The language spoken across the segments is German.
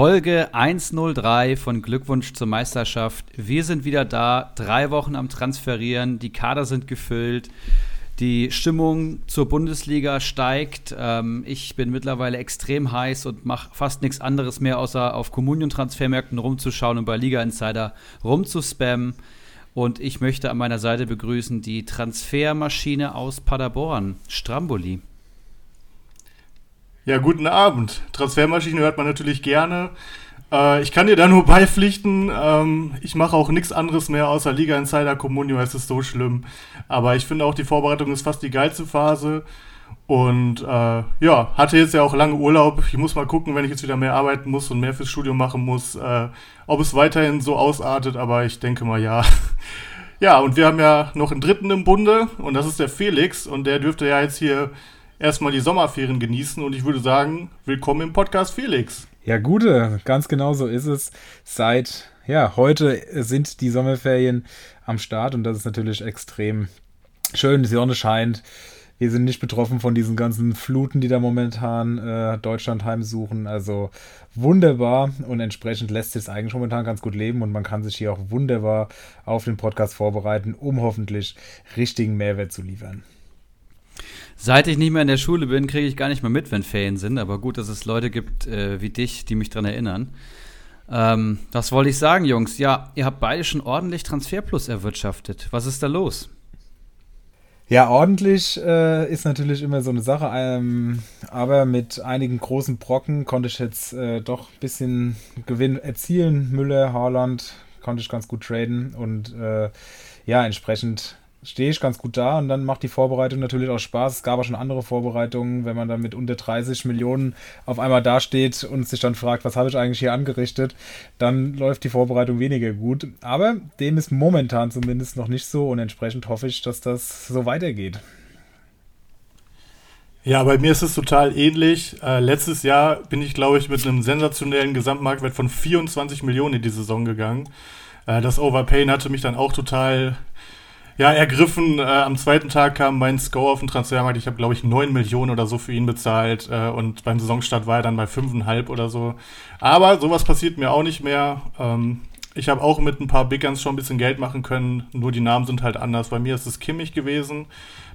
Folge 103 von Glückwunsch zur Meisterschaft. Wir sind wieder da, drei Wochen am Transferieren, die Kader sind gefüllt, die Stimmung zur Bundesliga steigt. Ähm, ich bin mittlerweile extrem heiß und mache fast nichts anderes mehr, außer auf Communion-Transfermärkten rumzuschauen und bei Liga Insider rumzuspammen. Und ich möchte an meiner Seite begrüßen die Transfermaschine aus Paderborn, Stramboli. Ja, guten Abend. Transfermaschine hört man natürlich gerne. Äh, ich kann dir da nur beipflichten. Ähm, ich mache auch nichts anderes mehr außer Liga Insider Comunio. Es ist so schlimm. Aber ich finde auch, die Vorbereitung ist fast die geilste Phase. Und äh, ja, hatte jetzt ja auch lange Urlaub. Ich muss mal gucken, wenn ich jetzt wieder mehr arbeiten muss und mehr fürs Studium machen muss, äh, ob es weiterhin so ausartet. Aber ich denke mal ja. ja, und wir haben ja noch einen dritten im Bunde und das ist der Felix. Und der dürfte ja jetzt hier erstmal die Sommerferien genießen und ich würde sagen, willkommen im Podcast Felix. Ja, gute, ganz genau so ist es. Seit, ja, heute sind die Sommerferien am Start und das ist natürlich extrem schön. Die Sonne scheint. Wir sind nicht betroffen von diesen ganzen Fluten, die da momentan äh, Deutschland heimsuchen. Also wunderbar und entsprechend lässt sich es eigentlich momentan ganz gut leben und man kann sich hier auch wunderbar auf den Podcast vorbereiten, um hoffentlich richtigen Mehrwert zu liefern. Seit ich nicht mehr in der Schule bin, kriege ich gar nicht mehr mit, wenn Ferien sind. Aber gut, dass es Leute gibt äh, wie dich, die mich daran erinnern. Ähm, was wollte ich sagen, Jungs? Ja, ihr habt beide schon ordentlich Transferplus erwirtschaftet. Was ist da los? Ja, ordentlich äh, ist natürlich immer so eine Sache. Ähm, aber mit einigen großen Brocken konnte ich jetzt äh, doch ein bisschen Gewinn erzielen. Müller, Haaland konnte ich ganz gut traden. Und äh, ja, entsprechend stehe ich ganz gut da und dann macht die Vorbereitung natürlich auch Spaß. Es gab auch schon andere Vorbereitungen, wenn man dann mit unter 30 Millionen auf einmal dasteht und sich dann fragt, was habe ich eigentlich hier angerichtet, dann läuft die Vorbereitung weniger gut. Aber dem ist momentan zumindest noch nicht so und entsprechend hoffe ich, dass das so weitergeht. Ja, bei mir ist es total ähnlich. Äh, letztes Jahr bin ich, glaube ich, mit einem sensationellen Gesamtmarktwert von 24 Millionen in die Saison gegangen. Äh, das Overpayen hatte mich dann auch total ja, ergriffen. Äh, am zweiten Tag kam mein Score auf den Transfermarkt. Ich habe, glaube ich, 9 Millionen oder so für ihn bezahlt. Äh, und beim Saisonstart war er dann bei 5,5 oder so. Aber sowas passiert mir auch nicht mehr. Ähm, ich habe auch mit ein paar Big Guns schon ein bisschen Geld machen können. Nur die Namen sind halt anders. Bei mir ist es Kimmich gewesen.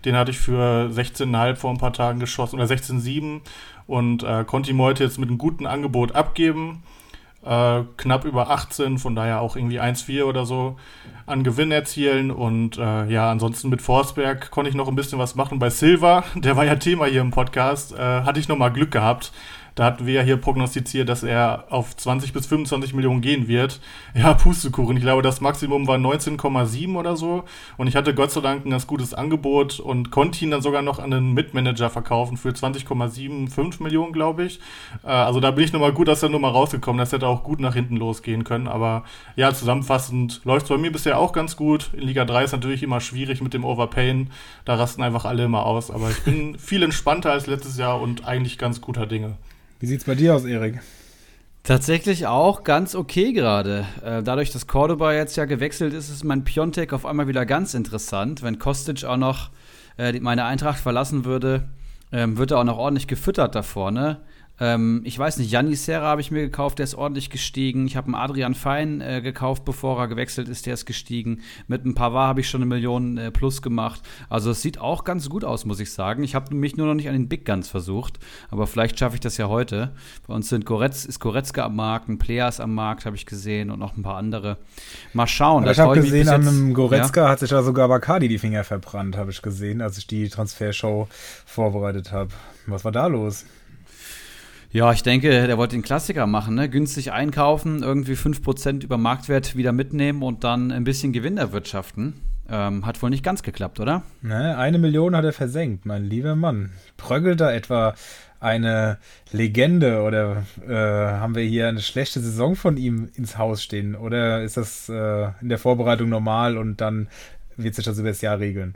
Den hatte ich für 16,5 vor ein paar Tagen geschossen. Oder 16,7. Und äh, konnte ihm heute jetzt mit einem guten Angebot abgeben äh, knapp über 18, von daher auch irgendwie 1,4 oder so an Gewinn erzielen. Und äh, ja, ansonsten mit Forsberg konnte ich noch ein bisschen was machen. Bei Silva, der war ja Thema hier im Podcast, äh, hatte ich nochmal Glück gehabt. Da hatten wir ja hier prognostiziert, dass er auf 20 bis 25 Millionen gehen wird. Ja, Pustekuchen. Ich glaube, das Maximum war 19,7 oder so. Und ich hatte Gott sei Dank ein ganz gutes Angebot und konnte ihn dann sogar noch an einen Mitmanager verkaufen für 20,75 Millionen, glaube ich. Äh, also da bin ich nochmal gut aus der Nummer rausgekommen. Das hätte auch gut nach hinten losgehen können. Aber ja, zusammenfassend läuft es bei mir bisher auch ganz gut. In Liga 3 ist natürlich immer schwierig mit dem Overpayen. Da rasten einfach alle immer aus. Aber ich bin viel entspannter als letztes Jahr und eigentlich ganz guter Dinge. Wie sieht's bei dir aus, Erik? Tatsächlich auch ganz okay gerade. Äh, dadurch, dass Cordoba jetzt ja gewechselt ist, ist mein Piontek auf einmal wieder ganz interessant. Wenn Kostic auch noch äh, meine Eintracht verlassen würde, ähm, wird er auch noch ordentlich gefüttert da vorne. Ähm, ich weiß nicht, Janni Serra habe ich mir gekauft, der ist ordentlich gestiegen. Ich habe einen Adrian Fein äh, gekauft, bevor er gewechselt ist, der ist gestiegen. Mit einem Pavard habe ich schon eine Million äh, plus gemacht. Also es sieht auch ganz gut aus, muss ich sagen. Ich habe mich nur noch nicht an den Big Guns versucht, aber vielleicht schaffe ich das ja heute. Bei uns sind Goretz, ist Goretzka am Markt, ein Players am Markt, habe ich gesehen und noch ein paar andere. Mal schauen. ich habe gesehen, an einem Goretzka ja? hat sich ja sogar Bacardi die Finger verbrannt, habe ich gesehen, als ich die Transfershow vorbereitet habe. Was war da los? Ja, ich denke, der wollte den Klassiker machen, ne? Günstig einkaufen, irgendwie 5% über Marktwert wieder mitnehmen und dann ein bisschen Gewinn erwirtschaften. Ähm, hat wohl nicht ganz geklappt, oder? Ne, eine Million hat er versenkt, mein lieber Mann. Pröggelt da etwa eine Legende oder äh, haben wir hier eine schlechte Saison von ihm ins Haus stehen? Oder ist das äh, in der Vorbereitung normal und dann wird sich das über das Jahr regeln?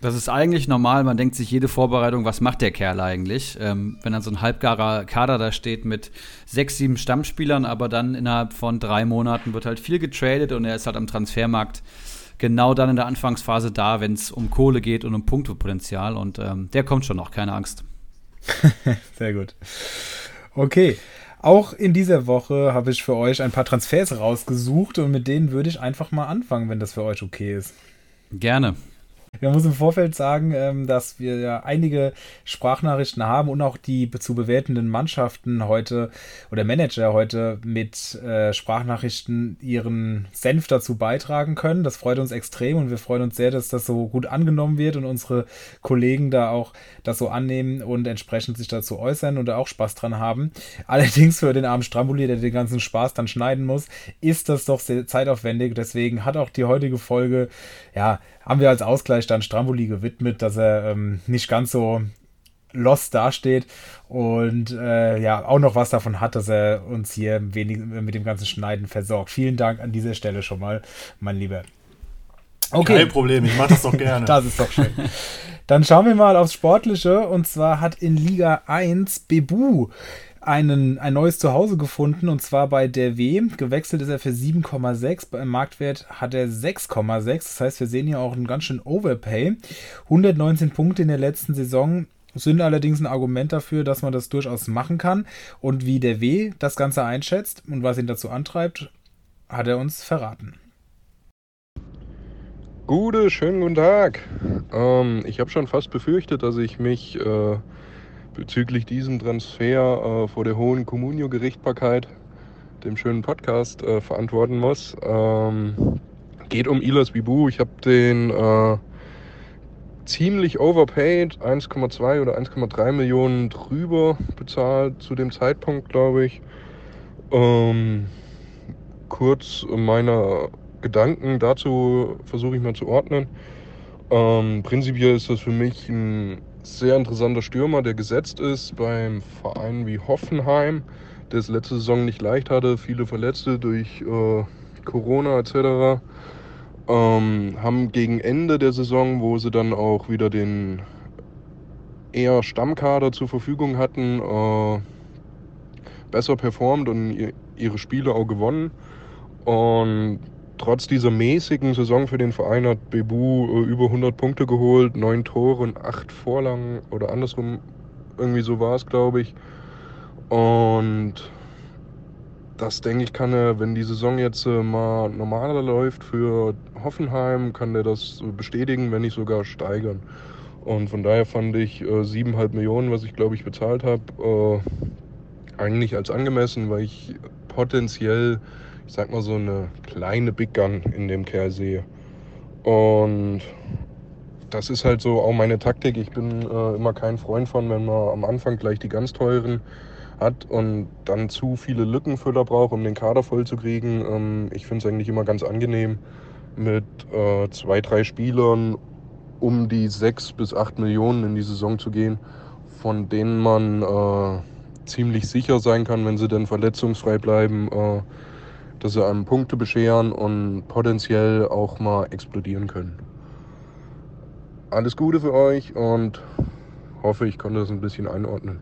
Das ist eigentlich normal. Man denkt sich jede Vorbereitung, was macht der Kerl eigentlich? Ähm, wenn dann so ein halbgarer Kader da steht mit sechs, sieben Stammspielern, aber dann innerhalb von drei Monaten wird halt viel getradet und er ist halt am Transfermarkt genau dann in der Anfangsphase da, wenn es um Kohle geht und um Punktepotenzial. Und ähm, der kommt schon noch, keine Angst. Sehr gut. Okay. Auch in dieser Woche habe ich für euch ein paar Transfers rausgesucht und mit denen würde ich einfach mal anfangen, wenn das für euch okay ist. Gerne. Man muss im Vorfeld sagen, ähm, dass wir ja einige Sprachnachrichten haben und auch die zu bewertenden Mannschaften heute oder Manager heute mit äh, Sprachnachrichten ihren Senf dazu beitragen können. Das freut uns extrem und wir freuen uns sehr, dass das so gut angenommen wird und unsere Kollegen da auch das so annehmen und entsprechend sich dazu äußern und da auch Spaß dran haben. Allerdings für den armen Stramboli, der den ganzen Spaß dann schneiden muss, ist das doch sehr zeitaufwendig. Deswegen hat auch die heutige Folge, ja, haben wir als Ausgleich dann Stramboli gewidmet, dass er ähm, nicht ganz so lost dasteht und äh, ja auch noch was davon hat, dass er uns hier wenig, mit dem ganzen Schneiden versorgt. Vielen Dank an dieser Stelle schon mal, mein Lieber. Okay. Kein Problem, ich mache das doch gerne. das ist doch schön. Dann schauen wir mal aufs Sportliche und zwar hat in Liga 1 Bebu einen, ein neues Zuhause gefunden und zwar bei der W. Gewechselt ist er für 7,6. Beim Marktwert hat er 6,6. Das heißt, wir sehen hier auch einen ganz schön Overpay. 119 Punkte in der letzten Saison sind allerdings ein Argument dafür, dass man das durchaus machen kann. Und wie der W das Ganze einschätzt und was ihn dazu antreibt, hat er uns verraten. Gute, schönen guten Tag. Ähm, ich habe schon fast befürchtet, dass ich mich äh, bezüglich diesem Transfer äh, vor der Hohen Communio-Gerichtbarkeit, dem schönen Podcast, äh, verantworten muss. Ähm, geht um Ilas Bibu. Ich habe den äh, ziemlich overpaid, 1,2 oder 1,3 Millionen drüber bezahlt zu dem Zeitpunkt, glaube ich. Ähm, kurz meine Gedanken dazu versuche ich mal zu ordnen. Ähm, prinzipiell ist das für mich ein sehr interessanter Stürmer, der gesetzt ist beim Verein wie Hoffenheim, der es letzte Saison nicht leicht hatte, viele Verletzte durch äh, Corona etc. Ähm, haben gegen Ende der Saison, wo sie dann auch wieder den eher Stammkader zur Verfügung hatten, äh, besser performt und ihre Spiele auch gewonnen. Und trotz dieser mäßigen Saison für den Verein hat Bebu äh, über 100 Punkte geholt, 9 Tore und 8 Vorlagen oder andersrum, irgendwie so war es, glaube ich. Und das denke ich, kann er, wenn die Saison jetzt äh, mal normaler läuft für Hoffenheim, kann er das bestätigen, wenn nicht sogar steigern. Und von daher fand ich äh, 7,5 Millionen, was ich glaube ich bezahlt habe, äh, eigentlich als angemessen, weil ich potenziell ich sag mal, so eine kleine Big Gun in dem Kerl sehe. Und das ist halt so auch meine Taktik. Ich bin äh, immer kein Freund von, wenn man am Anfang gleich die ganz teuren hat und dann zu viele Lückenfüller braucht, um den Kader voll zu kriegen. Ähm, ich finde es eigentlich immer ganz angenehm, mit äh, zwei, drei Spielern um die sechs bis acht Millionen in die Saison zu gehen, von denen man äh, ziemlich sicher sein kann, wenn sie dann verletzungsfrei bleiben, äh, dass sie einem Punkte bescheren und potenziell auch mal explodieren können. Alles Gute für euch und hoffe, ich konnte das ein bisschen einordnen.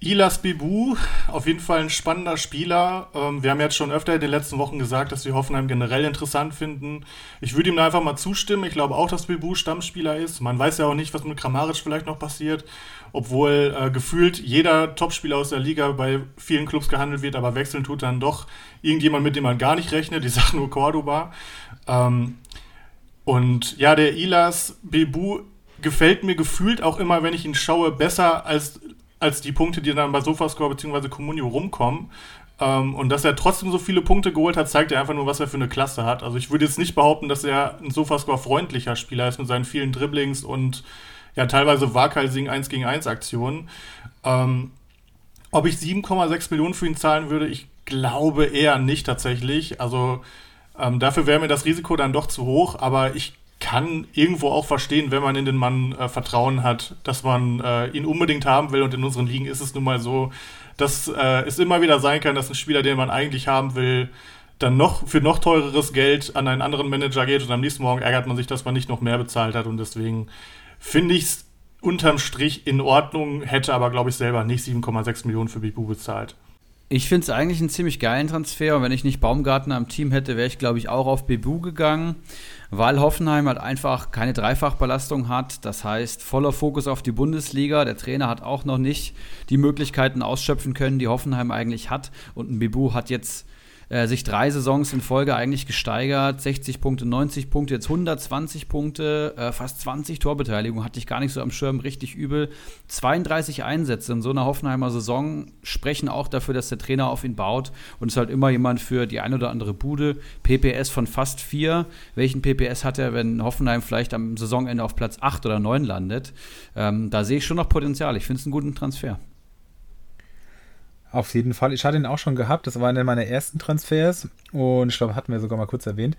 Ilas Bibu, auf jeden Fall ein spannender Spieler. Ähm, wir haben jetzt schon öfter in den letzten Wochen gesagt, dass wir Hoffenheim generell interessant finden. Ich würde ihm da einfach mal zustimmen. Ich glaube auch, dass Bibu Stammspieler ist. Man weiß ja auch nicht, was mit Kramaric vielleicht noch passiert, obwohl äh, gefühlt jeder Topspieler aus der Liga bei vielen Clubs gehandelt wird, aber wechseln tut dann doch irgendjemand, mit dem man gar nicht rechnet. Ich sage nur Cordoba. Ähm, und ja, der Ilas Bibu gefällt mir gefühlt auch immer, wenn ich ihn schaue, besser als als die Punkte, die dann bei Sofascore bzw. Comunio rumkommen. Ähm, und dass er trotzdem so viele Punkte geholt hat, zeigt er einfach nur, was er für eine Klasse hat. Also ich würde jetzt nicht behaupten, dass er ein Sofascore-freundlicher Spieler ist mit seinen vielen Dribblings und ja teilweise waghalsigen 1 gegen 1 Aktionen. Ähm, ob ich 7,6 Millionen für ihn zahlen würde, ich glaube eher nicht tatsächlich. Also ähm, dafür wäre mir das Risiko dann doch zu hoch, aber ich kann irgendwo auch verstehen, wenn man in den Mann äh, Vertrauen hat, dass man äh, ihn unbedingt haben will. Und in unseren Ligen ist es nun mal so, dass äh, es immer wieder sein kann, dass ein Spieler, den man eigentlich haben will, dann noch für noch teureres Geld an einen anderen Manager geht und am nächsten Morgen ärgert man sich, dass man nicht noch mehr bezahlt hat. Und deswegen finde ich es unterm Strich in Ordnung, hätte aber, glaube ich, selber nicht 7,6 Millionen für Bibu bezahlt. Ich finde es eigentlich einen ziemlich geilen Transfer und wenn ich nicht Baumgartner am Team hätte, wäre ich, glaube ich, auch auf Bebu gegangen, weil Hoffenheim halt einfach keine Dreifachbelastung hat. Das heißt, voller Fokus auf die Bundesliga. Der Trainer hat auch noch nicht die Möglichkeiten ausschöpfen können, die Hoffenheim eigentlich hat. Und ein Bebu hat jetzt äh, sich drei Saisons in Folge eigentlich gesteigert. 60 Punkte, 90 Punkte, jetzt 120 Punkte, äh, fast 20 Torbeteiligung, hatte ich gar nicht so am Schirm, richtig übel. 32 Einsätze in so einer Hoffenheimer Saison sprechen auch dafür, dass der Trainer auf ihn baut und ist halt immer jemand für die ein oder andere Bude. PPS von fast 4. Welchen PPS hat er, wenn Hoffenheim vielleicht am Saisonende auf Platz 8 oder 9 landet? Ähm, da sehe ich schon noch Potenzial. Ich finde es einen guten Transfer. Auf jeden Fall. Ich hatte ihn auch schon gehabt. Das war einer meiner ersten Transfers. Und ich glaube, hatten wir sogar mal kurz erwähnt.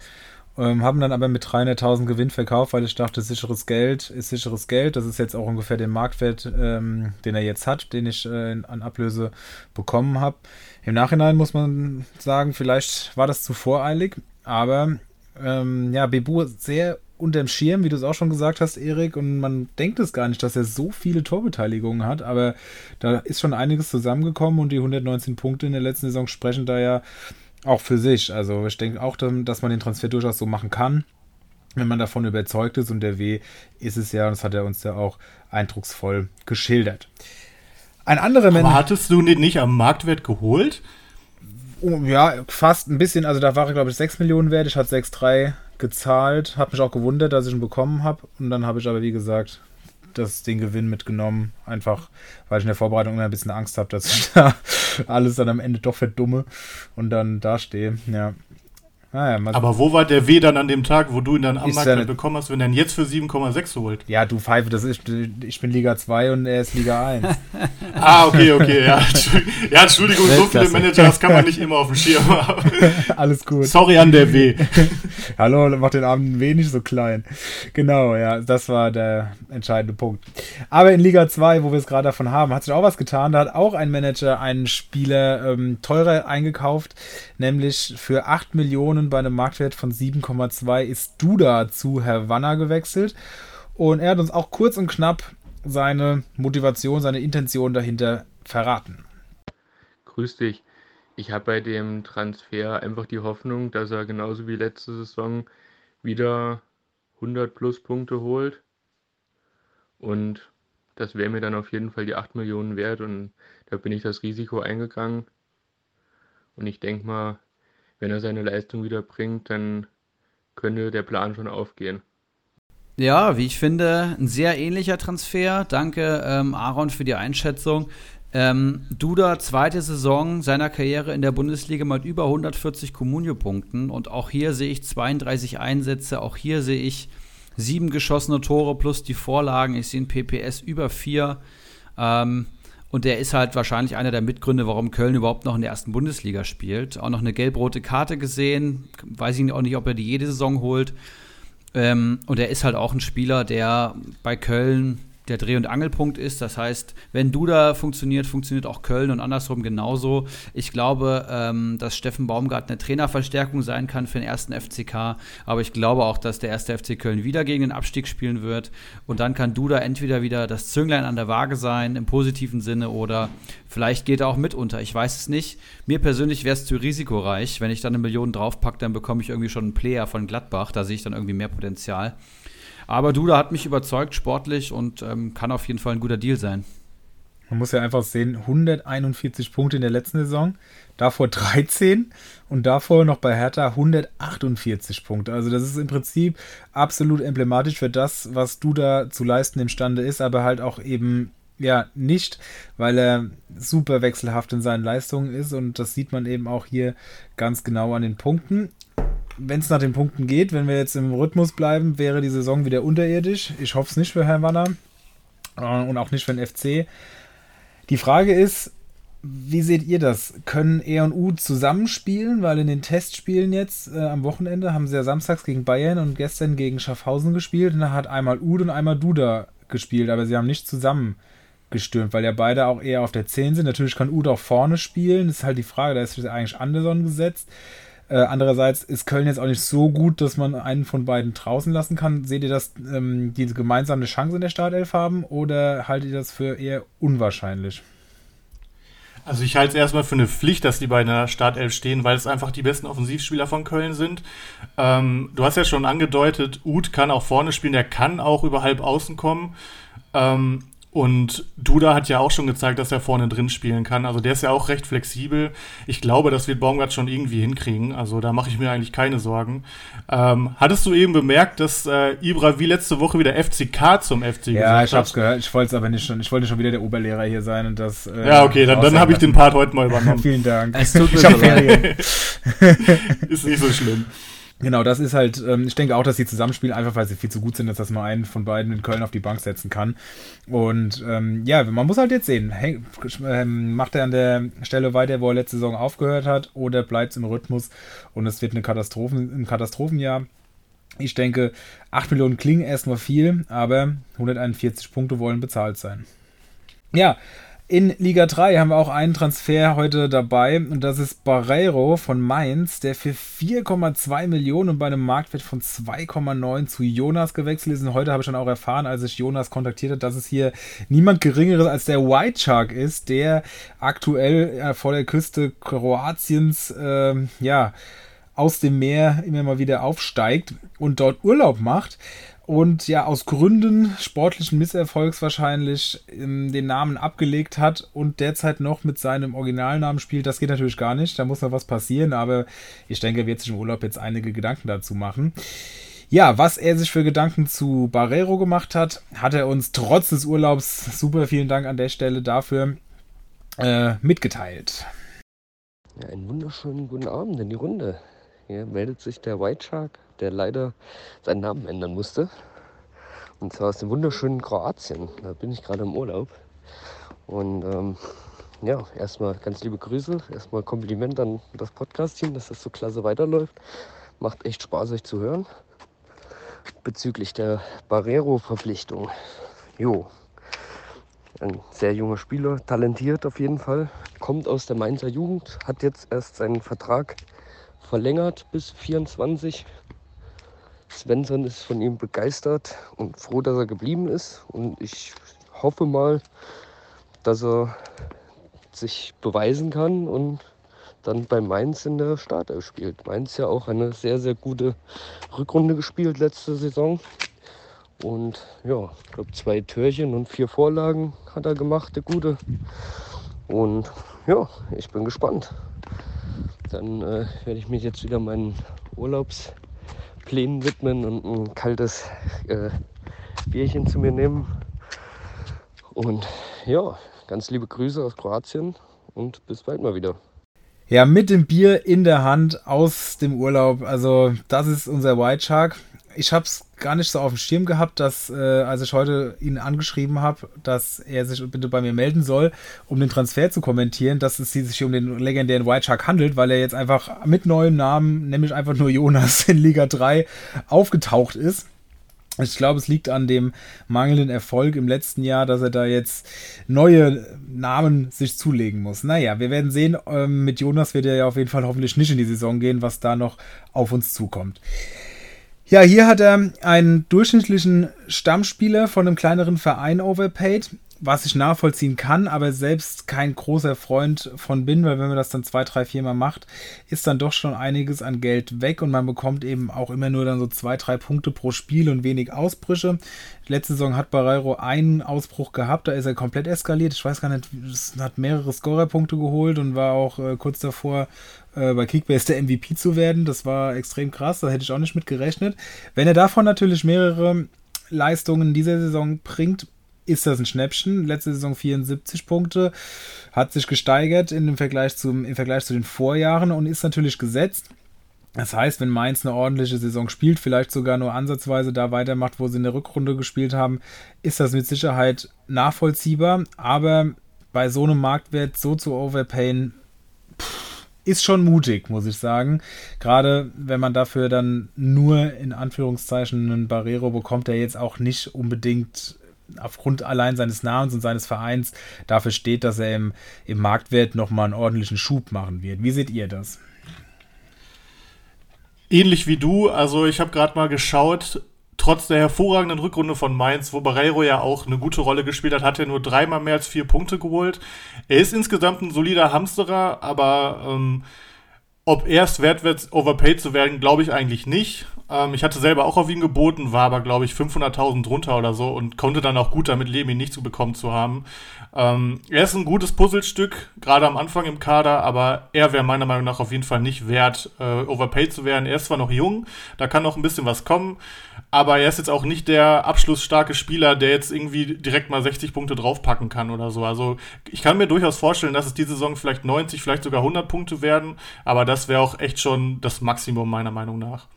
Ähm, haben dann aber mit 300.000 Gewinn verkauft, weil ich dachte, sicheres Geld ist sicheres Geld. Das ist jetzt auch ungefähr der Marktwert, ähm, den er jetzt hat, den ich äh, an Ablöse bekommen habe. Im Nachhinein muss man sagen, vielleicht war das zu voreilig. Aber ähm, ja, Bebu sehr unterm Schirm, wie du es auch schon gesagt hast, Erik, und man denkt es gar nicht, dass er so viele Torbeteiligungen hat, aber da ist schon einiges zusammengekommen und die 119 Punkte in der letzten Saison sprechen da ja auch für sich. Also ich denke auch, dass man den Transfer durchaus so machen kann, wenn man davon überzeugt ist und der W ist es ja, und das hat er uns ja auch eindrucksvoll geschildert. Ein anderer Mensch. Hattest du den nicht am Marktwert geholt? Oh, ja, fast ein bisschen. Also da war er, glaube ich, 6 Millionen wert. Ich hatte 6,3 gezahlt. Habe mich auch gewundert, dass ich ihn bekommen habe. Und dann habe ich aber, wie gesagt, das, den Gewinn mitgenommen. Einfach, weil ich in der Vorbereitung immer ein bisschen Angst habe, dass ich da alles dann am Ende doch verdumme und dann dastehe. Ja. Naja, Aber wo war der W dann an dem Tag, wo du ihn dann am Markt ja bekommen hast, wenn er ihn jetzt für 7,6 holt? Ja, du Pfeife, das ist, ich bin Liga 2 und er ist Liga 1. ah, okay, okay, ja. Ja, Entschuldigung, so viele Manager, das kann man nicht immer auf dem Schirm haben. Alles gut. Sorry an der W. Hallo, mach den Abend wenig so klein. Genau, ja, das war der entscheidende Punkt. Aber in Liga 2, wo wir es gerade davon haben, hat sich auch was getan. Da hat auch ein Manager einen Spieler ähm, teurer eingekauft, nämlich für 8 Millionen Millionen bei einem Marktwert von 7,2 ist Duda zu Havanna gewechselt. Und er hat uns auch kurz und knapp seine Motivation, seine Intention dahinter verraten. Grüß dich. Ich habe bei dem Transfer einfach die Hoffnung, dass er genauso wie letzte Saison wieder 100 plus Punkte holt. Und das wäre mir dann auf jeden Fall die 8 Millionen wert und da bin ich das Risiko eingegangen. Und ich denke mal, wenn er seine Leistung wieder bringt, dann könnte der Plan schon aufgehen. Ja, wie ich finde, ein sehr ähnlicher Transfer. Danke, ähm, Aaron, für die Einschätzung. Ähm, Duda, zweite Saison seiner Karriere in der Bundesliga mit über 140 Comunio-Punkten. Und auch hier sehe ich 32 Einsätze. Auch hier sehe ich sieben geschossene Tore plus die Vorlagen. Ich sehe ein PPS über vier. Ähm, und der ist halt wahrscheinlich einer der Mitgründe, warum Köln überhaupt noch in der ersten Bundesliga spielt. Auch noch eine gelb-rote Karte gesehen. Weiß ich auch nicht, ob er die jede Saison holt. Ähm, und er ist halt auch ein Spieler, der bei Köln der Dreh- und Angelpunkt ist. Das heißt, wenn Duda funktioniert, funktioniert auch Köln und andersrum genauso. Ich glaube, ähm, dass Steffen Baumgart eine Trainerverstärkung sein kann für den ersten FCK, aber ich glaube auch, dass der erste FC Köln wieder gegen den Abstieg spielen wird und dann kann Duda entweder wieder das Zünglein an der Waage sein, im positiven Sinne, oder vielleicht geht er auch mit unter. Ich weiß es nicht. Mir persönlich wäre es zu risikoreich. Wenn ich dann eine Million draufpacke, dann bekomme ich irgendwie schon einen Player von Gladbach. Da sehe ich dann irgendwie mehr Potenzial. Aber Duda hat mich überzeugt, sportlich und ähm, kann auf jeden Fall ein guter Deal sein. Man muss ja einfach sehen, 141 Punkte in der letzten Saison, davor 13 und davor noch bei Hertha 148 Punkte. Also das ist im Prinzip absolut emblematisch für das, was Duda zu leisten imstande ist, aber halt auch eben ja nicht, weil er super wechselhaft in seinen Leistungen ist und das sieht man eben auch hier ganz genau an den Punkten wenn es nach den Punkten geht, wenn wir jetzt im Rhythmus bleiben, wäre die Saison wieder unterirdisch. Ich hoffe es nicht für Herrn Wanner äh, und auch nicht für den FC. Die Frage ist, wie seht ihr das? Können er und U zusammenspielen? Weil in den Testspielen jetzt äh, am Wochenende haben sie ja samstags gegen Bayern und gestern gegen Schaffhausen gespielt. Und da hat einmal Ud und einmal Duda gespielt, aber sie haben nicht zusammen gestürmt, weil ja beide auch eher auf der 10 sind. Natürlich kann Ud auch vorne spielen. Das ist halt die Frage, da ist eigentlich Anderson gesetzt. Äh, andererseits ist Köln jetzt auch nicht so gut, dass man einen von beiden draußen lassen kann. Seht ihr, dass ähm, die gemeinsame Chance in der Startelf haben oder haltet ihr das für eher unwahrscheinlich? Also ich halte es erstmal für eine Pflicht, dass die bei einer Startelf stehen, weil es einfach die besten Offensivspieler von Köln sind. Ähm, du hast ja schon angedeutet, Uth kann auch vorne spielen, der kann auch über halb außen kommen. Ähm, und Duda hat ja auch schon gezeigt, dass er vorne drin spielen kann. Also der ist ja auch recht flexibel. Ich glaube, das wird Baumgart schon irgendwie hinkriegen. Also da mache ich mir eigentlich keine Sorgen. Ähm, hattest du eben bemerkt, dass äh, Ibra wie letzte Woche wieder FCK zum FC Ja, ich habe es gehört. Ich wollte es aber nicht schon. Ich wollte schon wieder der Oberlehrer hier sein und das. Äh, ja, okay, dann, dann habe ich den Part heute mal übernommen. Vielen Dank. Es tut mir ich Ferien. ist nicht so schlimm. Genau, das ist halt, ähm, ich denke auch, dass sie zusammenspielen, einfach weil sie viel zu gut sind, dass das mal einen von beiden in Köln auf die Bank setzen kann. Und ähm, ja, man muss halt jetzt sehen, hey, ähm, macht er an der Stelle weiter, wo er letzte Saison aufgehört hat, oder bleibt es im Rhythmus und es wird eine Katastrophen, ein Katastrophenjahr. Ich denke, 8 Millionen klingen erstmal viel, aber 141 Punkte wollen bezahlt sein. Ja, in Liga 3 haben wir auch einen Transfer heute dabei und das ist Barreiro von Mainz, der für 4,2 Millionen und bei einem Marktwert von 2,9 zu Jonas gewechselt ist. Und heute habe ich schon auch erfahren, als ich Jonas kontaktiert habe, dass es hier niemand Geringeres als der White Shark ist, der aktuell äh, vor der Küste Kroatiens, äh, ja, aus dem Meer immer mal wieder aufsteigt und dort Urlaub macht und ja aus Gründen sportlichen Misserfolgs wahrscheinlich ähm, den Namen abgelegt hat und derzeit noch mit seinem Originalnamen spielt. Das geht natürlich gar nicht, da muss noch was passieren, aber ich denke, er wird sich im Urlaub jetzt einige Gedanken dazu machen. Ja, was er sich für Gedanken zu Barrero gemacht hat, hat er uns trotz des Urlaubs, super vielen Dank an der Stelle dafür, äh, mitgeteilt. Ja, einen wunderschönen guten Abend in die Runde. Hier meldet sich der White Shark der leider seinen Namen ändern musste. Und zwar aus dem wunderschönen Kroatien. Da bin ich gerade im Urlaub. Und ähm, ja, erstmal ganz liebe Grüße. Erstmal Kompliment an das Podcast-Team, dass das so klasse weiterläuft. Macht echt Spaß, euch zu hören. Bezüglich der Barrero-Verpflichtung. Jo, ein sehr junger Spieler, talentiert auf jeden Fall. Kommt aus der Mainzer Jugend, hat jetzt erst seinen Vertrag verlängert bis 24. Svensson ist von ihm begeistert und froh, dass er geblieben ist. Und ich hoffe mal, dass er sich beweisen kann und dann bei Mainz in der Startelf spielt. Mainz ja auch eine sehr, sehr gute Rückrunde gespielt letzte Saison. Und ja, ich glaube zwei Türchen und vier Vorlagen hat er gemacht, der Gute. Und ja, ich bin gespannt. Dann äh, werde ich mich jetzt wieder meinen Urlaubs Plänen widmen und ein kaltes äh, Bierchen zu mir nehmen. Und ja, ganz liebe Grüße aus Kroatien und bis bald mal wieder. Ja, mit dem Bier in der Hand aus dem Urlaub. Also, das ist unser White Shark ich habe es gar nicht so auf dem Schirm gehabt, dass, äh, als ich heute ihn angeschrieben habe, dass er sich bitte bei mir melden soll, um den Transfer zu kommentieren, dass es sich um den legendären White Shark handelt, weil er jetzt einfach mit neuem Namen, nämlich einfach nur Jonas in Liga 3, aufgetaucht ist. Ich glaube, es liegt an dem mangelnden Erfolg im letzten Jahr, dass er da jetzt neue Namen sich zulegen muss. Naja, wir werden sehen. Ähm, mit Jonas wird er ja auf jeden Fall hoffentlich nicht in die Saison gehen, was da noch auf uns zukommt. Ja, hier hat er einen durchschnittlichen Stammspieler von einem kleineren Verein overpaid, was ich nachvollziehen kann, aber selbst kein großer Freund von bin, weil wenn man das dann zwei, drei, vier Mal macht, ist dann doch schon einiges an Geld weg und man bekommt eben auch immer nur dann so zwei, drei Punkte pro Spiel und wenig Ausbrüche. Letzte Saison hat Barreiro einen Ausbruch gehabt, da ist er komplett eskaliert. Ich weiß gar nicht, hat mehrere Scorerpunkte geholt und war auch äh, kurz davor, äh, bei Kickbase der MVP zu werden. Das war extrem krass, da hätte ich auch nicht mit gerechnet. Wenn er davon natürlich mehrere Leistungen dieser Saison bringt, ist das ein Schnäppchen. Letzte Saison 74 Punkte, hat sich gesteigert im Vergleich, zum, im Vergleich zu den Vorjahren und ist natürlich gesetzt. Das heißt, wenn Mainz eine ordentliche Saison spielt, vielleicht sogar nur ansatzweise da weitermacht, wo sie in der Rückrunde gespielt haben, ist das mit Sicherheit nachvollziehbar. Aber bei so einem Marktwert so zu overpayen, ist schon mutig, muss ich sagen. Gerade wenn man dafür dann nur in Anführungszeichen einen Barrero bekommt, der jetzt auch nicht unbedingt aufgrund allein seines Namens und seines Vereins dafür steht, dass er im, im Marktwert nochmal einen ordentlichen Schub machen wird. Wie seht ihr das? Ähnlich wie du, also ich habe gerade mal geschaut, trotz der hervorragenden Rückrunde von Mainz, wo Barreiro ja auch eine gute Rolle gespielt hat, hat er nur dreimal mehr als vier Punkte geholt. Er ist insgesamt ein solider Hamsterer, aber ähm, ob er es wert wird, overpaid zu werden, glaube ich eigentlich nicht. Ähm, ich hatte selber auch auf ihn geboten, war aber, glaube ich, 500.000 drunter oder so und konnte dann auch gut damit leben, ihn nicht zu bekommen zu haben. Ähm, er ist ein gutes Puzzlestück, gerade am Anfang im Kader, aber er wäre meiner Meinung nach auf jeden Fall nicht wert, äh, overpaid zu werden. Er ist zwar noch jung, da kann noch ein bisschen was kommen, aber er ist jetzt auch nicht der abschlussstarke Spieler, der jetzt irgendwie direkt mal 60 Punkte draufpacken kann oder so. Also ich kann mir durchaus vorstellen, dass es diese Saison vielleicht 90, vielleicht sogar 100 Punkte werden, aber das wäre auch echt schon das Maximum meiner Meinung nach.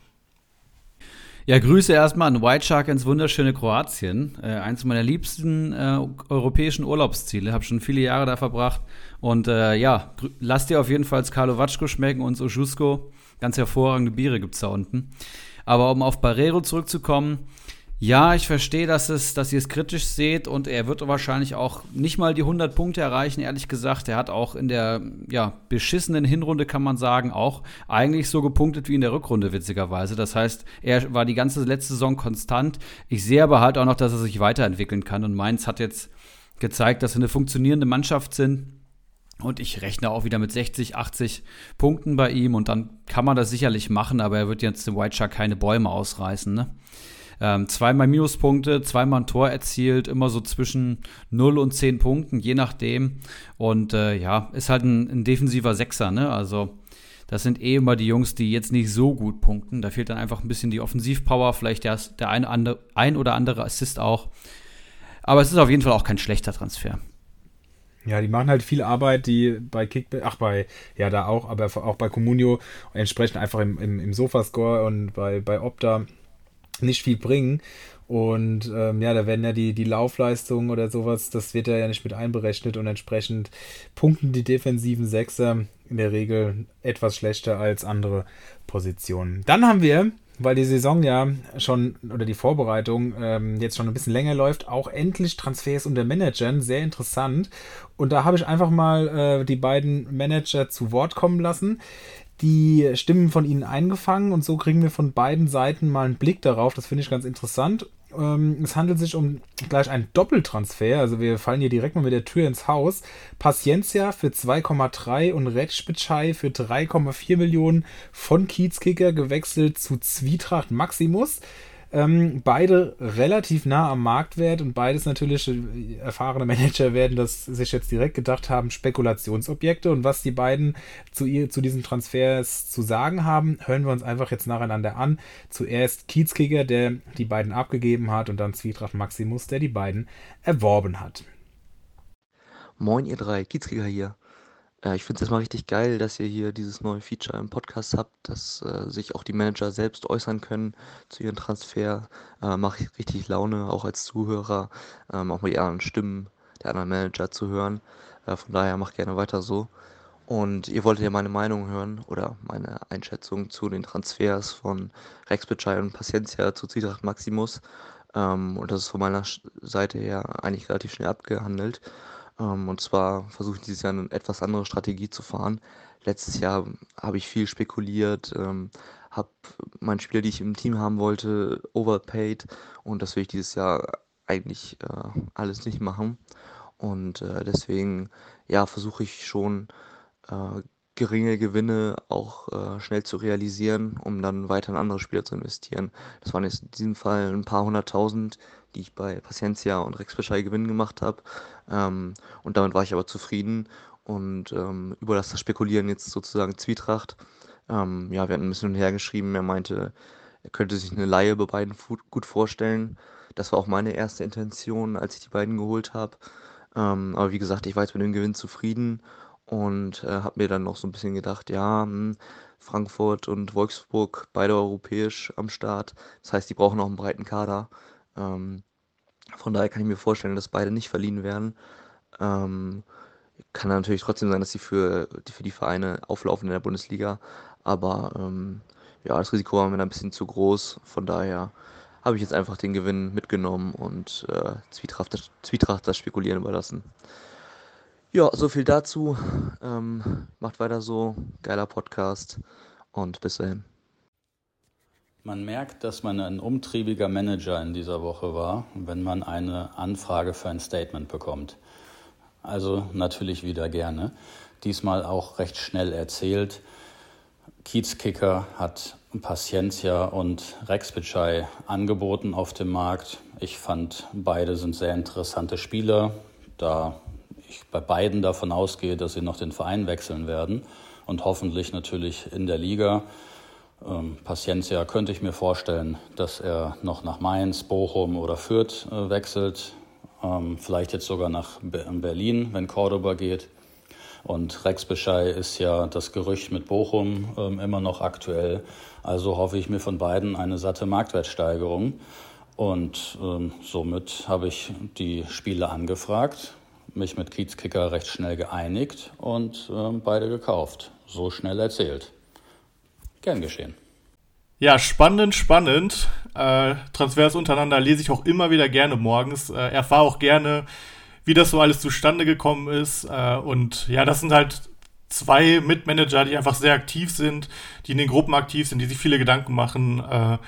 Ja, Grüße erstmal an White Shark ins wunderschöne Kroatien. Äh, eins meiner liebsten äh, europäischen Urlaubsziele. Habe schon viele Jahre da verbracht. Und äh, ja, lass dir auf jeden Fall Karlovatschko schmecken und Ojusko. Ganz hervorragende Biere gibt es da unten. Aber um auf Barrero zurückzukommen, ja, ich verstehe, dass, es, dass ihr es kritisch seht und er wird wahrscheinlich auch nicht mal die 100 Punkte erreichen, ehrlich gesagt. Er hat auch in der ja, beschissenen Hinrunde, kann man sagen, auch eigentlich so gepunktet wie in der Rückrunde, witzigerweise. Das heißt, er war die ganze letzte Saison konstant. Ich sehe aber halt auch noch, dass er sich weiterentwickeln kann und Mainz hat jetzt gezeigt, dass sie eine funktionierende Mannschaft sind. Und ich rechne auch wieder mit 60, 80 Punkten bei ihm und dann kann man das sicherlich machen, aber er wird jetzt dem White Shark keine Bäume ausreißen, ne? Ähm, zweimal Minuspunkte, zweimal ein Tor erzielt, immer so zwischen 0 und 10 Punkten, je nachdem. Und äh, ja, ist halt ein, ein defensiver Sechser, ne? Also das sind eh immer die Jungs, die jetzt nicht so gut punkten. Da fehlt dann einfach ein bisschen die Offensivpower, vielleicht der, der ein, andere, ein oder andere Assist auch. Aber es ist auf jeden Fall auch kein schlechter Transfer. Ja, die machen halt viel Arbeit, die bei Kickback, ach bei, ja da auch, aber auch bei Comunio entsprechend einfach im, im, im Sofascore und bei, bei Opta nicht viel bringen. Und ähm, ja, da werden ja die, die Laufleistungen oder sowas, das wird ja nicht mit einberechnet und entsprechend punkten die defensiven Sechser in der Regel etwas schlechter als andere Positionen. Dann haben wir, weil die Saison ja schon oder die Vorbereitung ähm, jetzt schon ein bisschen länger läuft, auch endlich Transfers unter Managern. Sehr interessant. Und da habe ich einfach mal äh, die beiden Manager zu Wort kommen lassen die Stimmen von ihnen eingefangen und so kriegen wir von beiden Seiten mal einen Blick darauf. Das finde ich ganz interessant. Ähm, es handelt sich um gleich einen Doppeltransfer. Also wir fallen hier direkt mal mit der Tür ins Haus. Paciencia für 2,3 und Retschbitschei für 3,4 Millionen von Kiezkicker gewechselt zu Zwietracht Maximus. Ähm, beide relativ nah am Marktwert und beides natürlich äh, erfahrene Manager werden das sich jetzt direkt gedacht haben, Spekulationsobjekte. Und was die beiden zu, ihr, zu diesen Transfers zu sagen haben, hören wir uns einfach jetzt nacheinander an. Zuerst Kiezkiger, der die beiden abgegeben hat, und dann Zwietracht Maximus, der die beiden erworben hat. Moin, ihr drei, Kiezkiger hier. Äh, ich finde es erstmal richtig geil, dass ihr hier dieses neue Feature im Podcast habt, dass äh, sich auch die Manager selbst äußern können zu ihren Transfer. Äh, Macht richtig Laune, auch als Zuhörer, ähm, auch mal die anderen Stimmen der anderen Manager zu hören. Äh, von daher macht gerne weiter so. Und ihr wolltet ja meine Meinung hören oder meine Einschätzung zu den Transfers von Rex Bitschei und Paciencia zu Zwietracht Maximus. Ähm, und das ist von meiner Seite her eigentlich relativ schnell abgehandelt. Ähm, und zwar versuche ich dieses Jahr eine etwas andere Strategie zu fahren. Letztes Jahr habe ich viel spekuliert, ähm, habe meine Spieler, die ich im Team haben wollte, overpaid und das will ich dieses Jahr eigentlich äh, alles nicht machen. Und äh, deswegen, ja, versuche ich schon äh, geringe Gewinne auch schnell zu realisieren, um dann weiter in andere Spieler zu investieren. Das waren jetzt in diesem Fall ein paar hunderttausend, die ich bei Paciencia und Rex Bescheid Gewinn gemacht habe. Ähm, und damit war ich aber zufrieden und ähm, überlasse das Spekulieren jetzt sozusagen Zwietracht. Ähm, ja, wir hatten ein bisschen hin und her geschrieben. Er meinte, er könnte sich eine Laie bei beiden gut vorstellen. Das war auch meine erste Intention, als ich die beiden geholt habe. Ähm, aber wie gesagt, ich war jetzt mit dem Gewinn zufrieden und äh, habe mir dann noch so ein bisschen gedacht, ja, mh, hm, Frankfurt und Wolfsburg, beide europäisch am Start. Das heißt, die brauchen auch einen breiten Kader. Ähm, von daher kann ich mir vorstellen, dass beide nicht verliehen werden. Ähm, kann natürlich trotzdem sein, dass sie für, die, für die Vereine auflaufen in der Bundesliga. Aber ähm, ja, das Risiko war mir ein bisschen zu groß. Von daher habe ich jetzt einfach den Gewinn mitgenommen und äh, Zwietracht, Zwietracht das Spekulieren überlassen. Ja, so viel dazu. Ähm, macht weiter so. Geiler Podcast und bis dahin. Man merkt, dass man ein umtriebiger Manager in dieser Woche war, wenn man eine Anfrage für ein Statement bekommt. Also natürlich wieder gerne. Diesmal auch recht schnell erzählt. Kiezkicker hat Paciencia und Rex Bitschei angeboten auf dem Markt. Ich fand, beide sind sehr interessante Spieler, da ich bei beiden davon ausgehe, dass sie noch den Verein wechseln werden und hoffentlich natürlich in der Liga. Ähm, Paciencia könnte ich mir vorstellen, dass er noch nach Mainz, Bochum oder Fürth äh, wechselt. Ähm, vielleicht jetzt sogar nach Berlin, wenn Cordoba geht. Und Rex Beschei ist ja das Gerücht mit Bochum ähm, immer noch aktuell. Also hoffe ich mir von beiden eine satte Marktwertsteigerung. Und ähm, somit habe ich die Spiele angefragt, mich mit Kiezkicker recht schnell geeinigt und ähm, beide gekauft. So schnell erzählt. Gern geschehen. Ja, spannend, spannend. Äh, Transfers untereinander lese ich auch immer wieder gerne morgens. Äh, erfahre auch gerne, wie das so alles zustande gekommen ist. Äh, und ja, das sind halt zwei Mitmanager, die einfach sehr aktiv sind, die in den Gruppen aktiv sind, die sich viele Gedanken machen. Äh,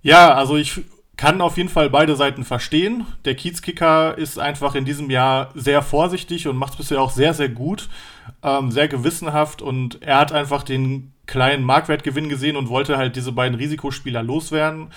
ja, also ich kann auf jeden Fall beide Seiten verstehen. Der Kiezkicker ist einfach in diesem Jahr sehr vorsichtig und macht es bisher auch sehr, sehr gut, ähm, sehr gewissenhaft und er hat einfach den kleinen Marktwertgewinn gesehen und wollte halt diese beiden Risikospieler loswerden.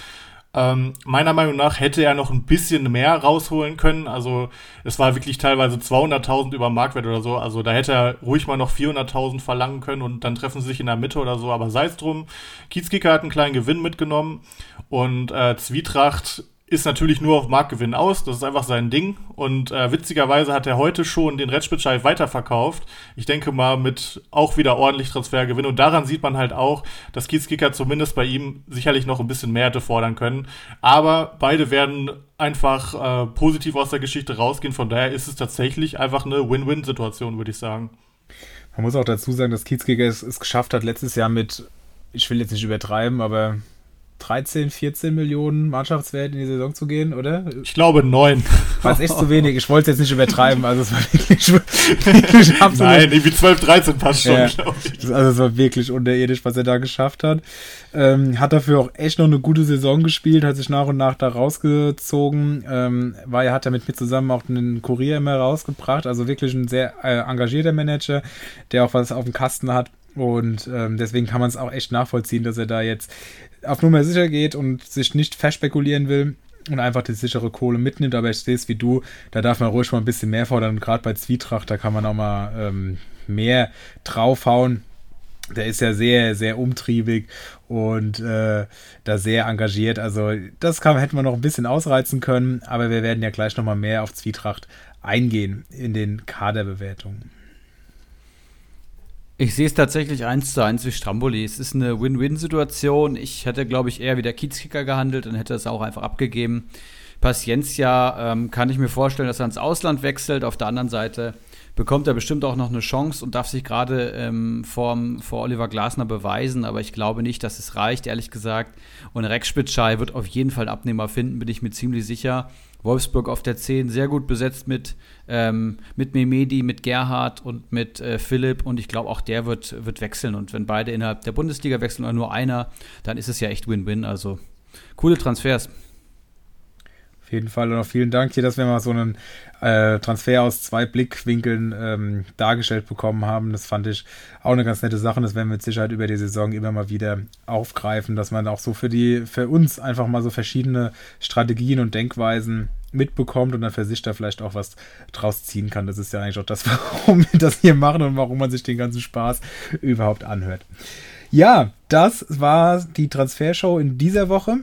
Ähm, meiner Meinung nach hätte er noch ein bisschen mehr rausholen können. Also es war wirklich teilweise 200.000 über Marktwert oder so. Also da hätte er ruhig mal noch 400.000 verlangen können und dann treffen sie sich in der Mitte oder so. Aber sei es drum. Kiezkicker hat einen kleinen Gewinn mitgenommen und äh, Zwietracht ist natürlich nur auf Marktgewinn aus. Das ist einfach sein Ding. Und äh, witzigerweise hat er heute schon den Redspitschei weiterverkauft. Ich denke mal mit auch wieder ordentlich Transfergewinn. Und daran sieht man halt auch, dass Kiezkicker zumindest bei ihm sicherlich noch ein bisschen mehr hätte fordern können. Aber beide werden einfach äh, positiv aus der Geschichte rausgehen. Von daher ist es tatsächlich einfach eine Win-Win-Situation, würde ich sagen. Man muss auch dazu sagen, dass Kiezkicker es, es geschafft hat, letztes Jahr mit, ich will jetzt nicht übertreiben, aber 13, 14 Millionen Mannschaftswert in die Saison zu gehen, oder? Ich glaube 9. War es echt zu wenig. Ich wollte es jetzt nicht übertreiben. Also es war wirklich, wirklich absolut. Nein, irgendwie 12, 13 passt schon, ja. Also es war wirklich unterirdisch, was er da geschafft hat. Ähm, hat dafür auch echt noch eine gute Saison gespielt, hat sich nach und nach da rausgezogen. Ähm, war, er hat er mit mir zusammen auch einen Kurier immer rausgebracht. Also wirklich ein sehr äh, engagierter Manager, der auch was auf dem Kasten hat. Und ähm, deswegen kann man es auch echt nachvollziehen, dass er da jetzt auf Nummer sicher geht und sich nicht verspekulieren will und einfach die sichere Kohle mitnimmt. Aber ich sehe es wie du, da darf man ruhig mal ein bisschen mehr fordern. Gerade bei Zwietracht, da kann man auch mal ähm, mehr draufhauen. Der ist ja sehr, sehr umtriebig und äh, da sehr engagiert. Also das kann, hätten wir noch ein bisschen ausreizen können, aber wir werden ja gleich nochmal mehr auf Zwietracht eingehen in den Kaderbewertungen. Ich sehe es tatsächlich eins zu eins wie Stramboli. Es ist eine Win-Win-Situation. Ich hätte, glaube ich, eher wie der Kiezkicker gehandelt und hätte es auch einfach abgegeben. Paciencia ähm, kann ich mir vorstellen, dass er ins Ausland wechselt. Auf der anderen Seite bekommt er bestimmt auch noch eine Chance und darf sich gerade ähm, vor, vor Oliver Glasner beweisen. Aber ich glaube nicht, dass es reicht, ehrlich gesagt. Und Rex Spitzschei wird auf jeden Fall Abnehmer finden, bin ich mir ziemlich sicher. Wolfsburg auf der 10 sehr gut besetzt mit, ähm, mit Memedi, mit Gerhard und mit äh, Philipp und ich glaube auch der wird, wird wechseln und wenn beide innerhalb der Bundesliga wechseln oder nur einer, dann ist es ja echt Win-Win. Also coole Transfers. Jeden Fall und auch vielen Dank hier, dass wir mal so einen äh, Transfer aus zwei Blickwinkeln ähm, dargestellt bekommen haben. Das fand ich auch eine ganz nette Sache. Das werden wir mit Sicherheit über die Saison immer mal wieder aufgreifen, dass man auch so für die, für uns einfach mal so verschiedene Strategien und Denkweisen mitbekommt und dann für sich da vielleicht auch was draus ziehen kann. Das ist ja eigentlich auch das, warum wir das hier machen und warum man sich den ganzen Spaß überhaupt anhört. Ja, das war die Transfershow in dieser Woche.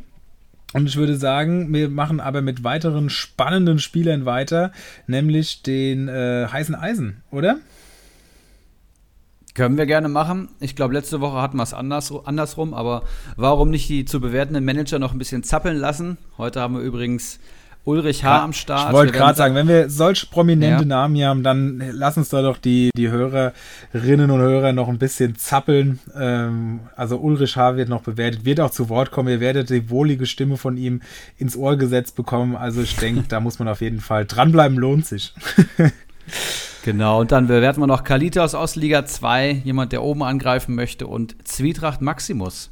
Und ich würde sagen, wir machen aber mit weiteren spannenden Spielern weiter, nämlich den äh, heißen Eisen, oder? Können wir gerne machen. Ich glaube, letzte Woche hatten wir es anders, andersrum, aber warum nicht die zu bewertenden Manager noch ein bisschen zappeln lassen? Heute haben wir übrigens Ulrich H. am Start. Ich wollte gerade sagen, wenn wir solch prominente ja. Namen hier haben, dann lass uns da doch die, die Hörerinnen und Hörer noch ein bisschen zappeln. Ähm, also Ulrich H. wird noch bewertet, wird auch zu Wort kommen. Ihr werdet die wohlige Stimme von ihm ins Ohr gesetzt bekommen. Also ich denke, da muss man auf jeden Fall dranbleiben, lohnt sich. Genau, und dann bewerten wir noch Kalitas aus Liga 2, jemand, der oben angreifen möchte, und Zwietracht Maximus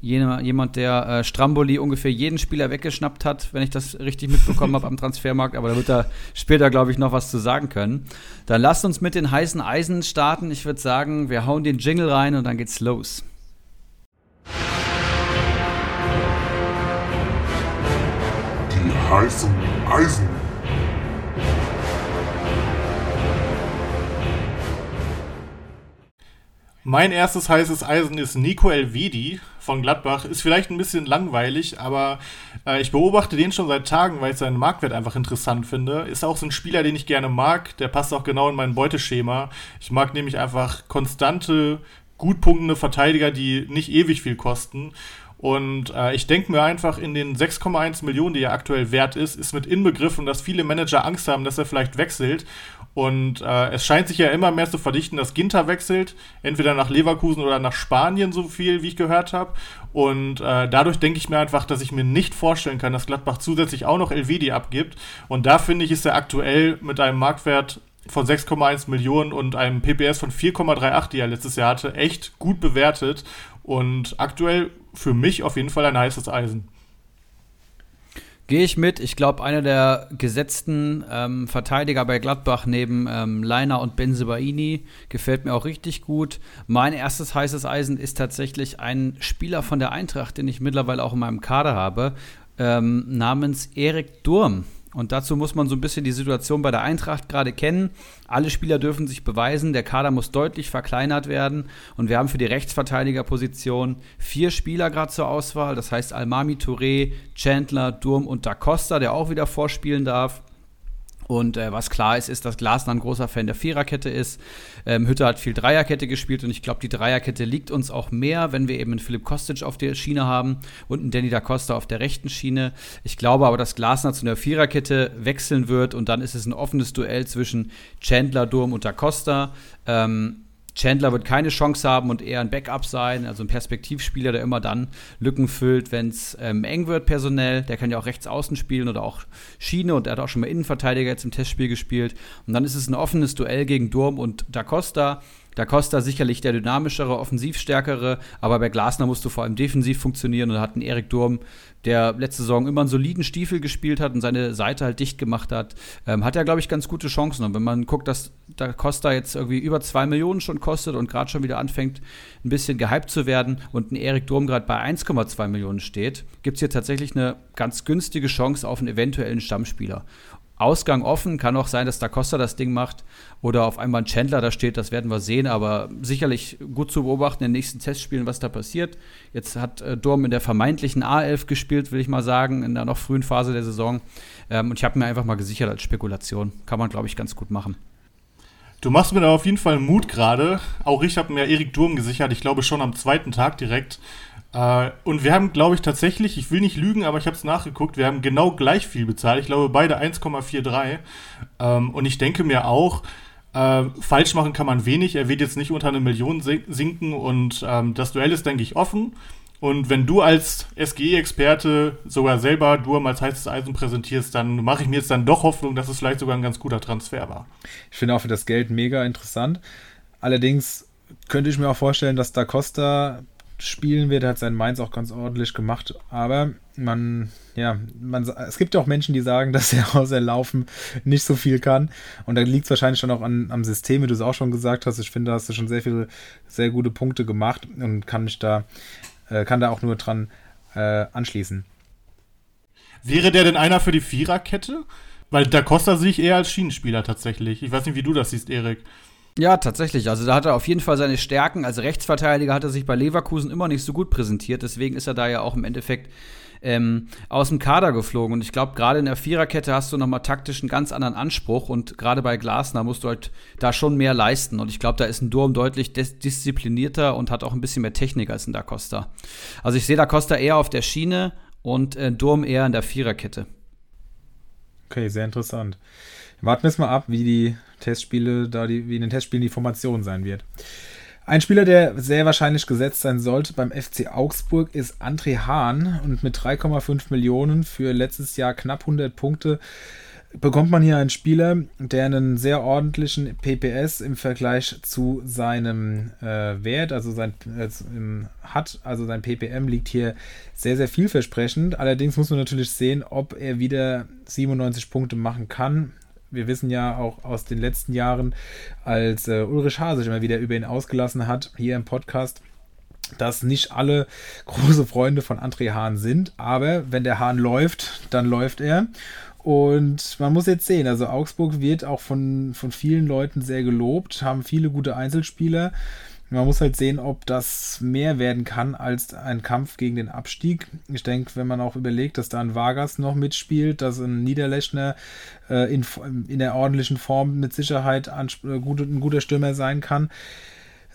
jemand, der äh, Stramboli ungefähr jeden Spieler weggeschnappt hat, wenn ich das richtig mitbekommen habe am Transfermarkt. Aber da wird er später, glaube ich, noch was zu sagen können. Dann lasst uns mit den heißen Eisen starten. Ich würde sagen, wir hauen den Jingle rein und dann geht's los. Die heißen Eisen. Mein erstes heißes Eisen ist Nico Elvedi von Gladbach. Ist vielleicht ein bisschen langweilig, aber äh, ich beobachte den schon seit Tagen, weil ich seinen Marktwert einfach interessant finde. Ist auch so ein Spieler, den ich gerne mag. Der passt auch genau in mein Beuteschema. Ich mag nämlich einfach konstante, gut punktende Verteidiger, die nicht ewig viel kosten. Und äh, ich denke mir einfach, in den 6,1 Millionen, die er aktuell wert ist, ist mit inbegriffen, dass viele Manager Angst haben, dass er vielleicht wechselt. Und äh, es scheint sich ja immer mehr zu verdichten, dass Ginter wechselt, entweder nach Leverkusen oder nach Spanien, so viel wie ich gehört habe. Und äh, dadurch denke ich mir einfach, dass ich mir nicht vorstellen kann, dass Gladbach zusätzlich auch noch Elvedi abgibt. Und da finde ich, ist er aktuell mit einem Marktwert von 6,1 Millionen und einem PPS von 4,38, die er letztes Jahr hatte, echt gut bewertet. Und aktuell für mich auf jeden Fall ein heißes Eisen. Gehe ich mit. Ich glaube, einer der gesetzten ähm, Verteidiger bei Gladbach neben ähm, Leiner und Benzebaini gefällt mir auch richtig gut. Mein erstes heißes Eisen ist tatsächlich ein Spieler von der Eintracht, den ich mittlerweile auch in meinem Kader habe, ähm, namens Erik Durm. Und dazu muss man so ein bisschen die Situation bei der Eintracht gerade kennen. Alle Spieler dürfen sich beweisen, der Kader muss deutlich verkleinert werden. Und wir haben für die Rechtsverteidigerposition vier Spieler gerade zur Auswahl. Das heißt Almami Touré, Chandler, Durm und Da Costa, der auch wieder vorspielen darf. Und äh, was klar ist, ist, dass Glasner ein großer Fan der Viererkette ist. Ähm, Hütter hat viel Dreierkette gespielt und ich glaube, die Dreierkette liegt uns auch mehr, wenn wir eben einen Philipp Kostic auf der Schiene haben und einen Danny da Costa auf der rechten Schiene. Ich glaube aber, dass Glasner zu einer Viererkette wechseln wird und dann ist es ein offenes Duell zwischen Chandler, Durm und da Costa. Ähm, Chandler wird keine Chance haben und eher ein Backup sein, also ein Perspektivspieler, der immer dann Lücken füllt, wenn es ähm, eng wird personell. Der kann ja auch rechts außen spielen oder auch Schiene und er hat auch schon mal Innenverteidiger jetzt im Testspiel gespielt. Und dann ist es ein offenes Duell gegen Durm und Da Costa. Da Costa sicherlich der dynamischere, offensivstärkere, aber bei Glasner musst du vor allem defensiv funktionieren und da hat ein Erik Durm, der letzte Saison immer einen soliden Stiefel gespielt hat und seine Seite halt dicht gemacht hat, ähm, hat er, glaube ich, ganz gute Chancen. Und wenn man guckt, dass Da Costa jetzt irgendwie über zwei Millionen schon kostet und gerade schon wieder anfängt, ein bisschen gehypt zu werden und ein Erik Durm gerade bei 1,2 Millionen steht, gibt es hier tatsächlich eine ganz günstige Chance auf einen eventuellen Stammspieler. Ausgang offen. Kann auch sein, dass Da Costa das Ding macht oder auf einmal ein Chandler da steht. Das werden wir sehen. Aber sicherlich gut zu beobachten in den nächsten Testspielen, was da passiert. Jetzt hat äh, Dorm in der vermeintlichen A11 gespielt, will ich mal sagen, in der noch frühen Phase der Saison. Ähm, und ich habe mir einfach mal gesichert als Spekulation. Kann man, glaube ich, ganz gut machen. Du machst mir da auf jeden Fall Mut gerade. Auch ich habe mir Erik Durm gesichert. Ich glaube schon am zweiten Tag direkt. Äh, und wir haben, glaube ich, tatsächlich, ich will nicht lügen, aber ich habe es nachgeguckt, wir haben genau gleich viel bezahlt. Ich glaube, beide 1,43. Ähm, und ich denke mir auch, äh, falsch machen kann man wenig. Er wird jetzt nicht unter eine Million sinken und ähm, das Duell ist, denke ich, offen. Und wenn du als SGE-Experte sogar selber Durm als heißes Eisen präsentierst, dann mache ich mir jetzt dann doch Hoffnung, dass es vielleicht sogar ein ganz guter Transfer war. Ich finde auch für das Geld mega interessant. Allerdings könnte ich mir auch vorstellen, dass Da Costa spielen wird. Hat seinen Mainz auch ganz ordentlich gemacht. Aber man, ja, man, es gibt ja auch Menschen, die sagen, dass er außer Laufen nicht so viel kann. Und da liegt es wahrscheinlich schon auch an, am System, wie du es auch schon gesagt hast. Ich finde, da hast du schon sehr viele, sehr gute Punkte gemacht und kann mich da, äh, kann da auch nur dran äh, anschließen. Wäre der denn einer für die Viererkette? Weil da Costa sehe ich eher als Schienenspieler tatsächlich. Ich weiß nicht, wie du das siehst, Erik. Ja, tatsächlich. Also da hat er auf jeden Fall seine Stärken. Als Rechtsverteidiger hat er sich bei Leverkusen immer nicht so gut präsentiert. Deswegen ist er da ja auch im Endeffekt ähm, aus dem Kader geflogen. Und ich glaube, gerade in der Viererkette hast du nochmal taktisch einen ganz anderen Anspruch. Und gerade bei Glasner musst du halt da schon mehr leisten. Und ich glaube, da ist ein Durm deutlich disziplinierter und hat auch ein bisschen mehr Technik als ein Da Costa. Also ich sehe Da Costa eher auf der Schiene und äh, Durm eher in der Viererkette. Okay, sehr interessant. Warten wir es mal ab, wie die Testspiele, da die, wie in den Testspielen die Formation sein wird. Ein Spieler, der sehr wahrscheinlich gesetzt sein sollte beim FC Augsburg, ist André Hahn und mit 3,5 Millionen für letztes Jahr knapp 100 Punkte bekommt man hier einen Spieler, der einen sehr ordentlichen PPS im Vergleich zu seinem äh, Wert, also sein äh, hat, also sein PPM liegt hier sehr, sehr vielversprechend. Allerdings muss man natürlich sehen, ob er wieder 97 Punkte machen kann. Wir wissen ja auch aus den letzten Jahren, als äh, Ulrich Hase sich immer wieder über ihn ausgelassen hat, hier im Podcast, dass nicht alle große Freunde von André Hahn sind, aber wenn der Hahn läuft, dann läuft er. Und man muss jetzt sehen, also Augsburg wird auch von, von vielen Leuten sehr gelobt, haben viele gute Einzelspieler. Man muss halt sehen, ob das mehr werden kann als ein Kampf gegen den Abstieg. Ich denke, wenn man auch überlegt, dass da ein Vargas noch mitspielt, dass ein Niederlechner äh, in, in der ordentlichen Form mit Sicherheit ein, äh, ein guter Stürmer sein kann,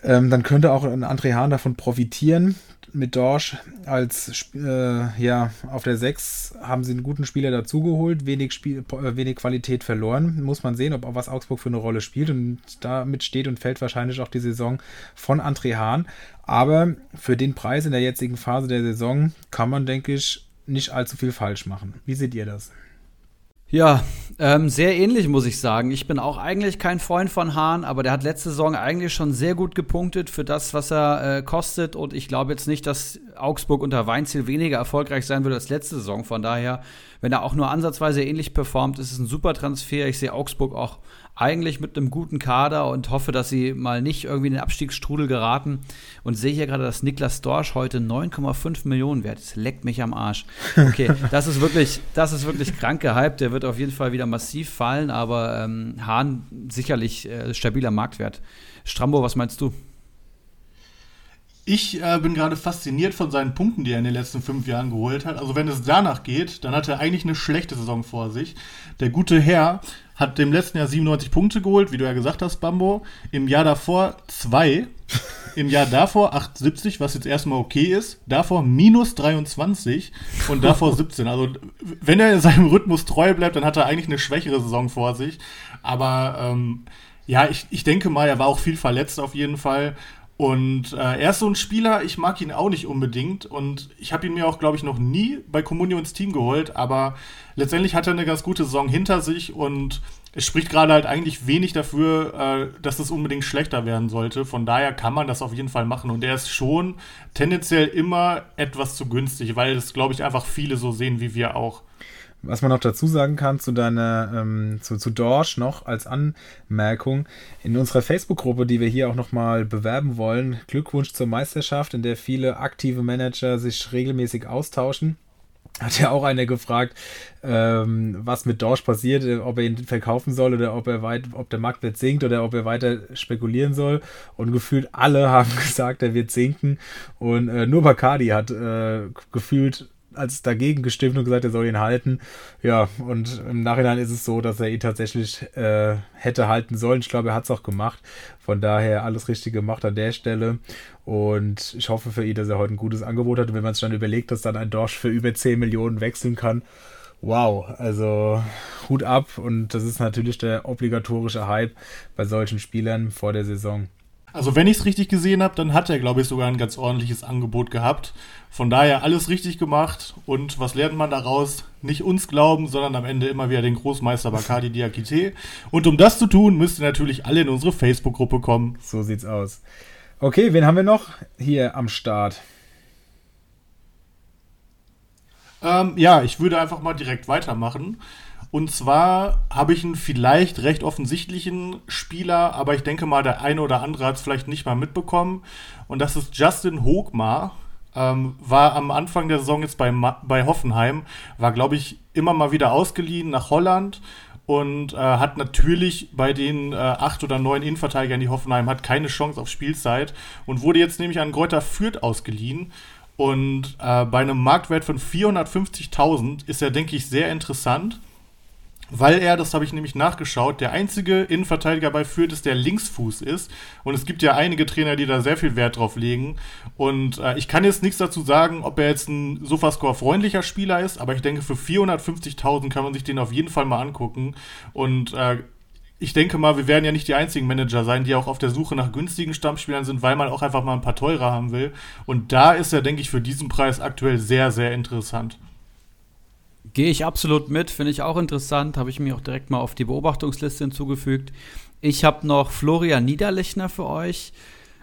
ähm, dann könnte auch ein André Hahn davon profitieren mit Dorsch als äh, ja auf der 6 haben sie einen guten Spieler dazugeholt, wenig, Spiel, äh, wenig Qualität verloren. Muss man sehen, ob auch was Augsburg für eine Rolle spielt. Und damit steht und fällt wahrscheinlich auch die Saison von André Hahn. Aber für den Preis in der jetzigen Phase der Saison kann man, denke ich, nicht allzu viel falsch machen. Wie seht ihr das? Ja, ähm, sehr ähnlich muss ich sagen. Ich bin auch eigentlich kein Freund von Hahn, aber der hat letzte Saison eigentlich schon sehr gut gepunktet für das, was er äh, kostet. Und ich glaube jetzt nicht, dass Augsburg unter Weinziel weniger erfolgreich sein würde als letzte Saison. Von daher, wenn er auch nur ansatzweise ähnlich performt, ist es ein super Transfer. Ich sehe Augsburg auch eigentlich mit einem guten Kader und hoffe, dass sie mal nicht irgendwie in den Abstiegsstrudel geraten. Und sehe hier gerade, dass Niklas Dorsch heute 9,5 Millionen wert ist. Leckt mich am Arsch. Okay, das ist wirklich, das ist wirklich krank gehypt. Der wird auf jeden Fall wieder massiv fallen, aber ähm, Hahn sicherlich äh, stabiler Marktwert. Strambo, was meinst du? Ich äh, bin gerade fasziniert von seinen Punkten, die er in den letzten fünf Jahren geholt hat. Also wenn es danach geht, dann hat er eigentlich eine schlechte Saison vor sich. Der gute Herr hat im letzten Jahr 97 Punkte geholt, wie du ja gesagt hast, Bambo. Im Jahr davor zwei. Im Jahr davor 78, was jetzt erstmal okay ist. Davor minus 23 und davor 17. Also, wenn er in seinem Rhythmus treu bleibt, dann hat er eigentlich eine schwächere Saison vor sich. Aber ähm, ja, ich, ich denke mal, er war auch viel verletzt auf jeden Fall. Und äh, er ist so ein Spieler, ich mag ihn auch nicht unbedingt. Und ich habe ihn mir auch, glaube ich, noch nie bei Comunio ins Team geholt. Aber letztendlich hat er eine ganz gute Saison hinter sich. Und es spricht gerade halt eigentlich wenig dafür, äh, dass es unbedingt schlechter werden sollte. Von daher kann man das auf jeden Fall machen. Und er ist schon tendenziell immer etwas zu günstig, weil es, glaube ich, einfach viele so sehen wie wir auch. Was man noch dazu sagen kann zu deiner, ähm, zu, zu Dorsch noch als Anmerkung, in unserer Facebook-Gruppe, die wir hier auch nochmal bewerben wollen, Glückwunsch zur Meisterschaft, in der viele aktive Manager sich regelmäßig austauschen hat ja auch einer gefragt, ähm, was mit Dorsch passiert, ob er ihn verkaufen soll oder ob er weit, ob der Marktwert sinkt oder ob er weiter spekulieren soll. Und gefühlt alle haben gesagt, er wird sinken. Und äh, nur Bacardi hat äh, gefühlt als dagegen gestimmt und gesagt, er soll ihn halten. Ja, und im Nachhinein ist es so, dass er ihn tatsächlich äh, hätte halten sollen. Ich glaube, er hat es auch gemacht. Von daher alles richtig gemacht an der Stelle. Und ich hoffe für ihn, dass er heute ein gutes Angebot hat. Und wenn man sich dann überlegt, dass dann ein Dorsch für über 10 Millionen wechseln kann, wow, also Hut ab. Und das ist natürlich der obligatorische Hype bei solchen Spielern vor der Saison. Also wenn ich es richtig gesehen habe, dann hat er, glaube ich, sogar ein ganz ordentliches Angebot gehabt. Von daher alles richtig gemacht. Und was lernt man daraus? Nicht uns glauben, sondern am Ende immer wieder den Großmeister Bakadi Diakite. Und um das zu tun, müsst ihr natürlich alle in unsere Facebook-Gruppe kommen. So sieht's aus. Okay, wen haben wir noch hier am Start? Ähm, ja, ich würde einfach mal direkt weitermachen. Und zwar habe ich einen vielleicht recht offensichtlichen Spieler, aber ich denke mal, der eine oder andere hat es vielleicht nicht mal mitbekommen. Und das ist Justin Hoogmar. Ähm, war am Anfang der Saison jetzt bei, bei Hoffenheim, war, glaube ich, immer mal wieder ausgeliehen nach Holland und äh, hat natürlich bei den äh, acht oder neun Innenverteidigern, die Hoffenheim hat, keine Chance auf Spielzeit und wurde jetzt nämlich an Greuther Fürth ausgeliehen. Und äh, bei einem Marktwert von 450.000 ist er, denke ich, sehr interessant weil er, das habe ich nämlich nachgeschaut, der einzige Innenverteidiger bei Fürth ist, der Linksfuß ist. Und es gibt ja einige Trainer, die da sehr viel Wert drauf legen. Und äh, ich kann jetzt nichts dazu sagen, ob er jetzt ein Sofascore-freundlicher Spieler ist, aber ich denke, für 450.000 kann man sich den auf jeden Fall mal angucken. Und äh, ich denke mal, wir werden ja nicht die einzigen Manager sein, die auch auf der Suche nach günstigen Stammspielern sind, weil man auch einfach mal ein paar teurer haben will. Und da ist er, denke ich, für diesen Preis aktuell sehr, sehr interessant. Gehe ich absolut mit, finde ich auch interessant, habe ich mir auch direkt mal auf die Beobachtungsliste hinzugefügt. Ich habe noch Florian Niederlechner für euch.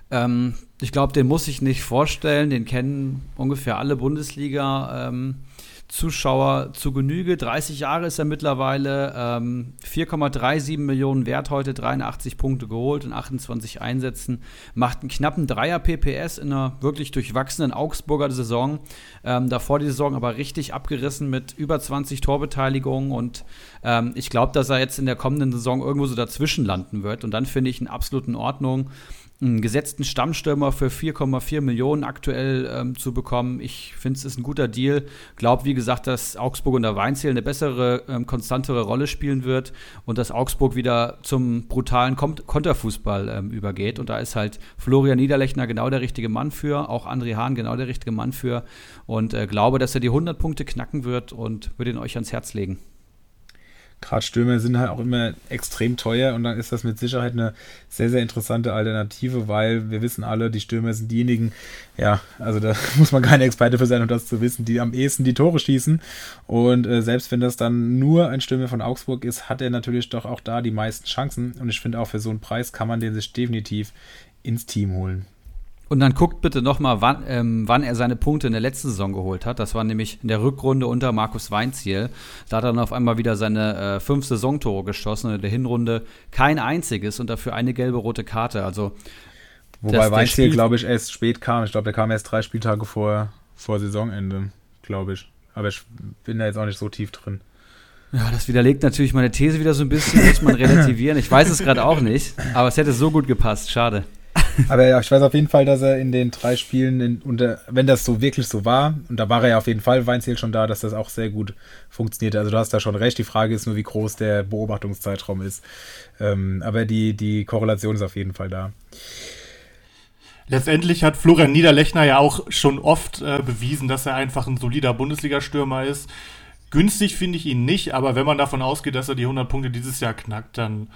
Ähm, ich glaube, den muss ich nicht vorstellen, den kennen ungefähr alle Bundesliga. Ähm, Zuschauer zu Genüge. 30 Jahre ist er mittlerweile, ähm, 4,37 Millionen wert heute, 83 Punkte geholt in 28 Einsätzen, macht einen knappen Dreier PPS in einer wirklich durchwachsenen Augsburger Saison. Ähm, davor die Saison aber richtig abgerissen mit über 20 Torbeteiligungen und ähm, ich glaube, dass er jetzt in der kommenden Saison irgendwo so dazwischen landen wird und dann finde ich ihn absolut in Ordnung einen gesetzten Stammstürmer für 4,4 Millionen aktuell ähm, zu bekommen. Ich finde, es ist ein guter Deal. Glaube, wie gesagt, dass Augsburg unter Weinziel eine bessere, ähm, konstantere Rolle spielen wird und dass Augsburg wieder zum brutalen Kom Konterfußball ähm, übergeht. Und da ist halt Florian Niederlechner genau der richtige Mann für, auch André Hahn genau der richtige Mann für. Und äh, glaube, dass er die 100 Punkte knacken wird und würde ihn euch ans Herz legen gerade Stürmer sind halt auch immer extrem teuer und dann ist das mit Sicherheit eine sehr, sehr interessante Alternative, weil wir wissen alle, die Stürmer sind diejenigen, ja, also da muss man kein Experte für sein, um das zu wissen, die am ehesten die Tore schießen. Und äh, selbst wenn das dann nur ein Stürmer von Augsburg ist, hat er natürlich doch auch da die meisten Chancen. Und ich finde auch für so einen Preis kann man den sich definitiv ins Team holen. Und dann guckt bitte nochmal, wann, ähm, wann er seine Punkte in der letzten Saison geholt hat. Das war nämlich in der Rückrunde unter Markus Weinziel. Da hat er dann auf einmal wieder seine äh, fünf Saisontore geschossen und in der Hinrunde kein einziges und dafür eine gelbe rote Karte. Also Wobei Weinziel, glaube ich, erst spät kam. Ich glaube, der kam erst drei Spieltage vor, vor Saisonende, glaube ich. Aber ich bin da jetzt auch nicht so tief drin. Ja, das widerlegt natürlich meine These wieder so ein bisschen, muss man relativieren. Ich weiß es gerade auch nicht, aber es hätte so gut gepasst. Schade. Aber ja, ich weiß auf jeden Fall, dass er in den drei Spielen, in, unter, wenn das so wirklich so war, und da war er ja auf jeden Fall, Weinziel schon da, dass das auch sehr gut funktioniert. Also du hast da schon recht. Die Frage ist nur, wie groß der Beobachtungszeitraum ist. Ähm, aber die, die Korrelation ist auf jeden Fall da. Letztendlich hat Florian Niederlechner ja auch schon oft äh, bewiesen, dass er einfach ein solider Bundesliga-Stürmer ist. Günstig finde ich ihn nicht, aber wenn man davon ausgeht, dass er die 100 Punkte dieses Jahr knackt, dann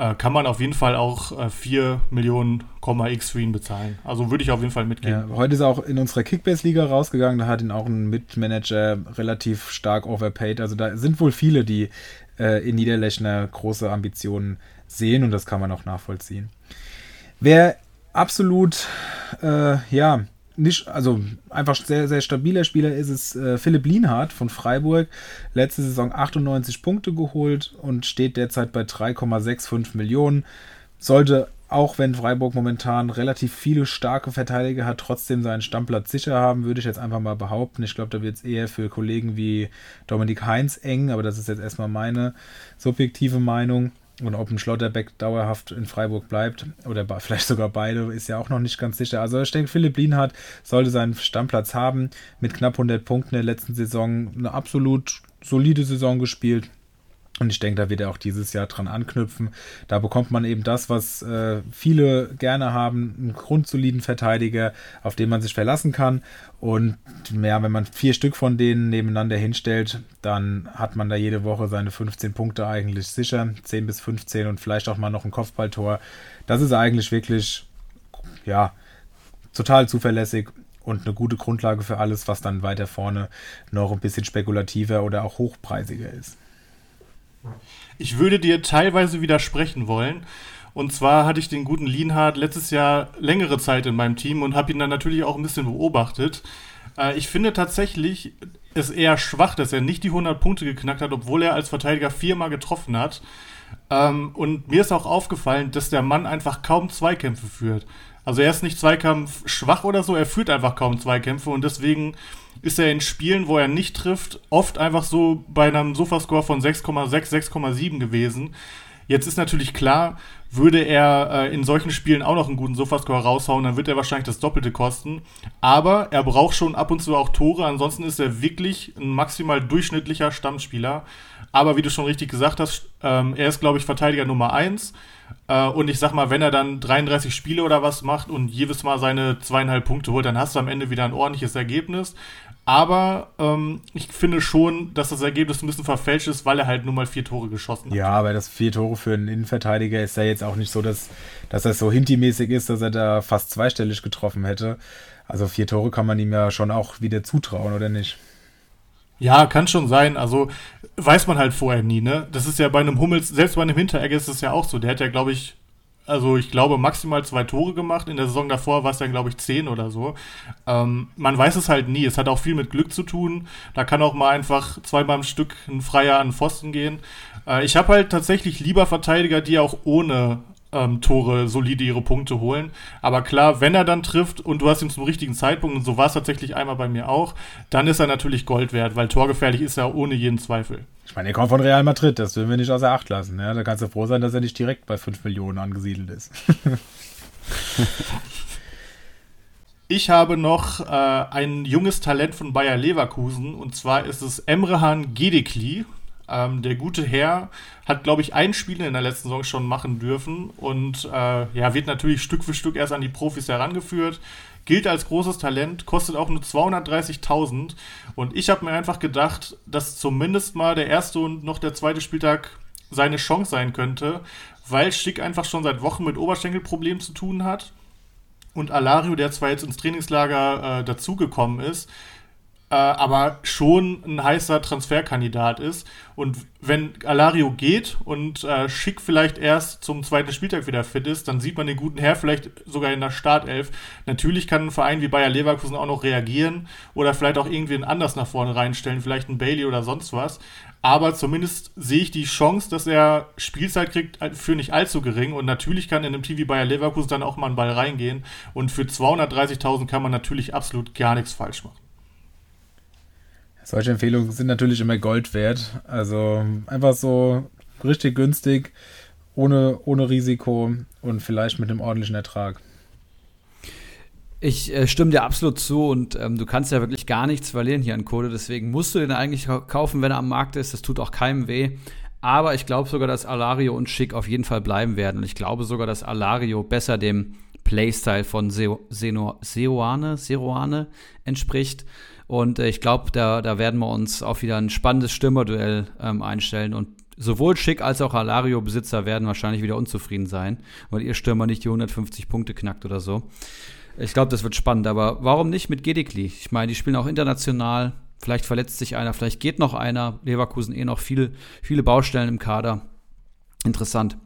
äh, kann man auf jeden Fall auch äh, 4 Millionen X für ihn bezahlen. Also würde ich auf jeden Fall mitgehen. Ja, heute ist er auch in unserer Kickbase-Liga rausgegangen. Da hat ihn auch ein Mitmanager relativ stark overpaid. Also da sind wohl viele, die äh, in Niederlechner große Ambitionen sehen und das kann man auch nachvollziehen. Wer absolut, äh, ja, nicht, also einfach sehr, sehr stabiler Spieler ist es äh, Philipp Lienhardt von Freiburg. Letzte Saison 98 Punkte geholt und steht derzeit bei 3,65 Millionen. Sollte, auch wenn Freiburg momentan relativ viele starke Verteidiger hat, trotzdem seinen Stammplatz sicher haben, würde ich jetzt einfach mal behaupten. Ich glaube, da wird es eher für Kollegen wie Dominik Heinz eng, aber das ist jetzt erstmal meine subjektive Meinung. Und ob ein Schlotterbeck dauerhaft in Freiburg bleibt oder vielleicht sogar beide, ist ja auch noch nicht ganz sicher. Also ich denke, Philipp Lienhardt sollte seinen Stammplatz haben. Mit knapp 100 Punkten in der letzten Saison eine absolut solide Saison gespielt. Und ich denke, da wird er auch dieses Jahr dran anknüpfen. Da bekommt man eben das, was äh, viele gerne haben, einen grundsoliden Verteidiger, auf den man sich verlassen kann. Und ja, wenn man vier Stück von denen nebeneinander hinstellt, dann hat man da jede Woche seine 15 Punkte eigentlich sicher. 10 bis 15 und vielleicht auch mal noch ein Kopfballtor. Das ist eigentlich wirklich, ja, total zuverlässig und eine gute Grundlage für alles, was dann weiter vorne noch ein bisschen spekulativer oder auch hochpreisiger ist. Ich würde dir teilweise widersprechen wollen. Und zwar hatte ich den guten Lienhardt letztes Jahr längere Zeit in meinem Team und habe ihn dann natürlich auch ein bisschen beobachtet. Äh, ich finde tatsächlich es eher schwach, dass er nicht die 100 Punkte geknackt hat, obwohl er als Verteidiger viermal getroffen hat. Ähm, und mir ist auch aufgefallen, dass der Mann einfach kaum Zweikämpfe führt. Also er ist nicht Zweikampf schwach oder so, er führt einfach kaum Zweikämpfe und deswegen ist er in Spielen, wo er nicht trifft, oft einfach so bei einem Sofascore von 6,6, 6,7 gewesen. Jetzt ist natürlich klar, würde er äh, in solchen Spielen auch noch einen guten Sofascore raushauen, dann wird er wahrscheinlich das Doppelte kosten. Aber er braucht schon ab und zu auch Tore, ansonsten ist er wirklich ein maximal durchschnittlicher Stammspieler. Aber wie du schon richtig gesagt hast, ähm, er ist, glaube ich, Verteidiger Nummer 1. Äh, und ich sag mal, wenn er dann 33 Spiele oder was macht und jedes Mal seine zweieinhalb Punkte holt, dann hast du am Ende wieder ein ordentliches Ergebnis. Aber ähm, ich finde schon, dass das Ergebnis ein bisschen verfälscht ist, weil er halt nur mal vier Tore geschossen hat. Ja, aber das vier Tore für einen Innenverteidiger ist ja jetzt auch nicht so, dass, dass das so hinti-mäßig ist, dass er da fast zweistellig getroffen hätte. Also vier Tore kann man ihm ja schon auch wieder zutrauen, oder nicht? Ja, kann schon sein. Also weiß man halt vorher nie, ne? Das ist ja bei einem Hummels, selbst bei einem Hinteregger ist es ja auch so. Der hat ja, glaube ich, also ich glaube, maximal zwei Tore gemacht. In der Saison davor war es dann, glaube ich, zehn oder so. Ähm, man weiß es halt nie. Es hat auch viel mit Glück zu tun. Da kann auch mal einfach zweimal am Stück ein Freier an den Pfosten gehen. Äh, ich habe halt tatsächlich lieber Verteidiger, die auch ohne ähm, Tore solide ihre Punkte holen. Aber klar, wenn er dann trifft und du hast ihn zum richtigen Zeitpunkt, und so war es tatsächlich einmal bei mir auch, dann ist er natürlich Gold wert, weil torgefährlich ist er ohne jeden Zweifel. Ich meine, er kommt von Real Madrid, das dürfen wir nicht außer Acht lassen. Ja? Da kannst du froh sein, dass er nicht direkt bei 5 Millionen angesiedelt ist. Ich habe noch äh, ein junges Talent von Bayer Leverkusen und zwar ist es Emrehan Gedekli. Ähm, der gute Herr hat, glaube ich, ein Spiel in der letzten Saison schon machen dürfen und äh, ja, wird natürlich Stück für Stück erst an die Profis herangeführt. Gilt als großes Talent, kostet auch nur 230.000. Und ich habe mir einfach gedacht, dass zumindest mal der erste und noch der zweite Spieltag seine Chance sein könnte, weil Schick einfach schon seit Wochen mit Oberschenkelproblemen zu tun hat. Und Alario, der zwar jetzt ins Trainingslager äh, dazugekommen ist, äh, aber schon ein heißer Transferkandidat ist. Und wenn Alario geht und äh, Schick vielleicht erst zum zweiten Spieltag wieder fit ist, dann sieht man den guten Herr vielleicht sogar in der Startelf. Natürlich kann ein Verein wie Bayer Leverkusen auch noch reagieren oder vielleicht auch irgendwen anders nach vorne reinstellen, vielleicht ein Bailey oder sonst was. Aber zumindest sehe ich die Chance, dass er Spielzeit kriegt, für nicht allzu gering. Und natürlich kann in einem wie Bayer Leverkusen dann auch mal ein Ball reingehen. Und für 230.000 kann man natürlich absolut gar nichts falsch machen. Solche Empfehlungen sind natürlich immer Gold wert. Also einfach so richtig günstig, ohne, ohne Risiko und vielleicht mit einem ordentlichen Ertrag. Ich äh, stimme dir absolut zu und ähm, du kannst ja wirklich gar nichts verlieren hier an Kohle. Deswegen musst du den eigentlich kaufen, wenn er am Markt ist. Das tut auch keinem weh. Aber ich glaube sogar, dass Alario und Schick auf jeden Fall bleiben werden. Und ich glaube sogar, dass Alario besser dem Playstyle von Seoane, entspricht. Und äh, ich glaube, da, da werden wir uns auch wieder ein spannendes Stürmerduell ähm, einstellen. Und sowohl Schick als auch Alario-Besitzer werden wahrscheinlich wieder unzufrieden sein, weil ihr Stürmer nicht die 150 Punkte knackt oder so. Ich glaube, das wird spannend. Aber warum nicht mit Gedekli? Ich meine, die spielen auch international. Vielleicht verletzt sich einer, vielleicht geht noch einer. Leverkusen eh noch viel, viele Baustellen im Kader. Interessant.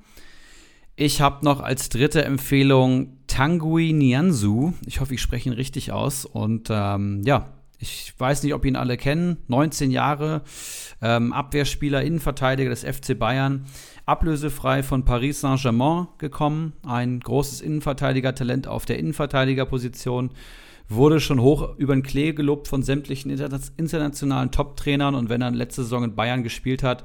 Ich habe noch als dritte Empfehlung Tanguy Nianzu. Ich hoffe, ich spreche ihn richtig aus. Und ähm, ja, ich weiß nicht, ob ihn alle kennen, 19 Jahre, ähm, Abwehrspieler, Innenverteidiger des FC Bayern, ablösefrei von Paris Saint-Germain gekommen, ein großes Innenverteidiger-Talent auf der Innenverteidigerposition, wurde schon hoch über den Klee gelobt von sämtlichen internationalen Top-Trainern. Und wenn er letzte Saison in Bayern gespielt hat,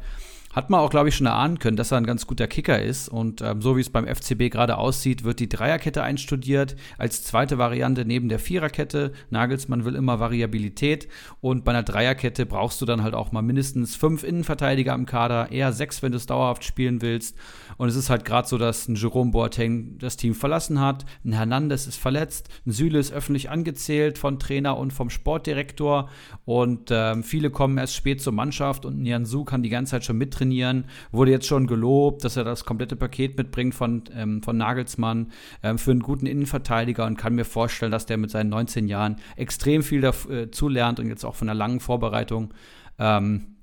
hat man auch, glaube ich, schon erahnen können, dass er ein ganz guter Kicker ist. Und ähm, so wie es beim FCB gerade aussieht, wird die Dreierkette einstudiert als zweite Variante neben der Viererkette. Nagelsmann will immer Variabilität. Und bei einer Dreierkette brauchst du dann halt auch mal mindestens fünf Innenverteidiger im Kader, eher sechs, wenn du es dauerhaft spielen willst. Und es ist halt gerade so, dass ein Jerome Boateng das Team verlassen hat, ein Hernandez ist verletzt, ein Süle ist öffentlich angezählt von Trainer und vom Sportdirektor. Und ähm, viele kommen erst spät zur Mannschaft und Nianzu kann die ganze Zeit schon mittrainieren trainieren. Wurde jetzt schon gelobt, dass er das komplette Paket mitbringt von, ähm, von Nagelsmann ähm, für einen guten Innenverteidiger und kann mir vorstellen, dass der mit seinen 19 Jahren extrem viel dazu äh, lernt und jetzt auch von einer langen Vorbereitung ähm,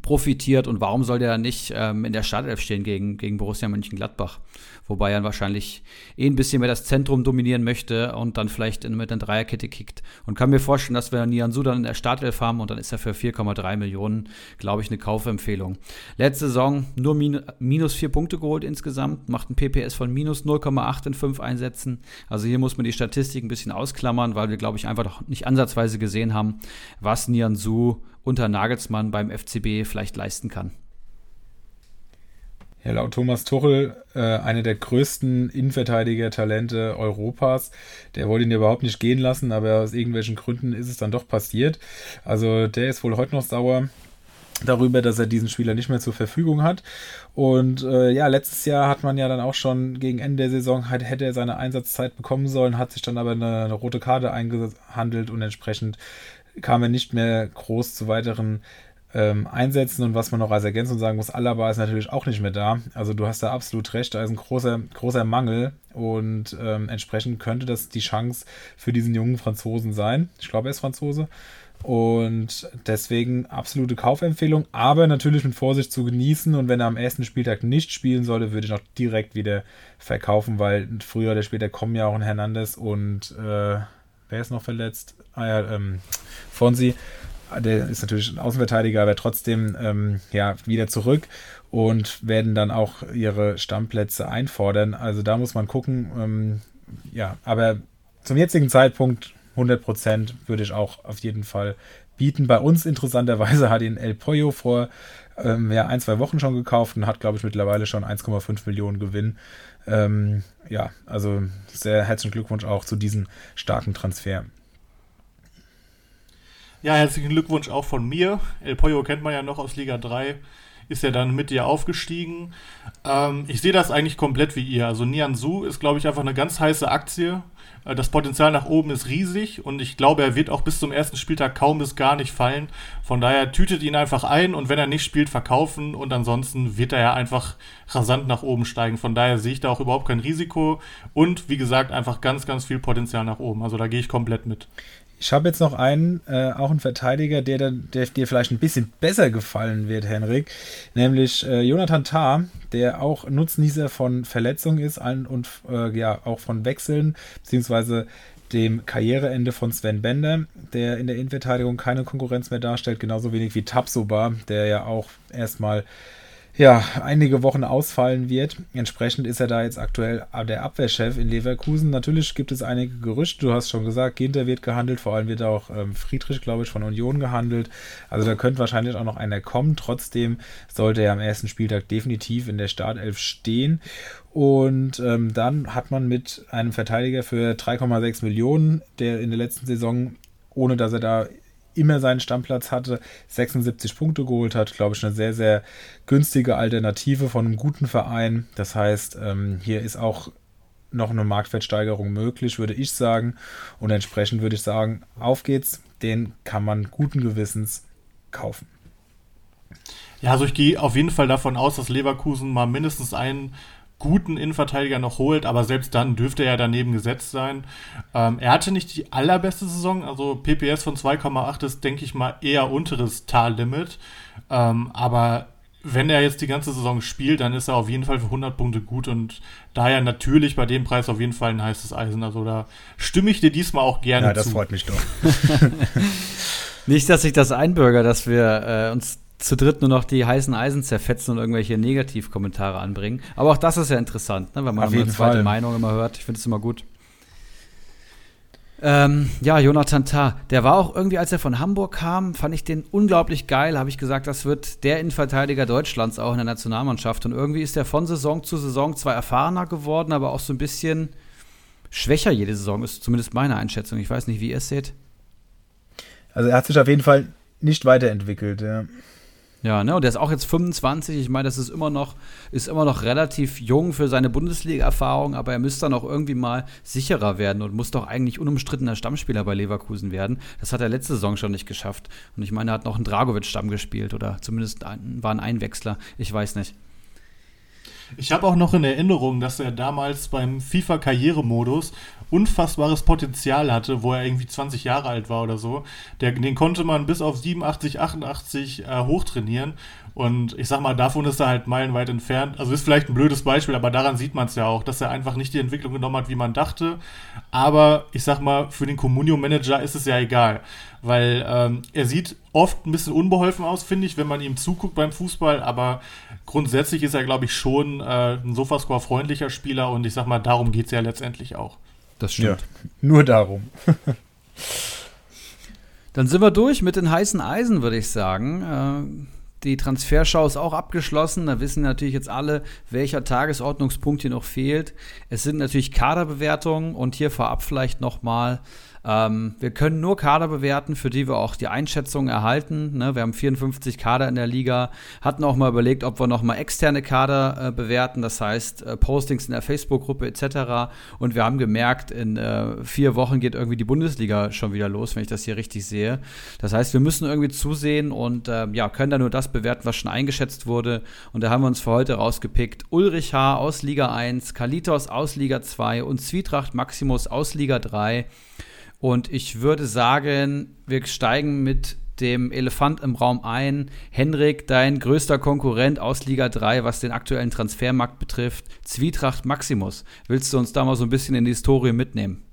profitiert und warum soll der nicht ähm, in der Startelf stehen gegen, gegen Borussia Mönchengladbach? Wobei er wahrscheinlich eh ein bisschen mehr das Zentrum dominieren möchte und dann vielleicht mit einer Dreierkette kickt. Und kann mir vorstellen, dass wir Nianzu dann in der Startelf haben und dann ist er für 4,3 Millionen, glaube ich, eine Kaufempfehlung. Letzte Saison nur min minus 4 Punkte geholt insgesamt, macht ein PPS von minus 0,8 in 5 Einsätzen. Also hier muss man die Statistik ein bisschen ausklammern, weil wir, glaube ich, einfach noch nicht ansatzweise gesehen haben, was Nianzu unter Nagelsmann beim FCB vielleicht leisten kann. Ja, laut Thomas Tuchel, äh, einer der größten Innenverteidiger-Talente Europas. Der wollte ihn überhaupt nicht gehen lassen, aber aus irgendwelchen Gründen ist es dann doch passiert. Also der ist wohl heute noch sauer darüber, dass er diesen Spieler nicht mehr zur Verfügung hat. Und äh, ja, letztes Jahr hat man ja dann auch schon gegen Ende der Saison, halt, hätte er seine Einsatzzeit bekommen sollen, hat sich dann aber eine, eine rote Karte eingehandelt und entsprechend kam er nicht mehr groß zu weiteren ähm, Einsätzen. Und was man noch als Ergänzung sagen muss, Alaba ist natürlich auch nicht mehr da. Also du hast da absolut recht, da ist ein großer, großer Mangel und ähm, entsprechend könnte das die Chance für diesen jungen Franzosen sein. Ich glaube, er ist Franzose. Und deswegen absolute Kaufempfehlung, aber natürlich mit Vorsicht zu genießen. Und wenn er am ersten Spieltag nicht spielen sollte, würde ich auch direkt wieder verkaufen, weil früher oder später kommen ja auch ein Hernandez und äh, wer ist noch verletzt? Ah ja, ähm, Fonsi. Der ist natürlich ein Außenverteidiger, aber trotzdem ähm, ja, wieder zurück und werden dann auch ihre Stammplätze einfordern. Also da muss man gucken. Ähm, ja, aber zum jetzigen Zeitpunkt 100% würde ich auch auf jeden Fall bieten. Bei uns interessanterweise hat ihn El Pollo vor ähm, ja, ein, zwei Wochen schon gekauft und hat, glaube ich, mittlerweile schon 1,5 Millionen Gewinn. Ähm, ja, also sehr herzlichen Glückwunsch auch zu diesem starken Transfer. Ja, herzlichen Glückwunsch auch von mir. El Pollo kennt man ja noch aus Liga 3 ist er dann mit dir aufgestiegen. Ähm, ich sehe das eigentlich komplett wie ihr. Also Nian Su ist, glaube ich, einfach eine ganz heiße Aktie. Äh, das Potenzial nach oben ist riesig und ich glaube, er wird auch bis zum ersten Spieltag kaum bis gar nicht fallen. Von daher tütet ihn einfach ein und wenn er nicht spielt, verkaufen und ansonsten wird er ja einfach rasant nach oben steigen. Von daher sehe ich da auch überhaupt kein Risiko und wie gesagt, einfach ganz, ganz viel Potenzial nach oben. Also da gehe ich komplett mit. Ich habe jetzt noch einen, äh, auch einen Verteidiger, der, der, dir vielleicht ein bisschen besser gefallen wird, Henrik, nämlich äh, Jonathan Tah, der auch Nutznießer von Verletzungen ist und äh, ja auch von Wechseln, beziehungsweise dem Karriereende von Sven Bender, der in der Innenverteidigung keine Konkurrenz mehr darstellt, genauso wenig wie Tabsoba, der ja auch erstmal ja, einige Wochen ausfallen wird. Entsprechend ist er da jetzt aktuell der Abwehrchef in Leverkusen. Natürlich gibt es einige Gerüchte, du hast schon gesagt, Ginter wird gehandelt, vor allem wird auch ähm, Friedrich, glaube ich, von Union gehandelt. Also da könnte wahrscheinlich auch noch einer kommen. Trotzdem sollte er am ersten Spieltag definitiv in der Startelf stehen. Und ähm, dann hat man mit einem Verteidiger für 3,6 Millionen, der in der letzten Saison, ohne dass er da immer seinen Stammplatz hatte, 76 Punkte geholt hat. Glaube ich, eine sehr, sehr günstige Alternative von einem guten Verein. Das heißt, ähm, hier ist auch noch eine Marktwertsteigerung möglich, würde ich sagen. Und entsprechend würde ich sagen, auf geht's. Den kann man guten Gewissens kaufen. Ja, also ich gehe auf jeden Fall davon aus, dass Leverkusen mal mindestens einen guten Innenverteidiger noch holt, aber selbst dann dürfte er daneben gesetzt sein. Ähm, er hatte nicht die allerbeste Saison, also PPS von 2,8 ist, denke ich mal, eher unteres Tallimit. Ähm, aber wenn er jetzt die ganze Saison spielt, dann ist er auf jeden Fall für 100 Punkte gut und daher natürlich bei dem Preis auf jeden Fall ein heißes Eisen. Also da stimme ich dir diesmal auch gerne ja, das zu. freut mich doch. Nicht, dass ich das einbürger, dass wir äh, uns zu dritt nur noch die heißen Eisen zerfetzen und irgendwelche Negativkommentare anbringen. Aber auch das ist ja interessant, ne? wenn man eine zweite Fall. Meinung immer hört. Ich finde es immer gut. Ähm, ja, Jonathan Tah, der war auch irgendwie, als er von Hamburg kam, fand ich den unglaublich geil. Habe ich gesagt, das wird der Innenverteidiger Deutschlands auch in der Nationalmannschaft. Und irgendwie ist er von Saison zu Saison zwar erfahrener geworden, aber auch so ein bisschen schwächer jede Saison, ist zumindest meine Einschätzung. Ich weiß nicht, wie ihr es seht. Also er hat sich auf jeden Fall nicht weiterentwickelt, ja. Ja, ne, und der ist auch jetzt 25. Ich meine, das ist immer noch, ist immer noch relativ jung für seine Bundesliga-Erfahrung, aber er müsste dann auch irgendwie mal sicherer werden und muss doch eigentlich unumstrittener Stammspieler bei Leverkusen werden. Das hat er letzte Saison schon nicht geschafft. Und ich meine, er hat noch einen Dragovic-Stamm gespielt oder zumindest ein, war ein Einwechsler. Ich weiß nicht. Ich habe auch noch in Erinnerung, dass er damals beim FIFA-Karrieremodus unfassbares Potenzial hatte, wo er irgendwie 20 Jahre alt war oder so. Der, den konnte man bis auf 87, 88 äh, hochtrainieren. Und ich sag mal, davon ist er halt meilenweit entfernt. Also ist vielleicht ein blödes Beispiel, aber daran sieht man es ja auch, dass er einfach nicht die Entwicklung genommen hat, wie man dachte. Aber ich sag mal, für den Communio-Manager ist es ja egal. Weil ähm, er sieht oft ein bisschen unbeholfen aus, finde ich, wenn man ihm zuguckt beim Fußball. Aber grundsätzlich ist er, glaube ich, schon äh, ein Sofascore-freundlicher Spieler. Und ich sag mal, darum geht es ja letztendlich auch. Das stimmt. Ja, nur darum. Dann sind wir durch mit den heißen Eisen, würde ich sagen. Äh, die Transferschau ist auch abgeschlossen. Da wissen natürlich jetzt alle, welcher Tagesordnungspunkt hier noch fehlt. Es sind natürlich Kaderbewertungen und hier vorab vielleicht noch mal ähm, wir können nur Kader bewerten, für die wir auch die Einschätzung erhalten. Ne? Wir haben 54 Kader in der Liga, hatten auch mal überlegt, ob wir noch mal externe Kader äh, bewerten, das heißt äh, Postings in der Facebook-Gruppe etc. Und wir haben gemerkt, in äh, vier Wochen geht irgendwie die Bundesliga schon wieder los, wenn ich das hier richtig sehe. Das heißt, wir müssen irgendwie zusehen und ähm, ja, können da nur das bewerten, was schon eingeschätzt wurde. Und da haben wir uns für heute rausgepickt Ulrich H. aus Liga 1, Kalitos aus Liga 2 und Zwietracht Maximus aus Liga 3. Und ich würde sagen, wir steigen mit dem Elefant im Raum ein. Henrik, dein größter Konkurrent aus Liga 3, was den aktuellen Transfermarkt betrifft, Zwietracht Maximus. Willst du uns da mal so ein bisschen in die Historie mitnehmen?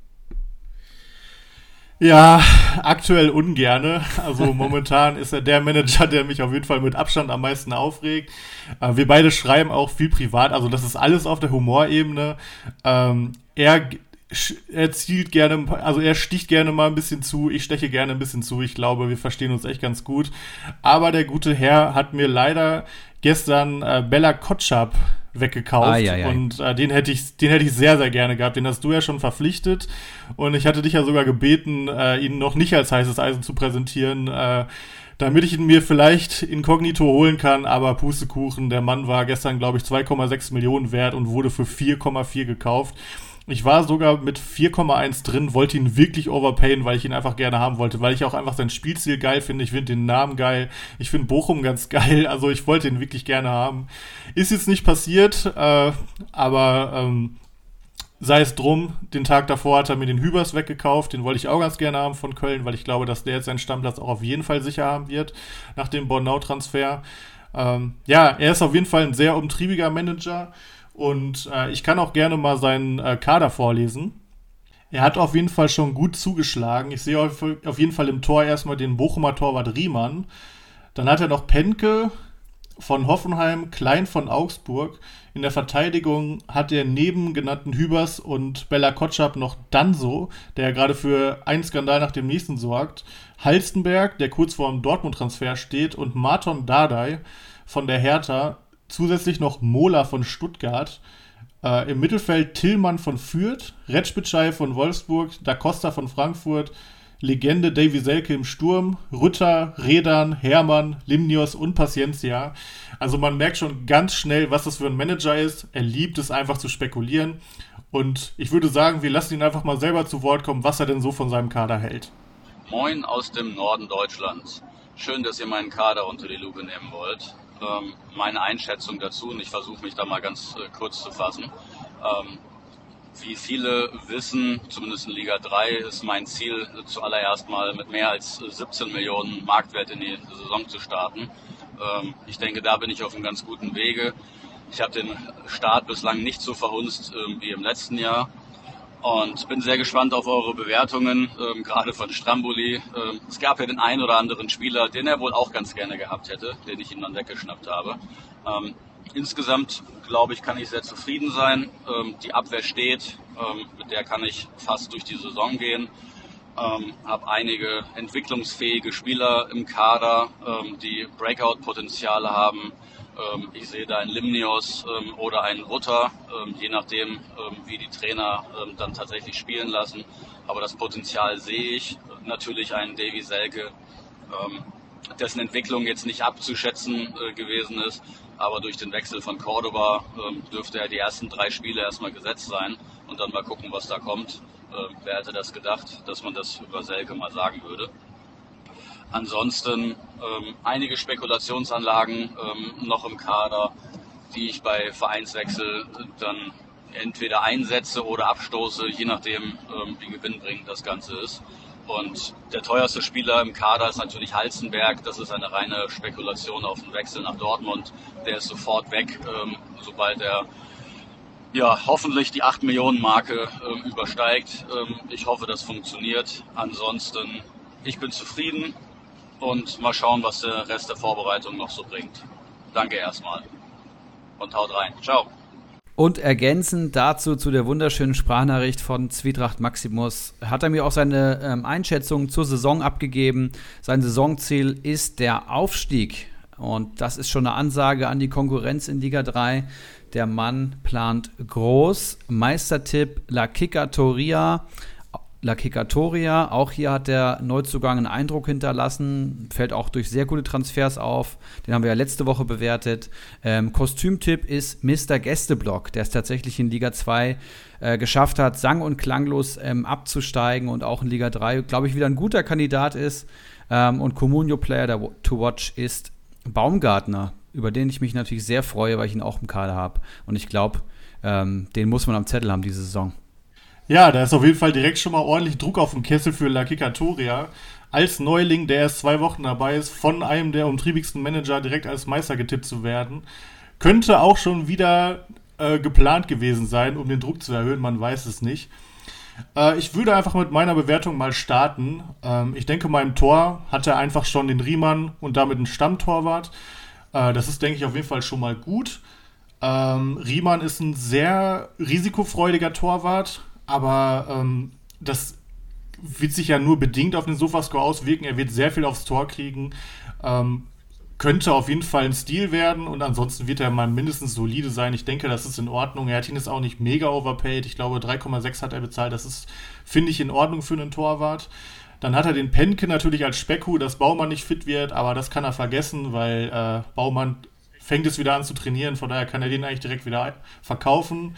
Ja, aktuell ungerne. Also momentan ist er der Manager, der mich auf jeden Fall mit Abstand am meisten aufregt. Äh, wir beide schreiben auch viel privat, also das ist alles auf der Humorebene. Ähm, er er zielt gerne, also er sticht gerne mal ein bisschen zu, ich steche gerne ein bisschen zu. Ich glaube, wir verstehen uns echt ganz gut. Aber der gute Herr hat mir leider gestern äh, Bella Kotschap weggekauft ah, ja, ja. und äh, den hätte ich den hätte ich sehr sehr gerne gehabt den hast du ja schon verpflichtet und ich hatte dich ja sogar gebeten äh, ihn noch nicht als heißes Eisen zu präsentieren äh, damit ich ihn mir vielleicht inkognito holen kann aber Pustekuchen der Mann war gestern glaube ich 2,6 Millionen wert und wurde für 4,4 gekauft ich war sogar mit 4,1 drin, wollte ihn wirklich overpayen, weil ich ihn einfach gerne haben wollte, weil ich auch einfach sein Spielstil geil finde. Ich finde den Namen geil. Ich finde Bochum ganz geil. Also ich wollte ihn wirklich gerne haben. Ist jetzt nicht passiert, äh, aber ähm, sei es drum. Den Tag davor hat er mir den Hübers weggekauft. Den wollte ich auch ganz gerne haben von Köln, weil ich glaube, dass der jetzt seinen Stammplatz auch auf jeden Fall sicher haben wird nach dem Bornau-Transfer. Ähm, ja, er ist auf jeden Fall ein sehr umtriebiger Manager. Und äh, ich kann auch gerne mal seinen äh, Kader vorlesen. Er hat auf jeden Fall schon gut zugeschlagen. Ich sehe auf, auf jeden Fall im Tor erstmal den Bochumer Torwart Riemann. Dann hat er noch Penke von Hoffenheim, Klein von Augsburg. In der Verteidigung hat er neben genannten Hübers und Bella Kotschap noch Danso, der gerade für einen Skandal nach dem nächsten sorgt. Halstenberg, der kurz vor dem Dortmund-Transfer steht, und Marton Dardai von der Hertha, zusätzlich noch Mola von Stuttgart. Äh, Im Mittelfeld Tillmann von Fürth, Retschbitschei von Wolfsburg, Da Costa von Frankfurt, Legende Davy Selke im Sturm, Rütter, Redan, Hermann, Limnios und Paciencia. Also man merkt schon ganz schnell, was das für ein Manager ist. Er liebt es einfach zu spekulieren. Und ich würde sagen, wir lassen ihn einfach mal selber zu Wort kommen, was er denn so von seinem Kader hält. Moin aus dem Norden Deutschlands. Schön, dass ihr meinen Kader unter die Lupe nehmen wollt ähm, meine Einschätzung dazu und ich versuche mich da mal ganz äh, kurz zu fassen. Ähm, wie viele wissen, zumindest in Liga 3 ist mein Ziel zuallererst mal mit mehr als 17 Millionen Marktwert in die Saison zu starten. Ähm, ich denke, da bin ich auf einem ganz guten Wege. Ich habe den Start bislang nicht so verhunzt äh, wie im letzten Jahr. Und bin sehr gespannt auf eure Bewertungen, ähm, gerade von Stramboli. Ähm, es gab ja den einen oder anderen Spieler, den er wohl auch ganz gerne gehabt hätte, den ich ihm dann weggeschnappt habe. Ähm, insgesamt, glaube ich, kann ich sehr zufrieden sein. Ähm, die Abwehr steht, ähm, mit der kann ich fast durch die Saison gehen. Ähm, habe einige entwicklungsfähige Spieler im Kader, die Breakout-Potenziale haben. Ähm, ich sehe da einen Limnios ähm, oder einen Rutter, ähm, je nachdem, wie die Trainer dann tatsächlich spielen lassen. Aber das Potenzial sehe ich. Natürlich einen Davy Selke, dessen Entwicklung jetzt nicht abzuschätzen äh, gewesen ist. Aber durch den Wechsel von Cordoba dürfte er die ersten drei Spiele erstmal gesetzt sein und dann mal gucken, was da kommt. Wer hätte das gedacht, dass man das über Selke mal sagen würde? Ansonsten ähm, einige Spekulationsanlagen ähm, noch im Kader, die ich bei Vereinswechsel dann entweder einsetze oder abstoße, je nachdem, ähm, wie gewinnbringend das Ganze ist. Und der teuerste Spieler im Kader ist natürlich Halzenberg. Das ist eine reine Spekulation auf den Wechsel nach Dortmund. Der ist sofort weg, ähm, sobald er ja, hoffentlich die 8 Millionen Marke ähm, übersteigt. Ähm, ich hoffe, das funktioniert. Ansonsten, ich bin zufrieden und mal schauen, was der Rest der Vorbereitung noch so bringt. Danke erstmal und haut rein. Ciao. Und ergänzend dazu zu der wunderschönen Sprachnachricht von Zwietracht Maximus hat er mir auch seine ähm, Einschätzung zur Saison abgegeben. Sein Saisonziel ist der Aufstieg. Und das ist schon eine Ansage an die Konkurrenz in Liga 3. Der Mann plant groß. Meistertipp La Kikatoria La Kikatoria, auch hier hat der Neuzugang einen Eindruck hinterlassen, fällt auch durch sehr gute Transfers auf. Den haben wir ja letzte Woche bewertet. Ähm, Kostümtipp ist Mr. Gästeblock, der es tatsächlich in Liga 2 äh, geschafft hat, sang- und klanglos ähm, abzusteigen und auch in Liga 3, glaube ich, wieder ein guter Kandidat ist. Ähm, und Comunio Player der to Watch ist Baumgartner, über den ich mich natürlich sehr freue, weil ich ihn auch im Kader habe. Und ich glaube, ähm, den muss man am Zettel haben diese Saison. Ja, da ist auf jeden Fall direkt schon mal ordentlich Druck auf dem Kessel für La Kikatoria. Als Neuling, der erst zwei Wochen dabei ist, von einem der umtriebigsten Manager direkt als Meister getippt zu werden. Könnte auch schon wieder äh, geplant gewesen sein, um den Druck zu erhöhen, man weiß es nicht. Äh, ich würde einfach mit meiner Bewertung mal starten. Ähm, ich denke, meinem Tor hat er einfach schon den Riemann und damit einen Stammtorwart. Äh, das ist, denke ich, auf jeden Fall schon mal gut. Ähm, Riemann ist ein sehr risikofreudiger Torwart, aber ähm, das wird sich ja nur bedingt auf den Sofascore auswirken. Er wird sehr viel aufs Tor kriegen. Ähm, könnte auf jeden Fall ein Stil werden und ansonsten wird er mal mindestens solide sein. Ich denke, das ist in Ordnung. Er hat ihn jetzt auch nicht mega overpaid. Ich glaube, 3,6 hat er bezahlt. Das ist, finde ich, in Ordnung für einen Torwart. Dann hat er den Penke natürlich als Specku, dass Baumann nicht fit wird, aber das kann er vergessen, weil äh, Baumann fängt es wieder an zu trainieren. Von daher kann er den eigentlich direkt wieder verkaufen.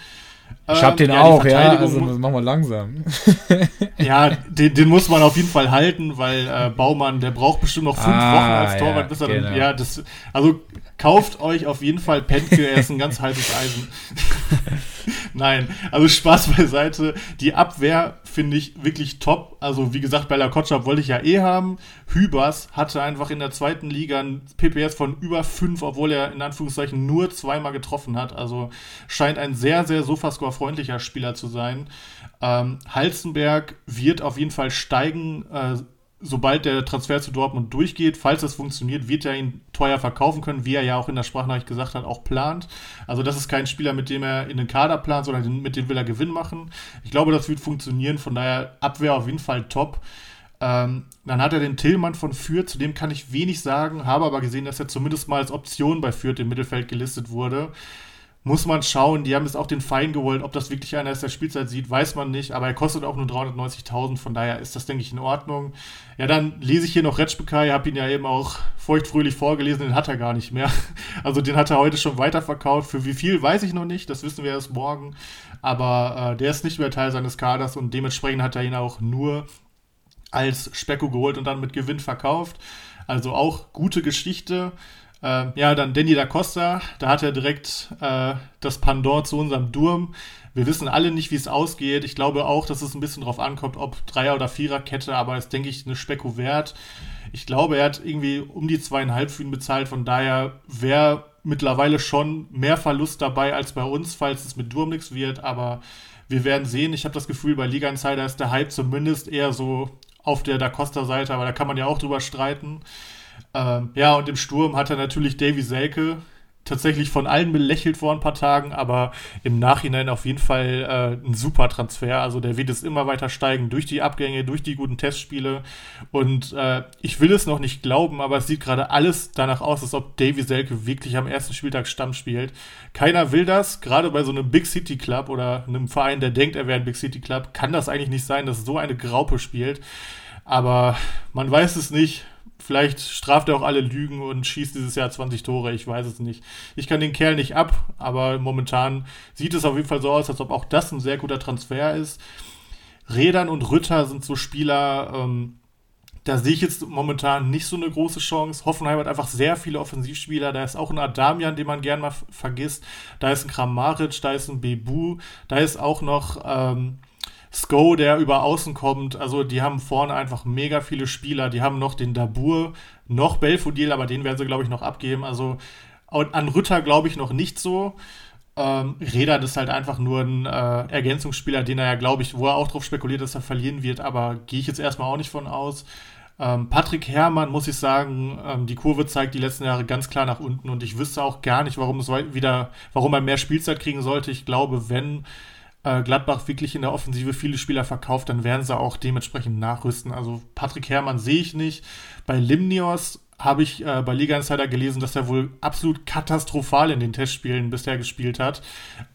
Ich hab den ähm, ja, auch, ja, also machen wir langsam. ja, den, den, muss man auf jeden Fall halten, weil äh, Baumann, der braucht bestimmt noch fünf ah, Wochen als Torwart, ja, bis er genau. dann, ja, das, also kauft euch auf jeden Fall Penke, er ist ein ganz heißes Eisen. Nein, also Spaß beiseite. Die Abwehr finde ich wirklich top. Also wie gesagt, Bella Kotschap wollte ich ja eh haben. Hübers hatte einfach in der zweiten Liga ein PPS von über 5, obwohl er in Anführungszeichen nur zweimal getroffen hat. Also scheint ein sehr, sehr Sofascore-freundlicher Spieler zu sein. Ähm, Halzenberg wird auf jeden Fall steigen. Äh, sobald der Transfer zu Dortmund durchgeht, falls das funktioniert, wird er ihn teuer verkaufen können, wie er ja auch in der Sprachnachricht gesagt hat, auch plant. Also das ist kein Spieler, mit dem er in den Kader plant, sondern mit dem will er Gewinn machen. Ich glaube, das wird funktionieren, von daher Abwehr auf jeden Fall top. Ähm, dann hat er den Tillmann von Fürth, zu dem kann ich wenig sagen, habe aber gesehen, dass er zumindest mal als Option bei Fürth im Mittelfeld gelistet wurde muss man schauen. Die haben jetzt auch den Fein geholt. Ob das wirklich einer ist, der Spielzeit sieht, weiß man nicht. Aber er kostet auch nur 390.000. Von daher ist das, denke ich, in Ordnung. Ja, dann lese ich hier noch Retschbekai. Habe ihn ja eben auch feuchtfröhlich vorgelesen. Den hat er gar nicht mehr. Also den hat er heute schon weiterverkauft. Für wie viel, weiß ich noch nicht. Das wissen wir erst morgen. Aber äh, der ist nicht mehr Teil seines Kaders. Und dementsprechend hat er ihn auch nur als Specko geholt und dann mit Gewinn verkauft. Also auch gute Geschichte. Äh, ja, dann Danny da Costa, da hat er direkt äh, das Pandor zu unserem Durm. Wir wissen alle nicht, wie es ausgeht. Ich glaube auch, dass es ein bisschen drauf ankommt, ob Dreier- oder Viererkette, aber ist, denke ich, eine Specko wert. Ich glaube, er hat irgendwie um die zweieinhalb für ihn bezahlt, von daher wäre mittlerweile schon mehr Verlust dabei als bei uns, falls es mit Durm nichts wird, aber wir werden sehen. Ich habe das Gefühl, bei Liga Insider ist der Hype zumindest eher so auf der Da Costa-Seite, aber da kann man ja auch drüber streiten. Ähm, ja, und im Sturm hat er natürlich Davy Selke, tatsächlich von allen belächelt vor ein paar Tagen, aber im Nachhinein auf jeden Fall äh, ein super Transfer. Also der wird es immer weiter steigen durch die Abgänge, durch die guten Testspiele. Und äh, ich will es noch nicht glauben, aber es sieht gerade alles danach aus, als ob Davy Selke wirklich am ersten Spieltag Stamm spielt. Keiner will das, gerade bei so einem Big City Club oder einem Verein, der denkt, er wäre ein Big City Club, kann das eigentlich nicht sein, dass so eine Graupe spielt. Aber man weiß es nicht. Vielleicht straft er auch alle Lügen und schießt dieses Jahr 20 Tore, ich weiß es nicht. Ich kann den Kerl nicht ab, aber momentan sieht es auf jeden Fall so aus, als ob auch das ein sehr guter Transfer ist. Rädern und Rütter sind so Spieler, ähm, da sehe ich jetzt momentan nicht so eine große Chance. Hoffenheim hat einfach sehr viele Offensivspieler. Da ist auch ein Adamian, den man gern mal vergisst. Da ist ein Kramaric, da ist ein Bebu, da ist auch noch ähm, Sko, der über außen kommt. Also die haben vorne einfach mega viele Spieler. Die haben noch den Dabur, noch Belfodil, aber den werden sie, glaube ich, noch abgeben. Also an Rütter glaube ich noch nicht so. Ähm, Räder ist halt einfach nur ein äh, Ergänzungsspieler, den er ja, glaube ich, wo er auch drauf spekuliert, dass er verlieren wird, aber gehe ich jetzt erstmal auch nicht von aus. Ähm, Patrick Herrmann, muss ich sagen, ähm, die Kurve zeigt die letzten Jahre ganz klar nach unten und ich wüsste auch gar nicht, warum es wieder, warum er mehr Spielzeit kriegen sollte. Ich glaube, wenn äh, Gladbach wirklich in der Offensive viele Spieler verkauft, dann werden sie auch dementsprechend nachrüsten. Also Patrick Herrmann sehe ich nicht. Bei Limnios habe ich äh, bei Liga Insider gelesen, dass er wohl absolut katastrophal in den Testspielen bisher gespielt hat.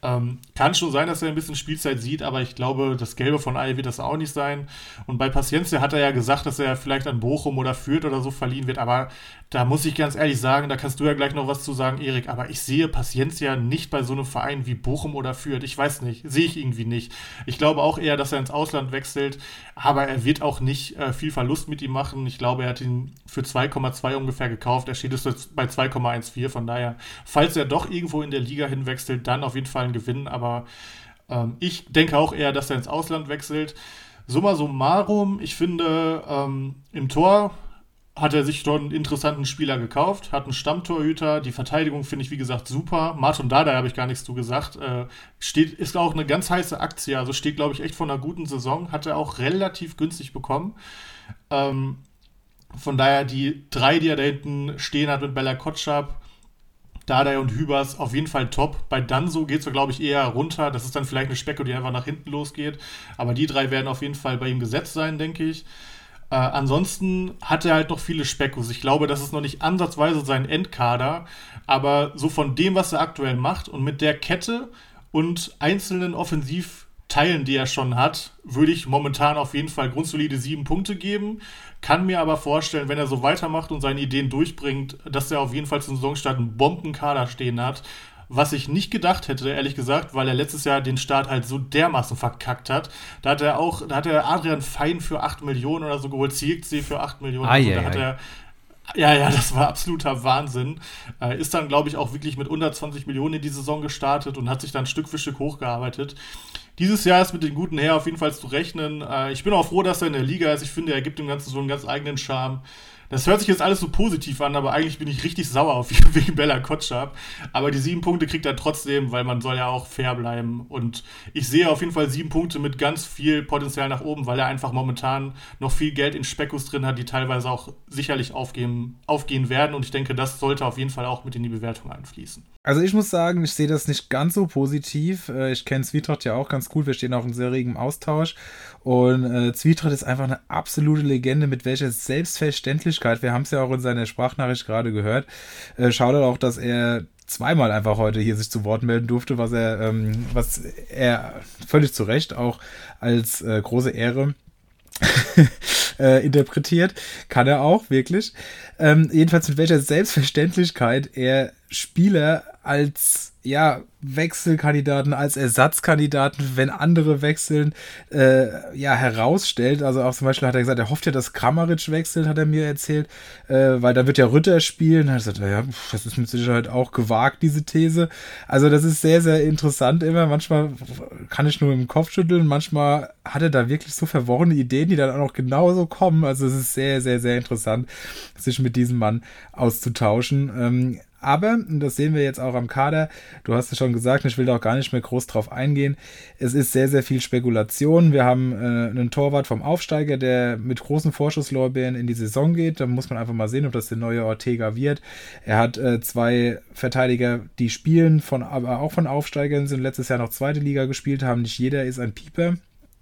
Ähm, kann schon sein, dass er ein bisschen Spielzeit sieht, aber ich glaube, das Gelbe von Ei wird das auch nicht sein. Und bei Paciencia hat er ja gesagt, dass er vielleicht an Bochum oder Fürth oder so verliehen wird, aber da muss ich ganz ehrlich sagen, da kannst du ja gleich noch was zu sagen, Erik, aber ich sehe Paciencia nicht bei so einem Verein wie Bochum oder Fürth. Ich weiß nicht, sehe ich irgendwie nicht. Ich glaube auch eher, dass er ins Ausland wechselt, aber er wird auch nicht äh, viel Verlust mit ihm machen. Ich glaube, er hat ihn für 2,2 ungefähr gekauft. Er steht jetzt bei 2,14. Von daher, falls er doch irgendwo in der Liga hinwechselt, dann auf jeden Fall ein Gewinn. Aber Ähm, ich denke auch eher, dass er ins Ausland wechselt. Summa summarum, ich finde, ähm, im Tor hat er sich dort einen interessanten Spieler gekauft, hat einen Stammtorhüter. Die Verteidigung finde ich, wie gesagt, super. Martin Dada habe ich gar nichts zu gesagt. Äh, steht, ist auch eine ganz heiße Aktie, also steht, glaube ich, echt von einer guten Saison. Hat er auch relativ günstig bekommen. Ähm, von daher die drei, die er da hinten stehen hat mit Bella Kotschap, Dada und Hübers, auf jeden Fall top. Bei Danso geht es, glaube ich, eher runter. Das ist dann vielleicht eine Specko, die einfach nach hinten losgeht. Aber die drei werden auf jeden Fall bei ihm gesetzt sein, denke ich. Äh, ansonsten hat er halt noch viele Speckos. Ich glaube, das ist noch nicht ansatzweise sein Endkader, aber so von dem, was er aktuell macht und mit der Kette und einzelnen Offensivteilen, die er schon hat, würde ich momentan auf jeden Fall grundsolide sieben Punkte geben. Kann mir aber vorstellen, wenn er so weitermacht und seine Ideen durchbringt, dass er auf jeden Fall zum Saisonstart einen Bombenkader stehen hat was ich nicht gedacht hätte, ehrlich gesagt, weil er letztes Jahr den Start halt so dermaßen verkackt hat. Da hat er auch, da hat er Adrian Fein für 8 Millionen oder so geholt, Zirkzee für 8 Millionen. Ai, also, da ai, hat er ja, ja, das war absoluter Wahnsinn. Äh, ist dann, glaube ich, auch wirklich mit 120 Millionen in die Saison gestartet und hat sich dann Stück für Stück hochgearbeitet. Dieses Jahr ist mit den guten Herren auf jeden Fall zu rechnen. Äh, ich bin auch froh, dass er in der Liga ist. Ich finde, er gibt dem Ganzen so einen ganz eigenen Charme. Das hört sich jetzt alles so positiv an, aber eigentlich bin ich richtig sauer auf ihn wegen Bella Kotschap. Aber die sieben Punkte kriegt er trotzdem, weil man soll ja auch fair bleiben. Und ich sehe auf jeden Fall sieben Punkte mit ganz viel Potenzial nach oben, weil er einfach momentan noch viel Geld in Speckus drin hat, die teilweise auch sicherlich aufgehen, aufgehen werden. Und ich denke, das sollte auf jeden Fall auch mit in die Bewertung einfließen. Also ich muss sagen, ich sehe das nicht ganz so positiv. Äh, Ich kenne Zwietracht ja auch ganz gut. Wir stehen auch in sehr regem Austausch. Und äh, Zwietracht ist einfach eine absolute Legende, mit welcher Selbstverständlichkeit, wir haben es ja auch in seiner Sprachnachricht gerade gehört, äh, schaut auch, dass er zweimal einfach heute hier sich zu Wort melden durfte, was er, ähm, was er völlig zu Recht auch als äh, große Ehre äh, interpretiert. Kann er auch, wirklich. Ähm, jedenfalls mit welcher Selbstverständlichkeit er Spieler als ja, Wechselkandidaten, als Ersatzkandidaten, wenn andere wechseln, äh, ja, herausstellt. Also auch zum Beispiel hat er gesagt, er hofft ja, dass Kramaric wechselt, hat er mir erzählt, äh, weil da wird ja Rütter spielen. Da hat er gesagt, ja, das ist mit Sicherheit auch gewagt, diese These. Also das ist sehr, sehr interessant immer. Manchmal kann ich nur im Kopf schütteln, manchmal hat er da wirklich so verworrene Ideen, die dann auch noch genauso kommen. Also es ist sehr, sehr, sehr interessant, sich mit diesem Mann auszutauschen. Ähm, aber, und das sehen wir jetzt auch am Kader, du hast es schon gesagt, ich will da auch gar nicht mehr groß drauf eingehen. Es ist sehr, sehr viel Spekulation. Wir haben äh, einen Torwart vom Aufsteiger, der mit großen Vorschusslorbeeren in die Saison geht. Da muss man einfach mal sehen, ob das der neue Ortega wird. Er hat äh, zwei Verteidiger, die spielen, von, aber auch von Aufsteigern, sind letztes Jahr noch zweite Liga gespielt haben. Nicht jeder ist ein Pieper,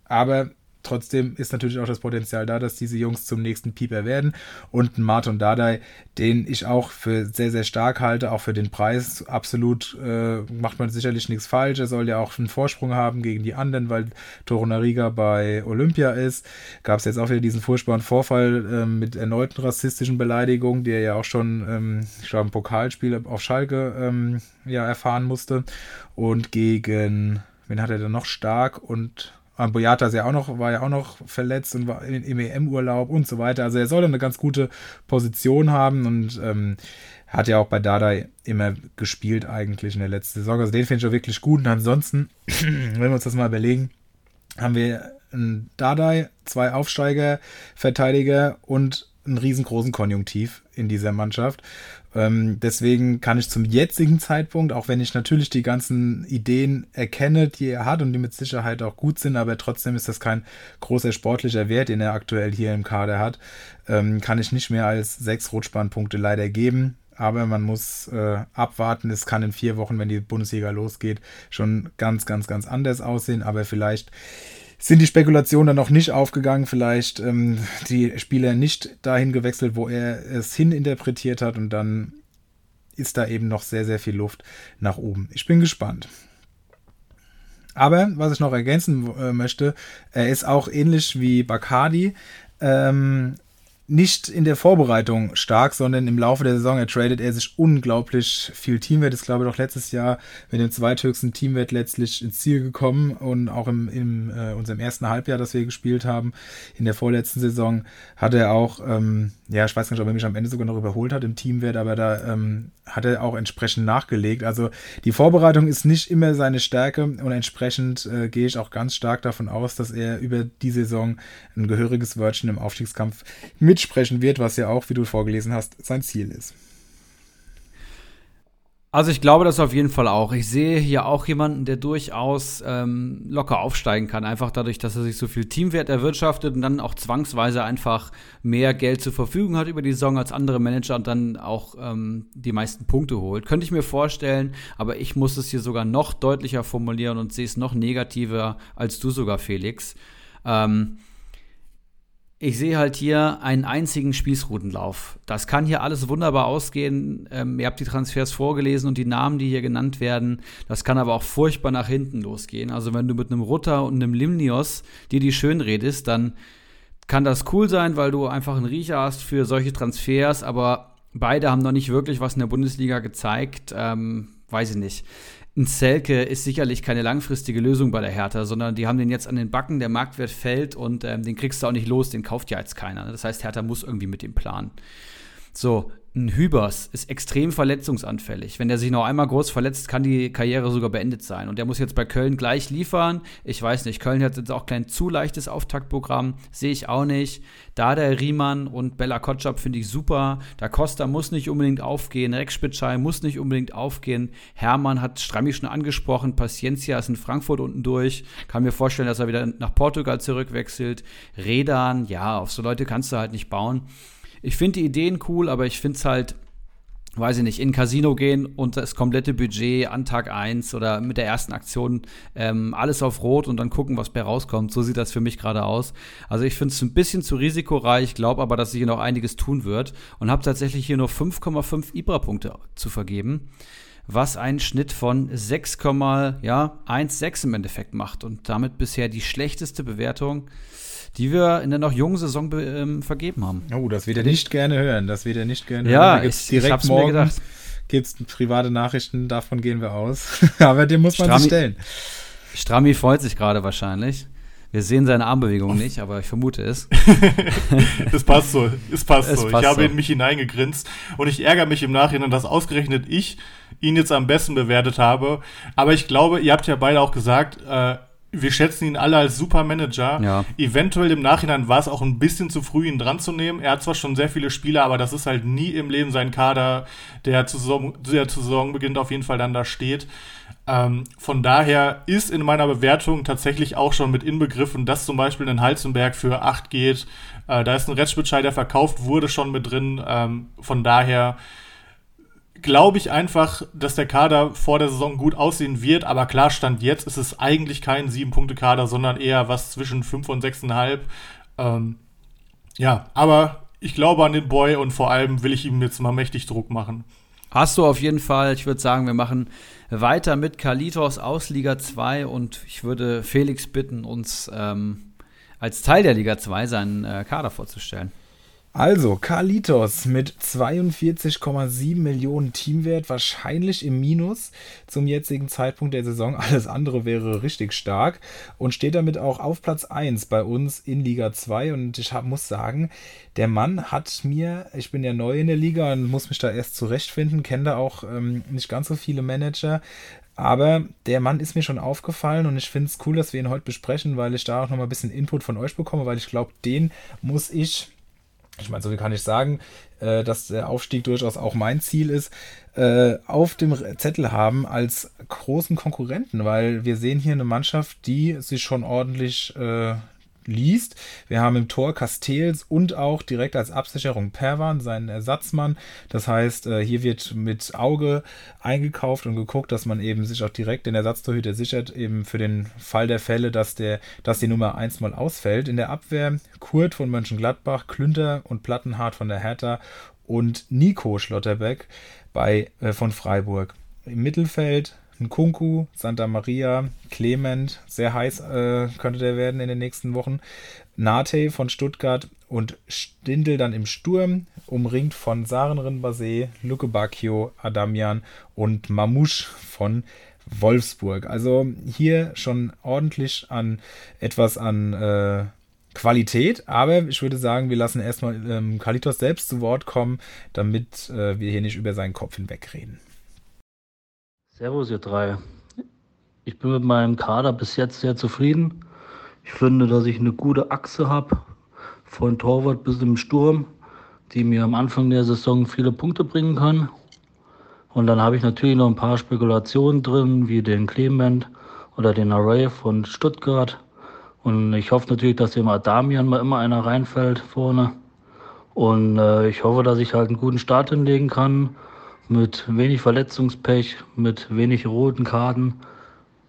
aber trotzdem ist natürlich auch das Potenzial da, dass diese Jungs zum nächsten Pieper werden. Und Martin Dardai, den ich auch für sehr, sehr stark halte, auch für den Preis. Absolut äh, macht man sicherlich nichts falsch. Er soll ja auch einen Vorsprung haben gegen die anderen, weil Torunariga bei Olympia ist. Gab es jetzt auch wieder diesen furchtbaren Vorfall ähm, mit erneuten rassistischen Beleidigungen, die er ja auch schon, ähm, ich glaube, im Pokalspiel auf Schalke ähm, ja, erfahren musste. Und gegen, wen hat er denn noch stark und Boyata ist ja auch noch, war ja auch noch verletzt und war im EM-Urlaub und so weiter. Also er soll eine ganz gute Position haben und ähm, hat ja auch bei Dada immer gespielt eigentlich in der letzten Saison. Also den finde ich auch wirklich gut. Und ansonsten, wenn wir uns das mal überlegen, haben wir einen Dardai, zwei Aufsteiger, Verteidiger und einen riesengroßen Konjunktiv in dieser Mannschaft. Ähm, deswegen kann ich zum jetzigen Zeitpunkt, auch wenn ich natürlich die ganzen Ideen erkenne, die er hat und die mit Sicherheit auch gut sind, aber trotzdem ist das kein großer sportlicher Wert, den er aktuell hier im Kader hat, ähm, kann ich nicht mehr als sechs Rutschbahnpunkte leider geben. Aber man muss äh, abwarten. Es kann in vier Wochen, wenn die Bundesliga losgeht, schon ganz, ganz, ganz anders aussehen. Aber vielleicht sind die Spekulationen dann noch nicht aufgegangen, vielleicht ähm, die Spieler nicht dahin gewechselt, wo er es hininterpretiert hat und dann ist da eben noch sehr, sehr viel Luft nach oben. Ich bin gespannt. Aber was ich noch ergänzen äh, möchte, er ist auch ähnlich wie Bacardi ähm, nicht in der Vorbereitung stark, sondern im Laufe der Saison ertradet er sich unglaublich viel Teamwert. Ist, glaube ich, doch letztes Jahr mit dem zweithöchsten Teamwert letztlich ins Ziel gekommen und auch im, in äh, unserem ersten Halbjahr, das wir gespielt haben, in der vorletzten Saison, hat er auch ähm, ja, ich weiß nicht, ob er mich am Ende sogar noch überholt hat im Teamwert, aber da ähm, hat er auch entsprechend nachgelegt. Also die Vorbereitung ist nicht immer seine Stärke und entsprechend äh, gehe ich auch ganz stark davon aus, dass er über die Saison ein gehöriges Wörtchen im Aufstiegskampf mitsprechen wird, was ja auch, wie du vorgelesen hast, sein Ziel ist. Also ich glaube das auf jeden Fall auch. Ich sehe hier auch jemanden, der durchaus ähm, locker aufsteigen kann, einfach dadurch, dass er sich so viel Teamwert erwirtschaftet und dann auch zwangsweise einfach mehr Geld zur Verfügung hat über die Saison als andere Manager und dann auch ähm, die meisten Punkte holt. Könnte ich mir vorstellen, aber ich muss es hier sogar noch deutlicher formulieren und sehe es noch negativer als du sogar, Felix. Ähm, ich sehe halt hier einen einzigen Spießrutenlauf. Das kann hier alles wunderbar ausgehen. Ähm, ihr habt die Transfers vorgelesen und die Namen, die hier genannt werden. Das kann aber auch furchtbar nach hinten losgehen. Also wenn du mit einem Rutter und einem Limnios dir die schön redest, dann kann das cool sein, weil du einfach einen Riecher hast für solche Transfers. Aber beide haben noch nicht wirklich was in der Bundesliga gezeigt. Ähm, weiß ich nicht ein Selke ist sicherlich keine langfristige Lösung bei der Hertha, sondern die haben den jetzt an den Backen, der Marktwert fällt und ähm, den kriegst du auch nicht los, den kauft ja jetzt keiner. Das heißt, Hertha muss irgendwie mit dem planen. So, ein Hübers ist extrem verletzungsanfällig. Wenn der sich noch einmal groß verletzt, kann die Karriere sogar beendet sein. Und der muss jetzt bei Köln gleich liefern. Ich weiß nicht, Köln hat jetzt auch kein zu leichtes Auftaktprogramm. Sehe ich auch nicht. Da der Riemann und Bella Kotschap finde ich super. Da Costa muss nicht unbedingt aufgehen. Rex Spitschei muss nicht unbedingt aufgehen. Hermann hat Strammi schon angesprochen. Paciencia ist in Frankfurt unten durch. Kann mir vorstellen, dass er wieder nach Portugal zurückwechselt. Redan, ja, auf so Leute kannst du halt nicht bauen ich finde die Ideen cool, aber ich finde es halt, weiß ich nicht, in ein Casino gehen und das komplette Budget an Tag 1 oder mit der ersten Aktion ähm, alles auf Rot und dann gucken, was bei rauskommt. So sieht das für mich gerade aus. Also ich finde es ein bisschen zu risikoreich, glaube aber, dass sich hier noch einiges tun wird und habe tatsächlich hier nur 5,5 Ibra-Punkte zu vergeben was einen Schnitt von 6,16 ja, im Endeffekt macht und damit bisher die schlechteste Bewertung die wir in der noch jungen Saison ähm, vergeben haben. Oh, das wird er nicht gerne hören. Das wird er nicht gerne ja, hören. Ja, ich, direkt ich hab's morgen mir gedacht. Gibt es private Nachrichten, davon gehen wir aus. Aber dem muss man Strami, sich stellen. Strammi freut sich gerade wahrscheinlich. Wir sehen seine Armbewegung nicht, aber ich vermute es. das passt so. Es passt es so. Passt ich habe so. in mich hineingegrinst und ich ärgere mich im Nachhinein, dass ausgerechnet ich ihn jetzt am besten bewertet habe. Aber ich glaube, ihr habt ja beide auch gesagt, äh, wir schätzen ihn alle als Supermanager. Ja. Eventuell im Nachhinein war es auch ein bisschen zu früh, ihn dran zu nehmen. Er hat zwar schon sehr viele Spieler, aber das ist halt nie im Leben sein Kader, der zu Saison, der zu Saisonbeginn auf jeden Fall dann da steht. Ähm, von daher ist in meiner Bewertung tatsächlich auch schon mit inbegriffen, dass zum Beispiel ein Halzenberg für 8 geht. Äh, da ist ein Rettschbescheid, der verkauft wurde, schon mit drin. Ähm, von daher glaube ich einfach, dass der Kader vor der Saison gut aussehen wird. Aber klar, Stand jetzt ist es eigentlich kein 7-Punkte-Kader, sondern eher was zwischen 5 und 6,5. Ähm, ja, aber ich glaube an den Boy und vor allem will ich ihm jetzt mal mächtig Druck machen. Hast du auf jeden Fall. Ich würde sagen, wir machen weiter mit Kalitos aus Liga 2 und ich würde Felix bitten, uns ähm, als Teil der Liga 2 seinen äh, Kader vorzustellen. Also, Carlitos mit 42,7 Millionen Teamwert, wahrscheinlich im Minus zum jetzigen Zeitpunkt der Saison. Alles andere wäre richtig stark und steht damit auch auf Platz 1 bei uns in Liga 2. Und ich hab, muss sagen, der Mann hat mir, ich bin ja neu in der Liga und muss mich da erst zurechtfinden, kenne da auch ähm, nicht ganz so viele Manager, aber der Mann ist mir schon aufgefallen und ich finde es cool, dass wir ihn heute besprechen, weil ich da auch nochmal ein bisschen Input von euch bekomme, weil ich glaube, den muss ich ich meine, so wie kann ich sagen, äh, dass der Aufstieg durchaus auch mein Ziel ist, äh, auf dem Zettel haben als großen Konkurrenten, weil wir sehen hier eine Mannschaft, die sich schon ordentlich äh, liest. Wir haben im Tor Castells und auch direkt als Absicherung Perwan, seinen Ersatzmann. Das heißt, äh, hier wird mit Auge eingekauft und geguckt, dass man eben sich auch direkt den Ersatztorhüter sichert, eben für den Fall der Fälle, dass, der, dass die Nummer 1 mal ausfällt. In der Abwehr Kurt von Mönchengladbach, Klünter und Plattenhardt von der Hertha und Nico Schlotterbeck bei, äh, von Freiburg. Im Mittelfeld Nkunku, Santa Maria, Clement, sehr heiß äh, könnte der werden in den nächsten Wochen. Nate von Stuttgart und Stindel dann im Sturm, umringt von Sarenrin Basé, Luke Bacchio, Adamian und Mamouche von Wolfsburg. Also hier schon ordentlich an etwas an äh, Qualität, aber ich würde sagen, wir lassen erstmal ähm, Kalitos selbst zu Wort kommen, damit äh, wir hier nicht über seinen Kopf hinwegreden. Servus, ihr drei. Ich bin mit meinem Kader bis jetzt sehr zufrieden. Ich finde, dass ich eine gute Achse habe, von Torwart bis im Sturm, die mir am Anfang der Saison viele Punkte bringen kann. Und dann habe ich natürlich noch ein paar Spekulationen drin, wie den Clement oder den Array von Stuttgart. Und ich hoffe natürlich, dass dem Adamian mal immer einer reinfällt vorne. Und äh, ich hoffe, dass ich halt einen guten Start hinlegen kann. Mit wenig Verletzungspech, mit wenig roten Karten.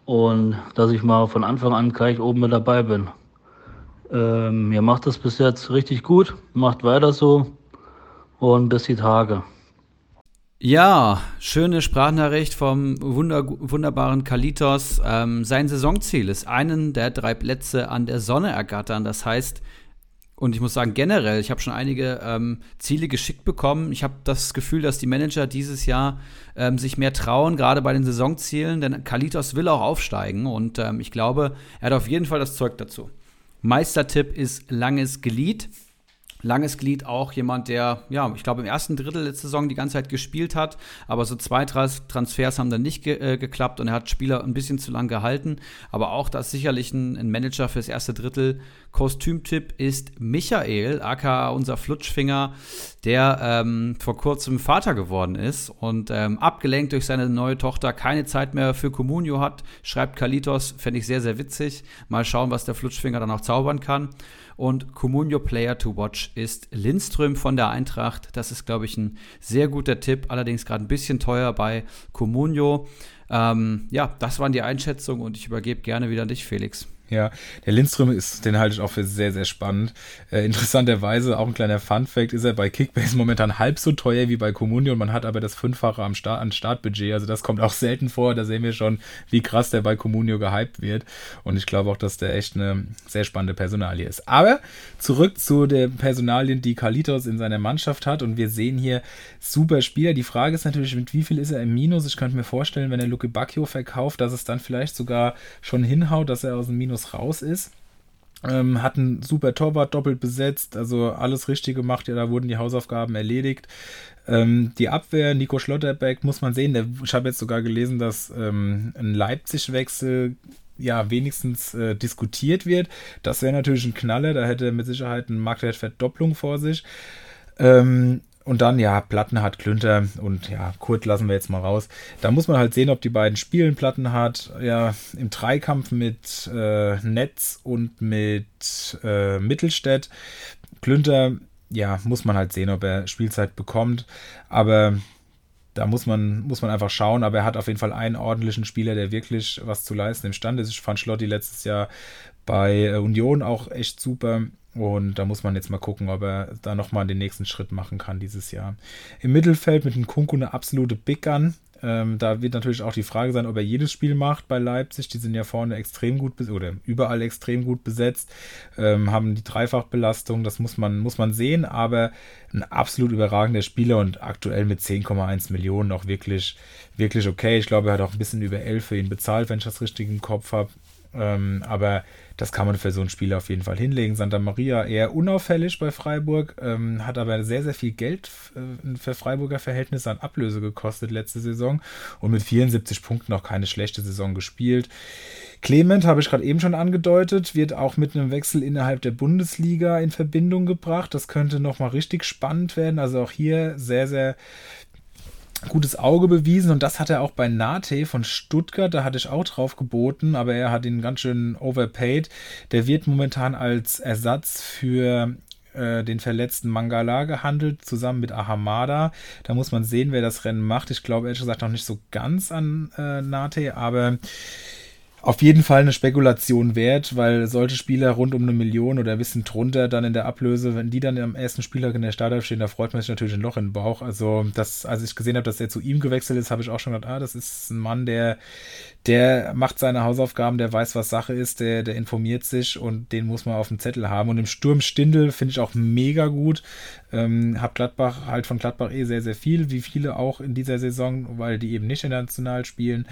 Und dass ich mal von Anfang an gleich oben mit dabei bin. Ähm, ihr macht das bis jetzt richtig gut. Macht weiter so. Und bis die Tage. Ja, schöne Sprachnachricht vom wunder wunderbaren Kalitos. Ähm, sein Saisonziel ist, einen der drei Plätze an der Sonne ergattern. Das heißt, und ich muss sagen, generell, ich habe schon einige ähm, Ziele geschickt bekommen. Ich habe das Gefühl, dass die Manager dieses Jahr ähm, sich mehr trauen, gerade bei den Saisonzielen, denn Kalitos will auch aufsteigen und ähm, ich glaube, er hat auf jeden Fall das Zeug dazu. Meistertipp ist langes Glied langes Glied auch jemand, der, ja, ich glaube, im ersten Drittel letzte Saison die ganze Zeit gespielt hat, aber so zwei, drei Transfers haben dann nicht ge äh, geklappt und er hat Spieler ein bisschen zu lang gehalten. Aber auch das sicherlich ein, ein Manager fürs erste Drittel. Kostümtipp ist Michael, aka unser Flutschfinger, der ähm, vor kurzem Vater geworden ist und ähm, abgelenkt durch seine neue Tochter keine Zeit mehr für Communio hat, schreibt Kalitos, fände ich sehr, sehr witzig. Mal schauen, was der Flutschfinger dann auch zaubern kann. Und Comunio Player to Watch ist Lindström von der Eintracht. Das ist, glaube ich, ein sehr guter Tipp. Allerdings gerade ein bisschen teuer bei Comunio. Ähm, ja, das waren die Einschätzungen und ich übergebe gerne wieder an dich, Felix. Ja, der Lindström ist, den halte ich auch für sehr, sehr spannend. Äh, interessanterweise, auch ein kleiner Fun-Fact, ist er bei Kickbase momentan halb so teuer wie bei Communio und man hat aber das Fünffache am Start, an Startbudget. Also das kommt auch selten vor. Da sehen wir schon, wie krass der bei Communio gehypt wird. Und ich glaube auch, dass der echt eine sehr spannende Personalie ist. Aber zurück zu den Personalien, die Kalitos in seiner Mannschaft hat. Und wir sehen hier super Spieler. Die Frage ist natürlich, mit wie viel ist er im Minus? Ich könnte mir vorstellen, wenn er Luke Bacchio verkauft, dass es dann vielleicht sogar schon hinhaut, dass er aus dem Minus Minus raus ist. Ähm, hat einen super Torwart doppelt besetzt, also alles richtig gemacht. Ja, da wurden die Hausaufgaben erledigt. Ähm, die Abwehr, Nico Schlotterbeck, muss man sehen. Der, ich habe jetzt sogar gelesen, dass ähm, ein Leipzig-Wechsel ja wenigstens äh, diskutiert wird. Das wäre natürlich ein Knaller. Da hätte er mit Sicherheit eine Marktwertverdopplung vor sich. Ähm, und dann, ja, Platten hat Klünter und ja, Kurt lassen wir jetzt mal raus. Da muss man halt sehen, ob die beiden spielen. Platten hat ja im Dreikampf mit äh, Netz und mit äh, Mittelstädt. Klünter, ja, muss man halt sehen, ob er Spielzeit bekommt. Aber da muss man, muss man einfach schauen. Aber er hat auf jeden Fall einen ordentlichen Spieler, der wirklich was zu leisten imstande ist. Ich fand Schlotti letztes Jahr bei äh, Union auch echt super. Und da muss man jetzt mal gucken, ob er da nochmal den nächsten Schritt machen kann dieses Jahr. Im Mittelfeld mit dem Kunku eine absolute Big Gun. Ähm, da wird natürlich auch die Frage sein, ob er jedes Spiel macht bei Leipzig. Die sind ja vorne extrem gut oder überall extrem gut besetzt, ähm, haben die Dreifachbelastung. Das muss man, muss man sehen, aber ein absolut überragender Spieler und aktuell mit 10,1 Millionen auch wirklich, wirklich okay. Ich glaube, er hat auch ein bisschen über 11 für ihn bezahlt, wenn ich das richtig im Kopf habe. Ähm, aber das kann man für so einen Spieler auf jeden Fall hinlegen. Santa Maria eher unauffällig bei Freiburg, ähm, hat aber sehr, sehr viel Geld äh, für Freiburger Verhältnisse an Ablöse gekostet letzte Saison und mit 74 Punkten auch keine schlechte Saison gespielt. Clement, habe ich gerade eben schon angedeutet, wird auch mit einem Wechsel innerhalb der Bundesliga in Verbindung gebracht. Das könnte nochmal richtig spannend werden. Also auch hier sehr, sehr gutes Auge bewiesen und das hat er auch bei Nate von Stuttgart, da hatte ich auch drauf geboten, aber er hat ihn ganz schön overpaid. Der wird momentan als Ersatz für äh, den verletzten Mangala gehandelt, zusammen mit Ahamada. Da muss man sehen, wer das Rennen macht. Ich glaube ehrlich gesagt noch nicht so ganz an äh, Nate, aber auf jeden Fall eine Spekulation wert, weil solche Spieler rund um eine Million oder ein bisschen drunter dann in der Ablöse, wenn die dann am ersten Spieltag in der Startelf stehen, da freut man sich natürlich ein Loch in den Bauch. Also, das, als ich gesehen habe, dass er zu ihm gewechselt ist, habe ich auch schon gedacht, ah, das ist ein Mann, der, der macht seine Hausaufgaben, der weiß, was Sache ist, der, der informiert sich und den muss man auf dem Zettel haben. Und im Sturm Stindel finde ich auch mega gut. Ähm, hab Gladbach halt von Gladbach eh sehr, sehr viel, wie viele auch in dieser Saison, weil die eben nicht international spielen.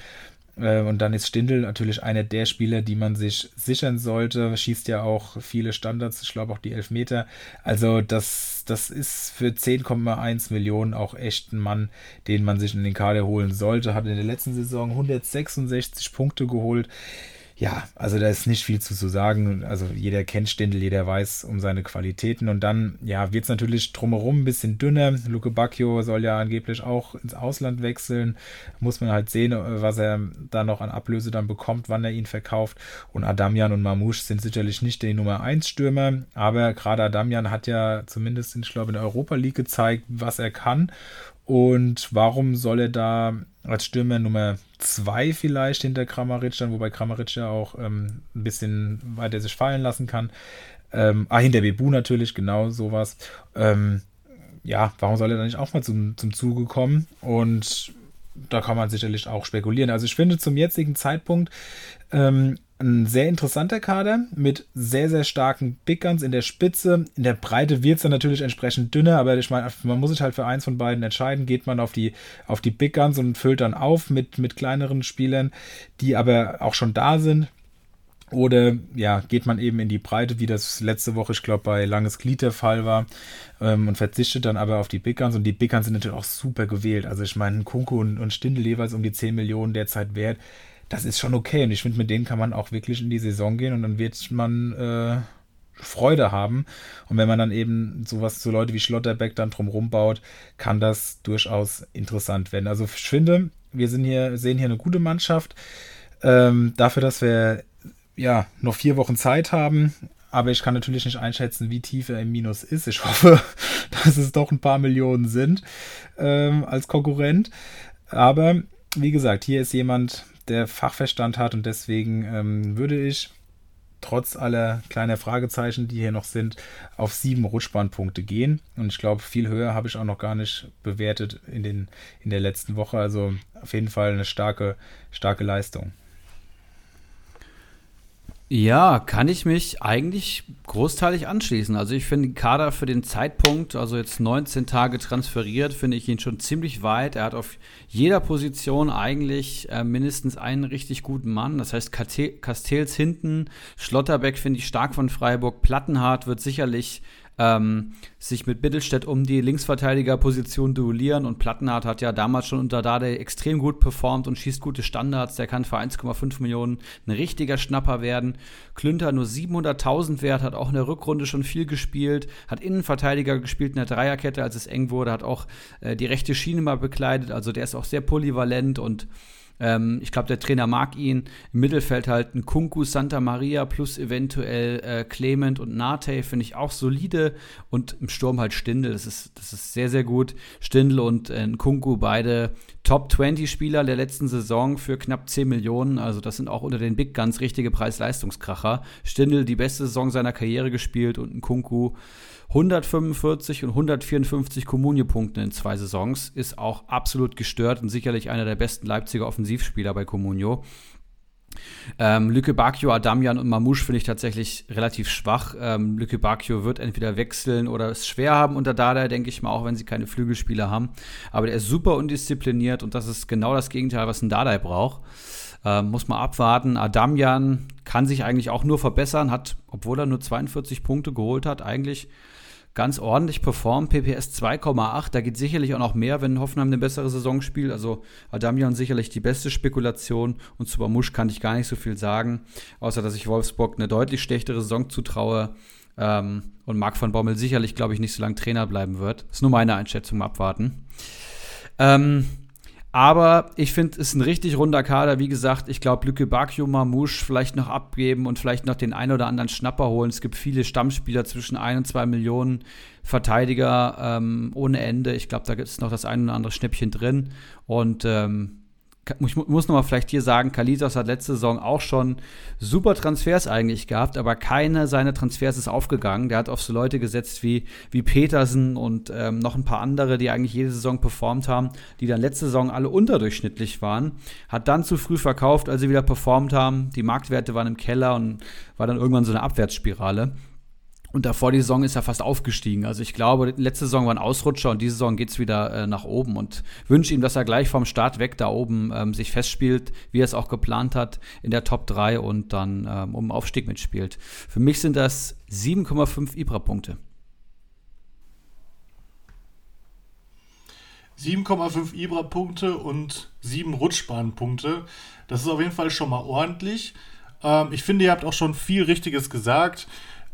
Äh, und dann ist Stindl natürlich einer der Spieler, die man sich sichern sollte. Schießt ja auch viele Standards, ich glaube auch die Elfmeter. Also das, das ist für 10,1 Millionen auch echt ein Mann, den man sich in den Kader holen sollte. Hat in der letzten Saison 166 Punkte geholt ja, also da ist nicht viel zu, zu sagen. Also jeder kennt Stindl, jeder weiß um seine Qualitäten. Und dann, ja, wird es natürlich drumherum ein bisschen dünner. Luke Bacchio soll ja angeblich auch ins Ausland wechseln. Muss man halt sehen, was er da noch an Ablöse dann bekommt, wann er ihn verkauft. Und Adamian und Mamouche sind sicherlich nicht die Nummer 1 Stürmer. Aber gerade Adamian hat ja zumindest, ich glaube, in der Europa League gezeigt, was er kann. Und warum soll er da als Stürmer Nummer 2 vielleicht hinter Kramaric dann, wobei Kramaric ja auch ähm, ein bisschen weiter sich fallen lassen kann. Ähm, ah, hinter Bebu natürlich, genau sowas. Ähm, ja, warum soll er da nicht auch mal zum, zum Zuge kommen? Und da kann man sicherlich auch spekulieren. Also ich finde zum jetzigen Zeitpunkt ähm, ein sehr interessanter Kader mit sehr, sehr starken Big Guns in der Spitze. In der Breite wird es dann natürlich entsprechend dünner, aber ich meine, man muss sich halt für eins von beiden entscheiden. Geht man auf die, auf die Big Guns und füllt dann auf mit, mit kleineren Spielern, die aber auch schon da sind. Oder ja, geht man eben in die Breite, wie das letzte Woche, ich glaube, bei Langes Glied der Fall war, ähm, und verzichtet dann aber auf die Big Guns. Und die Big Guns sind natürlich auch super gewählt. Also ich meine, Kunku und, und Stindel jeweils um die 10 Millionen derzeit wert das ist schon okay. Und ich finde, mit denen kann man auch wirklich in die Saison gehen und dann wird man äh, Freude haben. Und wenn man dann eben sowas, so Leute wie Schlotterbeck dann drumherum baut, kann das durchaus interessant werden. Also ich finde, wir sind hier, sehen hier eine gute Mannschaft. Ähm, dafür, dass wir ja noch vier Wochen Zeit haben. Aber ich kann natürlich nicht einschätzen, wie tief er im Minus ist. Ich hoffe, dass es doch ein paar Millionen sind ähm, als Konkurrent. Aber wie gesagt, hier ist jemand, der Fachverstand hat und deswegen ähm, würde ich trotz aller kleiner Fragezeichen, die hier noch sind, auf sieben Rutschbahnpunkte gehen. Und ich glaube, viel höher habe ich auch noch gar nicht bewertet in, den, in der letzten Woche. Also auf jeden Fall eine starke, starke Leistung. Ja, kann ich mich eigentlich großteilig anschließen. Also ich finde Kader für den Zeitpunkt, also jetzt 19 Tage transferiert, finde ich ihn schon ziemlich weit. Er hat auf jeder Position eigentlich äh, mindestens einen richtig guten Mann. Das heißt, Castells hinten, Schlotterbeck finde ich stark von Freiburg, Plattenhardt wird sicherlich ähm, sich mit Mittelstädt um die Linksverteidigerposition duellieren. Und Plattenhardt hat ja damals schon unter Dade extrem gut performt und schießt gute Standards. Der kann für 1,5 Millionen ein richtiger Schnapper werden. Klünter nur 700.000 wert, hat auch in der Rückrunde schon viel gespielt, hat Innenverteidiger gespielt in der Dreierkette, als es eng wurde, hat auch äh, die rechte Schiene mal bekleidet. Also der ist auch sehr polyvalent und ähm, ich glaube, der Trainer mag ihn. Im Mittelfeld halt ein Kunku, Santa Maria plus eventuell äh, Clement und Nate finde ich auch solide. Und im Sturm halt Stindel. Das ist, das ist sehr, sehr gut. Stindel und äh, Kunku beide Top 20 Spieler der letzten Saison für knapp 10 Millionen. Also das sind auch unter den Big Guns richtige Preis-Leistungskracher. Stindel die beste Saison seiner Karriere gespielt und ein Kunku 145 und 154 Comunio-Punkte in zwei Saisons ist auch absolut gestört und sicherlich einer der besten Leipziger Offensivspieler bei Comunio. Ähm, Lücke Bacchio, Adamian und Mamouche finde ich tatsächlich relativ schwach. Ähm, Lücke Bacchio wird entweder wechseln oder es schwer haben unter Dada, denke ich mal, auch wenn sie keine Flügelspieler haben. Aber der ist super undiszipliniert und das ist genau das Gegenteil, was ein Dada braucht. Ähm, muss man abwarten. Adamian kann sich eigentlich auch nur verbessern, hat, obwohl er nur 42 Punkte geholt hat, eigentlich ganz ordentlich performt. PPS 2,8. Da geht sicherlich auch noch mehr, wenn Hoffenheim eine bessere Saison spielt. Also Adamian sicherlich die beste Spekulation. Und zu Bamusch kann ich gar nicht so viel sagen, außer dass ich Wolfsburg eine deutlich schlechtere Saison zutraue. Ähm, und Marc von Bommel sicherlich, glaube ich, nicht so lange Trainer bleiben wird. Ist nur meine Einschätzung, abwarten. Ähm, aber ich finde, es ist ein richtig runder Kader. Wie gesagt, ich glaube, Lücke Bakio, Mamouche vielleicht noch abgeben und vielleicht noch den einen oder anderen Schnapper holen. Es gibt viele Stammspieler zwischen 1 und 2 Millionen Verteidiger ähm, ohne Ende. Ich glaube, da gibt es noch das ein oder andere Schnäppchen drin. Und ähm, ich muss nochmal vielleicht hier sagen, Kalitos hat letzte Saison auch schon super Transfers eigentlich gehabt, aber keine seiner Transfers ist aufgegangen. Der hat auf so Leute gesetzt wie, wie Petersen und ähm, noch ein paar andere, die eigentlich jede Saison performt haben, die dann letzte Saison alle unterdurchschnittlich waren. Hat dann zu früh verkauft, als sie wieder performt haben. Die Marktwerte waren im Keller und war dann irgendwann so eine Abwärtsspirale. Und davor die Saison ist er fast aufgestiegen. Also ich glaube, letzte Saison war ein Ausrutscher und diese Saison geht es wieder äh, nach oben. Und wünsche ihm, dass er gleich vom Start weg da oben ähm, sich festspielt, wie er es auch geplant hat, in der Top 3 und dann ähm, um Aufstieg mitspielt. Für mich sind das 7,5 Ibra-Punkte. 7,5 Ibra-Punkte und 7 Rutschbahnpunkte. Das ist auf jeden Fall schon mal ordentlich. Ähm, ich finde, ihr habt auch schon viel Richtiges gesagt.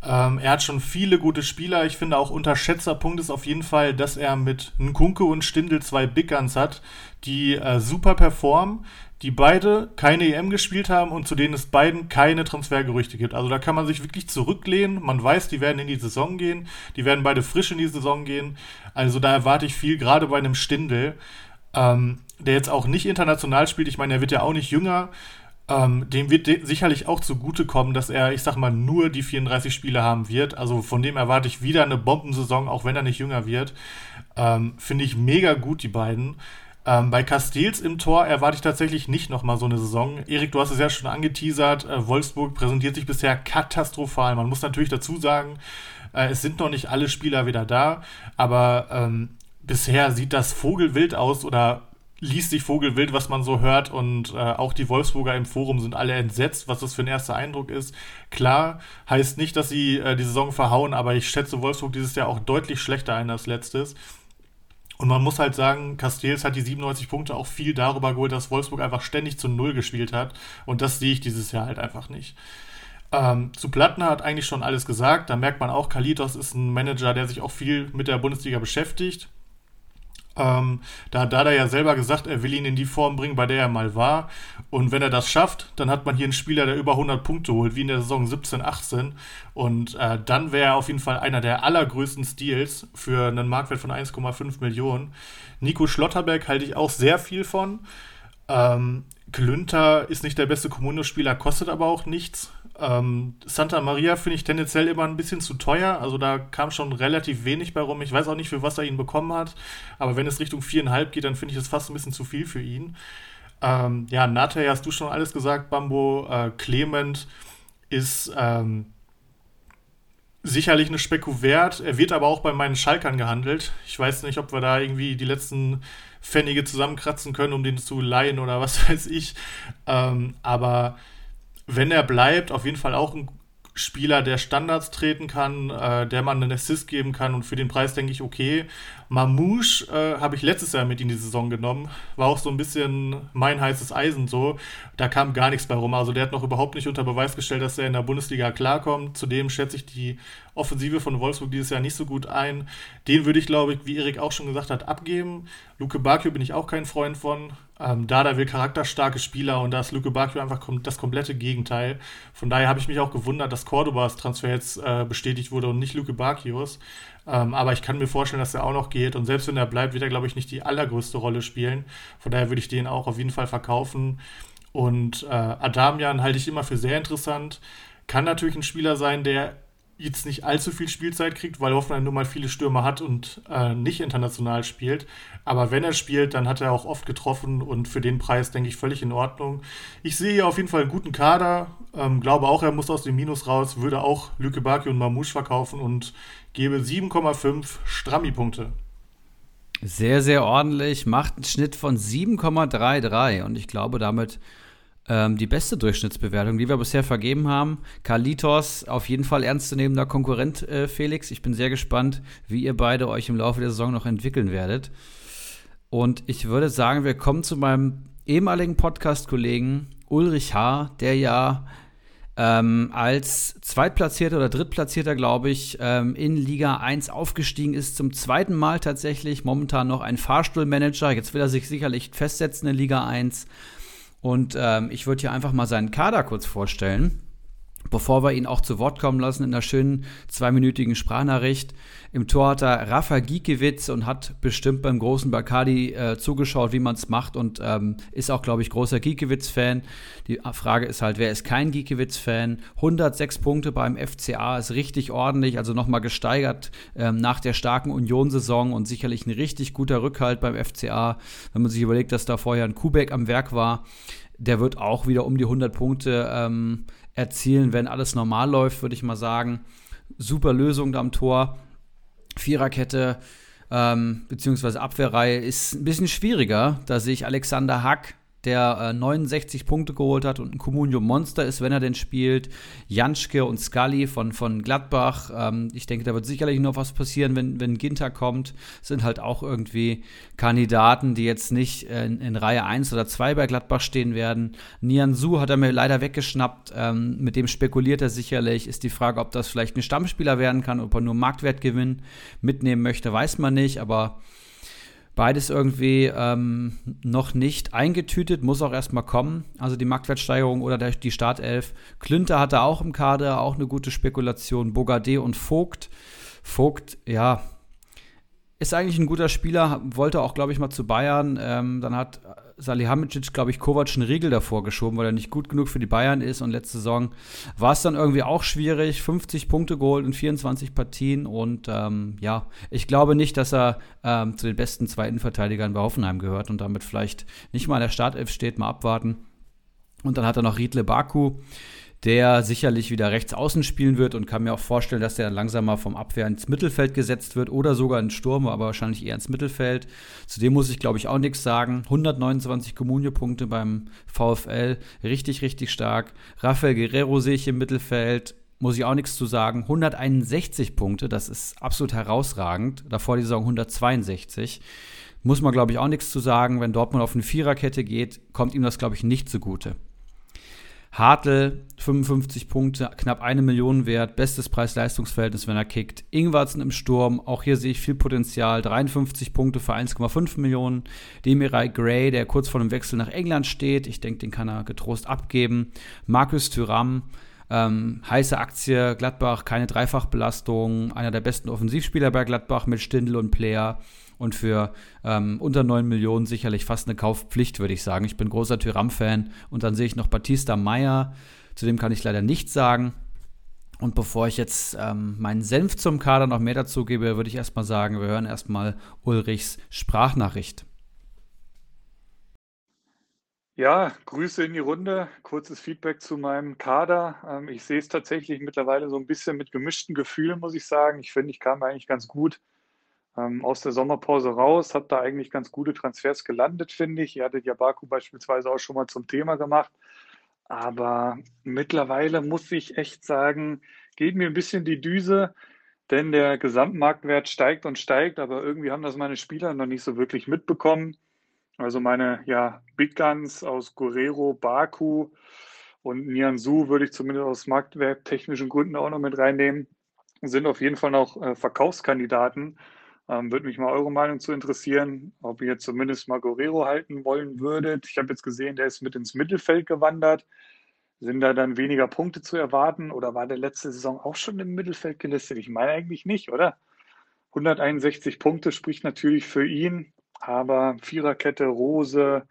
Ähm, er hat schon viele gute Spieler. Ich finde auch Unterschätzerpunkt ist auf jeden Fall, dass er mit Nkunke und Stindel zwei Big Guns hat, die äh, super performen, die beide keine EM gespielt haben und zu denen es beiden keine Transfergerüchte gibt. Also da kann man sich wirklich zurücklehnen. Man weiß, die werden in die Saison gehen. Die werden beide frisch in die Saison gehen. Also da erwarte ich viel, gerade bei einem Stindel, ähm, der jetzt auch nicht international spielt. Ich meine, er wird ja auch nicht jünger. Ähm, dem wird de sicherlich auch zugutekommen, dass er, ich sag mal, nur die 34 Spiele haben wird. Also von dem erwarte ich wieder eine Bombensaison, auch wenn er nicht jünger wird. Ähm, Finde ich mega gut, die beiden. Ähm, bei Castells im Tor erwarte ich tatsächlich nicht nochmal so eine Saison. Erik, du hast es ja schon angeteasert. Äh, Wolfsburg präsentiert sich bisher katastrophal. Man muss natürlich dazu sagen, äh, es sind noch nicht alle Spieler wieder da, aber ähm, bisher sieht das Vogelwild aus oder liest sich Vogelwild, was man so hört. Und äh, auch die Wolfsburger im Forum sind alle entsetzt, was das für ein erster Eindruck ist. Klar, heißt nicht, dass sie äh, die Saison verhauen, aber ich schätze Wolfsburg dieses Jahr auch deutlich schlechter ein als letztes. Und man muss halt sagen, Castells hat die 97 Punkte auch viel darüber geholt, dass Wolfsburg einfach ständig zu Null gespielt hat. Und das sehe ich dieses Jahr halt einfach nicht. Ähm, zu Plattner hat eigentlich schon alles gesagt. Da merkt man auch, Kalitos ist ein Manager, der sich auch viel mit der Bundesliga beschäftigt. Ähm, da hat Dada ja selber gesagt, er will ihn in die Form bringen, bei der er mal war. Und wenn er das schafft, dann hat man hier einen Spieler, der über 100 Punkte holt, wie in der Saison 17, 18. Und äh, dann wäre er auf jeden Fall einer der allergrößten Steals für einen Marktwert von 1,5 Millionen. Nico Schlotterberg halte ich auch sehr viel von. Ähm, Klünter ist nicht der beste Kommuno-Spieler, kostet aber auch nichts. Ähm, Santa Maria finde ich tendenziell immer ein bisschen zu teuer. Also da kam schon relativ wenig bei rum. Ich weiß auch nicht, für was er ihn bekommen hat. Aber wenn es Richtung viereinhalb geht, dann finde ich es fast ein bisschen zu viel für ihn. Ähm, ja, Nate, hast du schon alles gesagt, Bambo. Äh, Clement ist ähm, sicherlich eine Speku wert. Er wird aber auch bei meinen Schalkern gehandelt. Ich weiß nicht, ob wir da irgendwie die letzten Pfennige zusammenkratzen können, um den zu leihen oder was weiß ich. Ähm, aber wenn er bleibt, auf jeden Fall auch ein Spieler, der Standards treten kann, äh, der man einen Assist geben kann und für den Preis denke ich, okay. Mamouche äh, habe ich letztes Jahr mit in die Saison genommen, war auch so ein bisschen mein heißes Eisen so. Da kam gar nichts bei rum. Also der hat noch überhaupt nicht unter Beweis gestellt, dass er in der Bundesliga klarkommt. Zudem schätze ich die Offensive von Wolfsburg dieses Jahr nicht so gut ein. Den würde ich, glaube ich, wie Erik auch schon gesagt hat, abgeben. Luke Bakio bin ich auch kein Freund von. Ähm, Dada will charakterstarke Spieler und da ist Luke Bakio einfach kom das komplette Gegenteil. Von daher habe ich mich auch gewundert, dass Cordobas Transfer jetzt äh, bestätigt wurde und nicht Luke Bakios. Ähm, aber ich kann mir vorstellen, dass er auch noch geht und selbst wenn er bleibt, wird er, glaube ich, nicht die allergrößte Rolle spielen. Von daher würde ich den auch auf jeden Fall verkaufen. Und äh, Adamian halte ich immer für sehr interessant. Kann natürlich ein Spieler sein, der jetzt nicht allzu viel Spielzeit kriegt, weil Hoffenheim nun mal viele Stürmer hat und äh, nicht international spielt. Aber wenn er spielt, dann hat er auch oft getroffen und für den Preis, denke ich, völlig in Ordnung. Ich sehe hier auf jeden Fall einen guten Kader, ähm, glaube auch, er muss aus dem Minus raus, würde auch Lüke Baki und Mamouche verkaufen und gebe 7,5 Strammi-Punkte. Sehr, sehr ordentlich, macht einen Schnitt von 7,33 und ich glaube damit ähm, die beste Durchschnittsbewertung, die wir bisher vergeben haben. Kalitos, auf jeden Fall ernstzunehmender Konkurrent, äh, Felix. Ich bin sehr gespannt, wie ihr beide euch im Laufe der Saison noch entwickeln werdet. Und ich würde sagen, wir kommen zu meinem ehemaligen Podcast-Kollegen Ulrich H., der ja ähm, als Zweitplatzierter oder Drittplatzierter, glaube ich, ähm, in Liga 1 aufgestiegen ist. Zum zweiten Mal tatsächlich. Momentan noch ein Fahrstuhlmanager. Jetzt will er sich sicherlich festsetzen in Liga 1. Und ähm, ich würde hier einfach mal seinen Kader kurz vorstellen, bevor wir ihn auch zu Wort kommen lassen in einer schönen zweiminütigen Sprachnachricht. Im Tor hat er Rafa Giekewitz und hat bestimmt beim großen Bacardi äh, zugeschaut, wie man es macht und ähm, ist auch, glaube ich, großer Giekewitz-Fan. Die Frage ist halt, wer ist kein Giekewitz-Fan? 106 Punkte beim FCA ist richtig ordentlich, also nochmal gesteigert ähm, nach der starken Union-Saison und sicherlich ein richtig guter Rückhalt beim FCA, wenn man sich überlegt, dass da vorher ein Kubek am Werk war. Der wird auch wieder um die 100 Punkte ähm, erzielen, wenn alles normal läuft, würde ich mal sagen. super Lösung da am Tor. Viererkette ähm, beziehungsweise Abwehrreihe ist ein bisschen schwieriger. Da sehe ich Alexander Hack der äh, 69 Punkte geholt hat und ein Comunio Monster ist, wenn er denn spielt. Janschke und Scully von, von Gladbach. Ähm, ich denke, da wird sicherlich noch was passieren, wenn, wenn Ginter kommt. Sind halt auch irgendwie Kandidaten, die jetzt nicht in, in Reihe 1 oder 2 bei Gladbach stehen werden. Nian Su hat er mir leider weggeschnappt. Ähm, mit dem spekuliert er sicherlich. Ist die Frage, ob das vielleicht ein Stammspieler werden kann, ob er nur Marktwertgewinn mitnehmen möchte, weiß man nicht. Aber Beides irgendwie ähm, noch nicht eingetütet, muss auch erstmal kommen. Also die Marktwertsteigerung oder die Startelf. Klünter hatte auch im Kader, auch eine gute Spekulation. Bogarde und Vogt. Vogt, ja, ist eigentlich ein guter Spieler, wollte auch, glaube ich, mal zu Bayern. Ähm, dann hat Salihamidzic, glaube ich, Kovac einen Riegel davor geschoben, weil er nicht gut genug für die Bayern ist. Und letzte Saison war es dann irgendwie auch schwierig. 50 Punkte geholt in 24 Partien. Und ähm, ja, ich glaube nicht, dass er ähm, zu den besten zweiten Verteidigern bei Hoffenheim gehört und damit vielleicht nicht mal in der Startelf steht. Mal abwarten. Und dann hat er noch Riedle Baku der sicherlich wieder rechts außen spielen wird und kann mir auch vorstellen, dass der langsam mal vom Abwehr ins Mittelfeld gesetzt wird oder sogar ins Sturm, aber wahrscheinlich eher ins Mittelfeld. Zudem muss ich, glaube ich, auch nichts sagen. 129 Kommunio-Punkte beim VfL, richtig, richtig stark. Rafael Guerrero sehe ich im Mittelfeld, muss ich auch nichts zu sagen. 161 Punkte, das ist absolut herausragend. Davor die Saison 162. Muss man, glaube ich, auch nichts zu sagen. Wenn Dortmund auf eine Viererkette geht, kommt ihm das, glaube ich, nicht zugute. Hartl 55 Punkte, knapp eine Million wert, bestes Preis-Leistungsverhältnis, wenn er kickt. Ingwarzen im Sturm, auch hier sehe ich viel Potenzial, 53 Punkte für 1,5 Millionen. Demirai Gray, der kurz vor dem Wechsel nach England steht, ich denke, den kann er getrost abgeben. Markus Thüram, ähm, heiße Aktie, Gladbach, keine Dreifachbelastung, einer der besten Offensivspieler bei Gladbach mit Stindl und Player und für ähm, unter 9 Millionen sicherlich fast eine Kaufpflicht, würde ich sagen. Ich bin großer Tyram-Fan und dann sehe ich noch Batista Meyer, zu dem kann ich leider nichts sagen. Und bevor ich jetzt ähm, meinen Senf zum Kader noch mehr dazu gebe, würde ich erstmal sagen, wir hören erstmal Ulrichs Sprachnachricht. Ja, Grüße in die Runde. Kurzes Feedback zu meinem Kader. Ähm, ich sehe es tatsächlich mittlerweile so ein bisschen mit gemischten Gefühlen, muss ich sagen. Ich finde, ich kam eigentlich ganz gut ähm, aus der Sommerpause raus, habe da eigentlich ganz gute Transfers gelandet, finde ich. Ihr hattet ja Baku beispielsweise auch schon mal zum Thema gemacht. Aber mittlerweile muss ich echt sagen, geht mir ein bisschen die Düse, denn der Gesamtmarktwert steigt und steigt, aber irgendwie haben das meine Spieler noch nicht so wirklich mitbekommen. Also meine ja, Big Guns aus Guerrero, Baku und Nianzu würde ich zumindest aus marktwerttechnischen Gründen auch noch mit reinnehmen, sind auf jeden Fall noch äh, Verkaufskandidaten. Ähm, würde mich mal eure Meinung zu interessieren, ob ihr zumindest mal Guerrero halten wollen würdet. Ich habe jetzt gesehen, der ist mit ins Mittelfeld gewandert. Sind da dann weniger Punkte zu erwarten oder war der letzte Saison auch schon im Mittelfeld gelistet? Ich meine eigentlich nicht, oder? 161 Punkte spricht natürlich für ihn, aber Viererkette, Rose,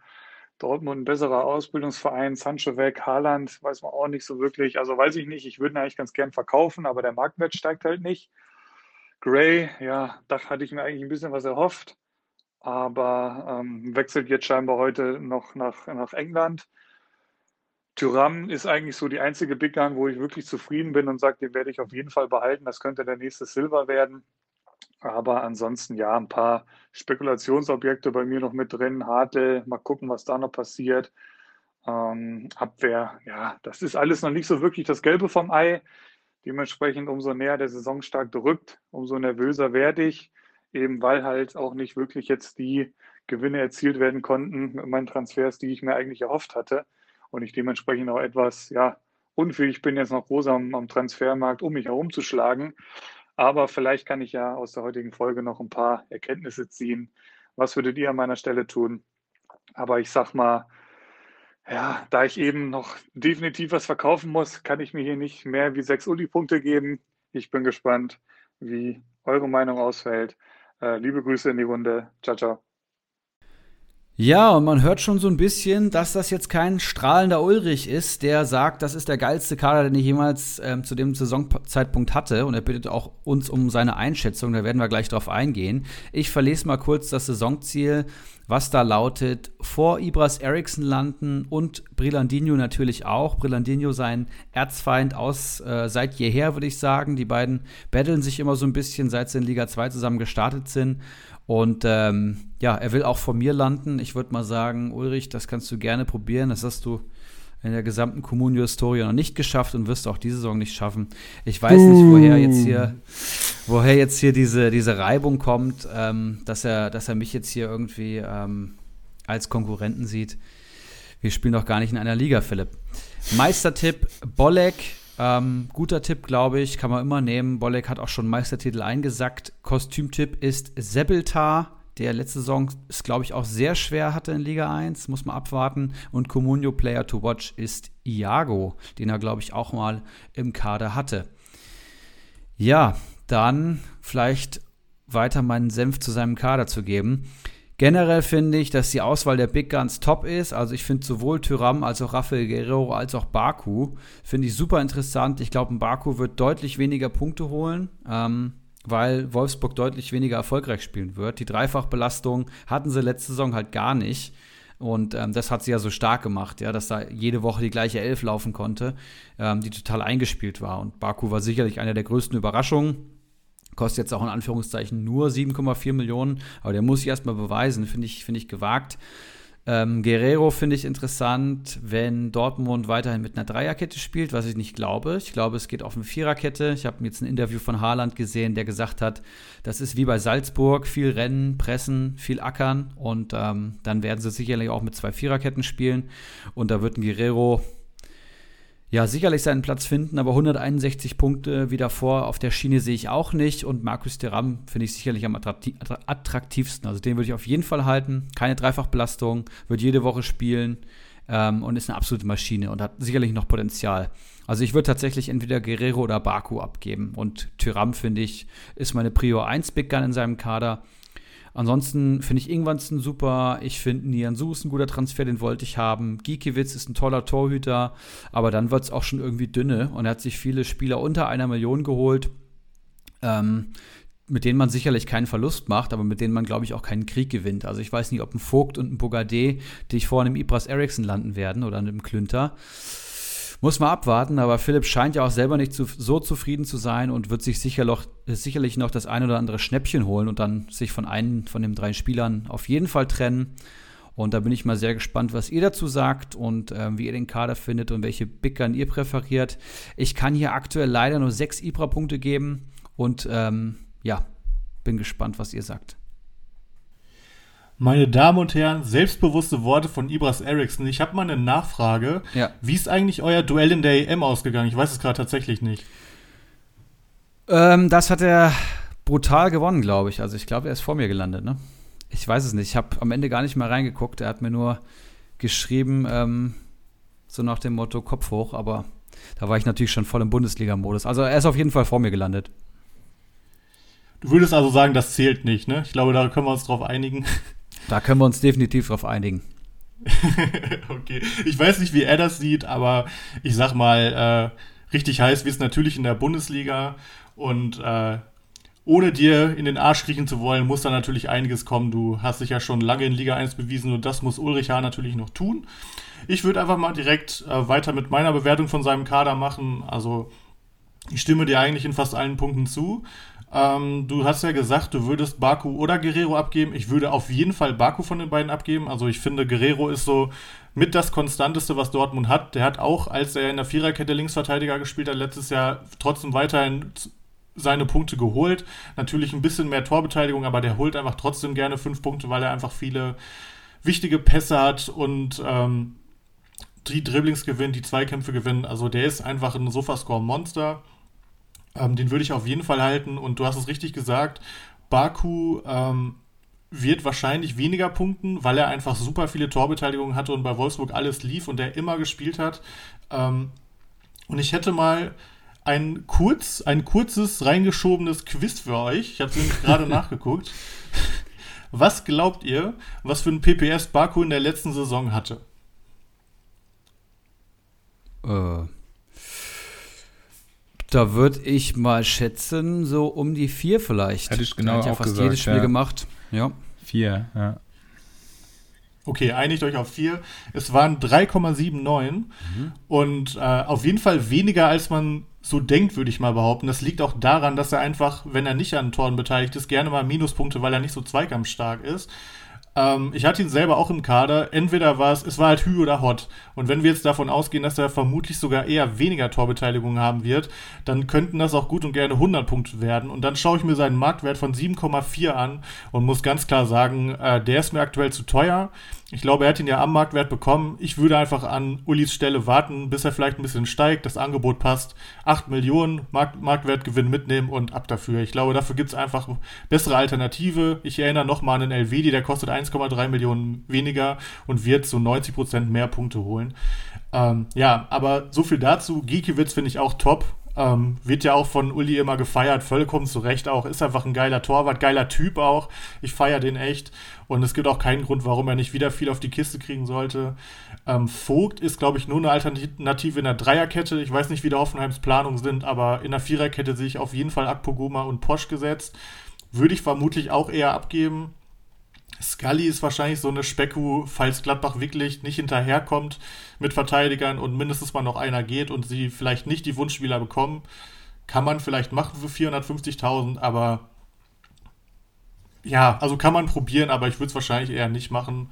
Dortmund ein besserer Ausbildungsverein, Sancho weg, Haaland, weiß man auch nicht so wirklich. Also weiß ich nicht, ich würde ihn eigentlich ganz gern verkaufen, aber der Marktwert steigt halt nicht. Gray, ja, da hatte ich mir eigentlich ein bisschen was erhofft, aber ähm, wechselt jetzt scheinbar heute noch nach, nach England. Tyram ist eigentlich so die einzige Big Gun, wo ich wirklich zufrieden bin und sage, den werde ich auf jeden Fall behalten. Das könnte der nächste Silver werden. Aber ansonsten ja, ein paar Spekulationsobjekte bei mir noch mit drin. Hartel, mal gucken, was da noch passiert. Ähm, Abwehr, ja, das ist alles noch nicht so wirklich das Gelbe vom Ei. Dementsprechend umso näher der Saisonstart drückt, umso nervöser werde ich, eben weil halt auch nicht wirklich jetzt die Gewinne erzielt werden konnten mit meinen Transfers, die ich mir eigentlich erhofft hatte. Und ich dementsprechend auch etwas, ja, unfähig bin, jetzt noch groß am, am Transfermarkt um mich herumzuschlagen. Aber vielleicht kann ich ja aus der heutigen Folge noch ein paar Erkenntnisse ziehen. Was würdet ihr an meiner Stelle tun? Aber ich sag mal, ja, da ich eben noch definitiv was verkaufen muss, kann ich mir hier nicht mehr wie sechs Uli-Punkte geben. Ich bin gespannt, wie eure Meinung ausfällt. Äh, liebe Grüße in die Runde. Ciao, ciao. Ja, und man hört schon so ein bisschen, dass das jetzt kein strahlender Ulrich ist, der sagt, das ist der geilste Kader, den ich jemals ähm, zu dem Saisonzeitpunkt hatte. Und er bittet auch uns um seine Einschätzung, da werden wir gleich drauf eingehen. Ich verlese mal kurz das Saisonziel, was da lautet: vor Ibras Eriksson landen und Brillandino natürlich auch. Brillandino sein Erzfeind aus äh, seit jeher, würde ich sagen. Die beiden battlen sich immer so ein bisschen, seit sie in Liga 2 zusammen gestartet sind. Und ähm, ja, er will auch vor mir landen. Ich würde mal sagen, Ulrich, das kannst du gerne probieren. Das hast du in der gesamten Communio-Historie noch nicht geschafft und wirst auch diese Saison nicht schaffen. Ich weiß nicht, woher jetzt hier, woher jetzt hier diese, diese Reibung kommt, ähm, dass, er, dass er mich jetzt hier irgendwie ähm, als Konkurrenten sieht. Wir spielen doch gar nicht in einer Liga, Philipp. Meistertipp: Bolek ähm, guter Tipp, glaube ich, kann man immer nehmen. Bolek hat auch schon Meistertitel eingesackt. Kostümtipp ist Sebeltar, der letzte Saison es, glaube ich, auch sehr schwer hatte in Liga 1. Muss man abwarten. Und Comunio Player to Watch ist Iago, den er, glaube ich, auch mal im Kader hatte. Ja, dann vielleicht weiter meinen Senf zu seinem Kader zu geben. Generell finde ich, dass die Auswahl der Big Guns top ist. Also ich finde sowohl Tyram als auch Rafael Guerrero als auch Baku finde ich super interessant. Ich glaube, Baku wird deutlich weniger Punkte holen, ähm, weil Wolfsburg deutlich weniger erfolgreich spielen wird. Die Dreifachbelastung hatten sie letzte Saison halt gar nicht. Und ähm, das hat sie ja so stark gemacht, ja, dass da jede Woche die gleiche Elf laufen konnte, ähm, die total eingespielt war. Und Baku war sicherlich eine der größten Überraschungen Kostet jetzt auch in Anführungszeichen nur 7,4 Millionen, aber der muss sich erstmal beweisen, finde ich, find ich gewagt. Ähm, Guerrero finde ich interessant, wenn Dortmund weiterhin mit einer Dreierkette spielt, was ich nicht glaube. Ich glaube, es geht auf eine Viererkette. Ich habe jetzt ein Interview von Haaland gesehen, der gesagt hat, das ist wie bei Salzburg, viel Rennen, Pressen, viel Ackern und ähm, dann werden sie sicherlich auch mit zwei Viererketten spielen und da wird ein Guerrero ja, sicherlich seinen Platz finden, aber 161 Punkte wie davor auf der Schiene sehe ich auch nicht. Und Markus Thuram finde ich sicherlich am attraktivsten. Also den würde ich auf jeden Fall halten. Keine Dreifachbelastung, wird jede Woche spielen ähm, und ist eine absolute Maschine und hat sicherlich noch Potenzial. Also ich würde tatsächlich entweder Guerrero oder Baku abgeben. Und Tyram, finde ich, ist meine Prio 1 Big Gun in seinem Kader. Ansonsten finde ich Ingwansen super. Ich finde Nian Su ist ein guter Transfer, den wollte ich haben. Giekewitz ist ein toller Torhüter, aber dann wird es auch schon irgendwie dünne und er hat sich viele Spieler unter einer Million geholt. Ähm, mit denen man sicherlich keinen Verlust macht, aber mit denen man, glaube ich, auch keinen Krieg gewinnt. Also ich weiß nicht, ob ein Vogt und ein Bogardet, die ich vor einem Ibras Eriksson landen werden oder einem Klünter. Muss man abwarten, aber Philipp scheint ja auch selber nicht zu, so zufrieden zu sein und wird sich sicher noch, sicherlich noch das ein oder andere Schnäppchen holen und dann sich von einem von den drei Spielern auf jeden Fall trennen. Und da bin ich mal sehr gespannt, was ihr dazu sagt und ähm, wie ihr den Kader findet und welche Bickern ihr präferiert. Ich kann hier aktuell leider nur sechs Ibra-Punkte geben und ähm, ja, bin gespannt, was ihr sagt. Meine Damen und Herren, selbstbewusste Worte von Ibras Eriksson. Ich habe mal eine Nachfrage. Ja. Wie ist eigentlich euer Duell in der EM ausgegangen? Ich weiß es gerade tatsächlich nicht. Ähm, das hat er brutal gewonnen, glaube ich. Also ich glaube, er ist vor mir gelandet. Ne? Ich weiß es nicht. Ich habe am Ende gar nicht mal reingeguckt. Er hat mir nur geschrieben, ähm, so nach dem Motto Kopf hoch. Aber da war ich natürlich schon voll im Bundesliga-Modus. Also er ist auf jeden Fall vor mir gelandet. Du würdest also sagen, das zählt nicht, ne? Ich glaube, da können wir uns drauf einigen. Da können wir uns definitiv drauf einigen. okay. Ich weiß nicht, wie er das sieht, aber ich sag mal, äh, richtig heiß wird es natürlich in der Bundesliga und äh, ohne dir in den Arsch kriechen zu wollen, muss da natürlich einiges kommen. Du hast dich ja schon lange in Liga 1 bewiesen und das muss Ulrich Hahn natürlich noch tun. Ich würde einfach mal direkt äh, weiter mit meiner Bewertung von seinem Kader machen. Also ich stimme dir eigentlich in fast allen Punkten zu. Ähm, du hast ja gesagt, du würdest Baku oder Guerrero abgeben. Ich würde auf jeden Fall Baku von den beiden abgeben. Also ich finde, Guerrero ist so mit das Konstanteste, was Dortmund hat. Der hat auch, als er in der Viererkette Linksverteidiger gespielt hat, letztes Jahr trotzdem weiterhin seine Punkte geholt. Natürlich ein bisschen mehr Torbeteiligung, aber der holt einfach trotzdem gerne fünf Punkte, weil er einfach viele wichtige Pässe hat und ähm, die Dribblings gewinnt, die Zweikämpfe gewinnt. Also der ist einfach ein Sofascore-Monster. Ähm, den würde ich auf jeden Fall halten. Und du hast es richtig gesagt, Baku ähm, wird wahrscheinlich weniger punkten, weil er einfach super viele Torbeteiligungen hatte und bei Wolfsburg alles lief und er immer gespielt hat. Ähm, und ich hätte mal ein kurz, ein kurzes reingeschobenes Quiz für euch. Ich habe es gerade nachgeguckt. Was glaubt ihr, was für ein PPS Baku in der letzten Saison hatte? Äh, da würde ich mal schätzen, so um die vier vielleicht. Hätte ich genau Er hat ja auch fast gesagt, jedes Spiel ja. gemacht. Ja. Vier, ja. Okay, einigt euch auf vier. Es waren 3,79 und äh, auf jeden Fall weniger, als man so denkt, würde ich mal behaupten. Das liegt auch daran, dass er einfach, wenn er nicht an Toren beteiligt ist, gerne mal Minuspunkte, weil er nicht so zweikampfstark ist. Ähm, ich hatte ihn selber auch im Kader. Entweder war es, es war halt Hü oder Hot. Und wenn wir jetzt davon ausgehen, dass er vermutlich sogar eher weniger Torbeteiligung haben wird, dann könnten das auch gut und gerne 100 Punkte werden. Und dann schaue ich mir seinen Marktwert von 7,4 an und muss ganz klar sagen, äh, der ist mir aktuell zu teuer. Ich glaube, er hat ihn ja am Marktwert bekommen. Ich würde einfach an Ulis Stelle warten, bis er vielleicht ein bisschen steigt, das Angebot passt. 8 Millionen Markt Marktwertgewinn mitnehmen und ab dafür. Ich glaube, dafür gibt es einfach bessere Alternative. Ich erinnere nochmal an den LVD, der kostet 1,3 Millionen weniger und wird so 90 Prozent mehr Punkte holen. Ähm, ja, aber so viel dazu. Giekiewicz finde ich auch top. Ähm, wird ja auch von Uli immer gefeiert, vollkommen zu Recht auch. Ist einfach ein geiler Torwart, geiler Typ auch. Ich feiere den echt. Und es gibt auch keinen Grund, warum er nicht wieder viel auf die Kiste kriegen sollte. Ähm, Vogt ist, glaube ich, nur eine Alternative in der Dreierkette. Ich weiß nicht, wie der Hoffenheims Planungen sind, aber in der Viererkette sehe ich auf jeden Fall Akpoguma und Posch gesetzt. Würde ich vermutlich auch eher abgeben. Scully ist wahrscheinlich so eine Specku, falls Gladbach wirklich nicht hinterherkommt mit Verteidigern und mindestens mal noch einer geht und sie vielleicht nicht die Wunschspieler bekommen. Kann man vielleicht machen für 450.000, aber ja, also kann man probieren, aber ich würde es wahrscheinlich eher nicht machen.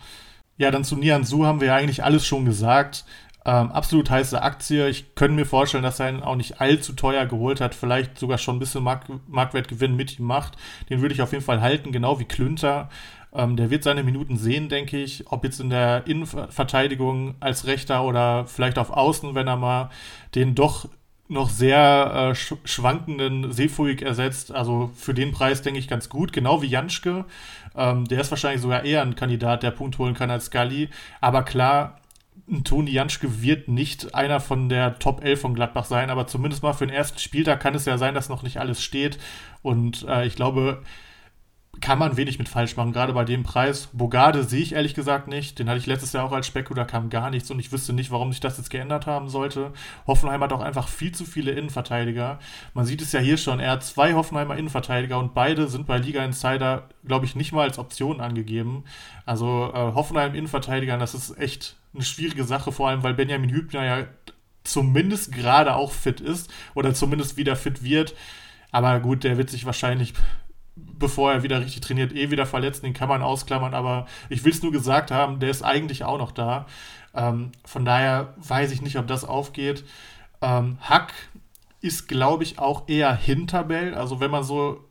Ja, dann zu Nian Su haben wir ja eigentlich alles schon gesagt. Ähm, absolut heiße Aktie. Ich könnte mir vorstellen, dass er ihn auch nicht allzu teuer geholt hat. Vielleicht sogar schon ein bisschen Mark Marktwertgewinn mit ihm macht. Den würde ich auf jeden Fall halten, genau wie Klünter. Ähm, der wird seine Minuten sehen, denke ich. Ob jetzt in der Innenverteidigung als Rechter oder vielleicht auf Außen, wenn er mal den doch noch sehr äh, sch schwankenden Seefuig ersetzt. Also für den Preis denke ich ganz gut, genau wie Janschke. Ähm, der ist wahrscheinlich sogar eher ein Kandidat, der Punkt holen kann als Scully. Aber klar, Toni Janschke wird nicht einer von der Top 11 von Gladbach sein, aber zumindest mal für den ersten Spieltag kann es ja sein, dass noch nicht alles steht. Und äh, ich glaube, kann man wenig mit falsch machen, gerade bei dem Preis. Bogarde sehe ich ehrlich gesagt nicht. Den hatte ich letztes Jahr auch als Specko, da kam gar nichts und ich wüsste nicht, warum sich das jetzt geändert haben sollte. Hoffenheim hat auch einfach viel zu viele Innenverteidiger. Man sieht es ja hier schon, er hat zwei Hoffenheimer Innenverteidiger und beide sind bei Liga Insider, glaube ich, nicht mal als Option angegeben. Also äh, Hoffenheim Innenverteidigern, das ist echt eine schwierige Sache, vor allem weil Benjamin Hübner ja zumindest gerade auch fit ist oder zumindest wieder fit wird. Aber gut, der wird sich wahrscheinlich bevor er wieder richtig trainiert, eh wieder verletzt. Den kann man ausklammern, aber ich will es nur gesagt haben, der ist eigentlich auch noch da. Ähm, von daher weiß ich nicht, ob das aufgeht. Ähm, Hack ist, glaube ich, auch eher Hinterbell. Also wenn man so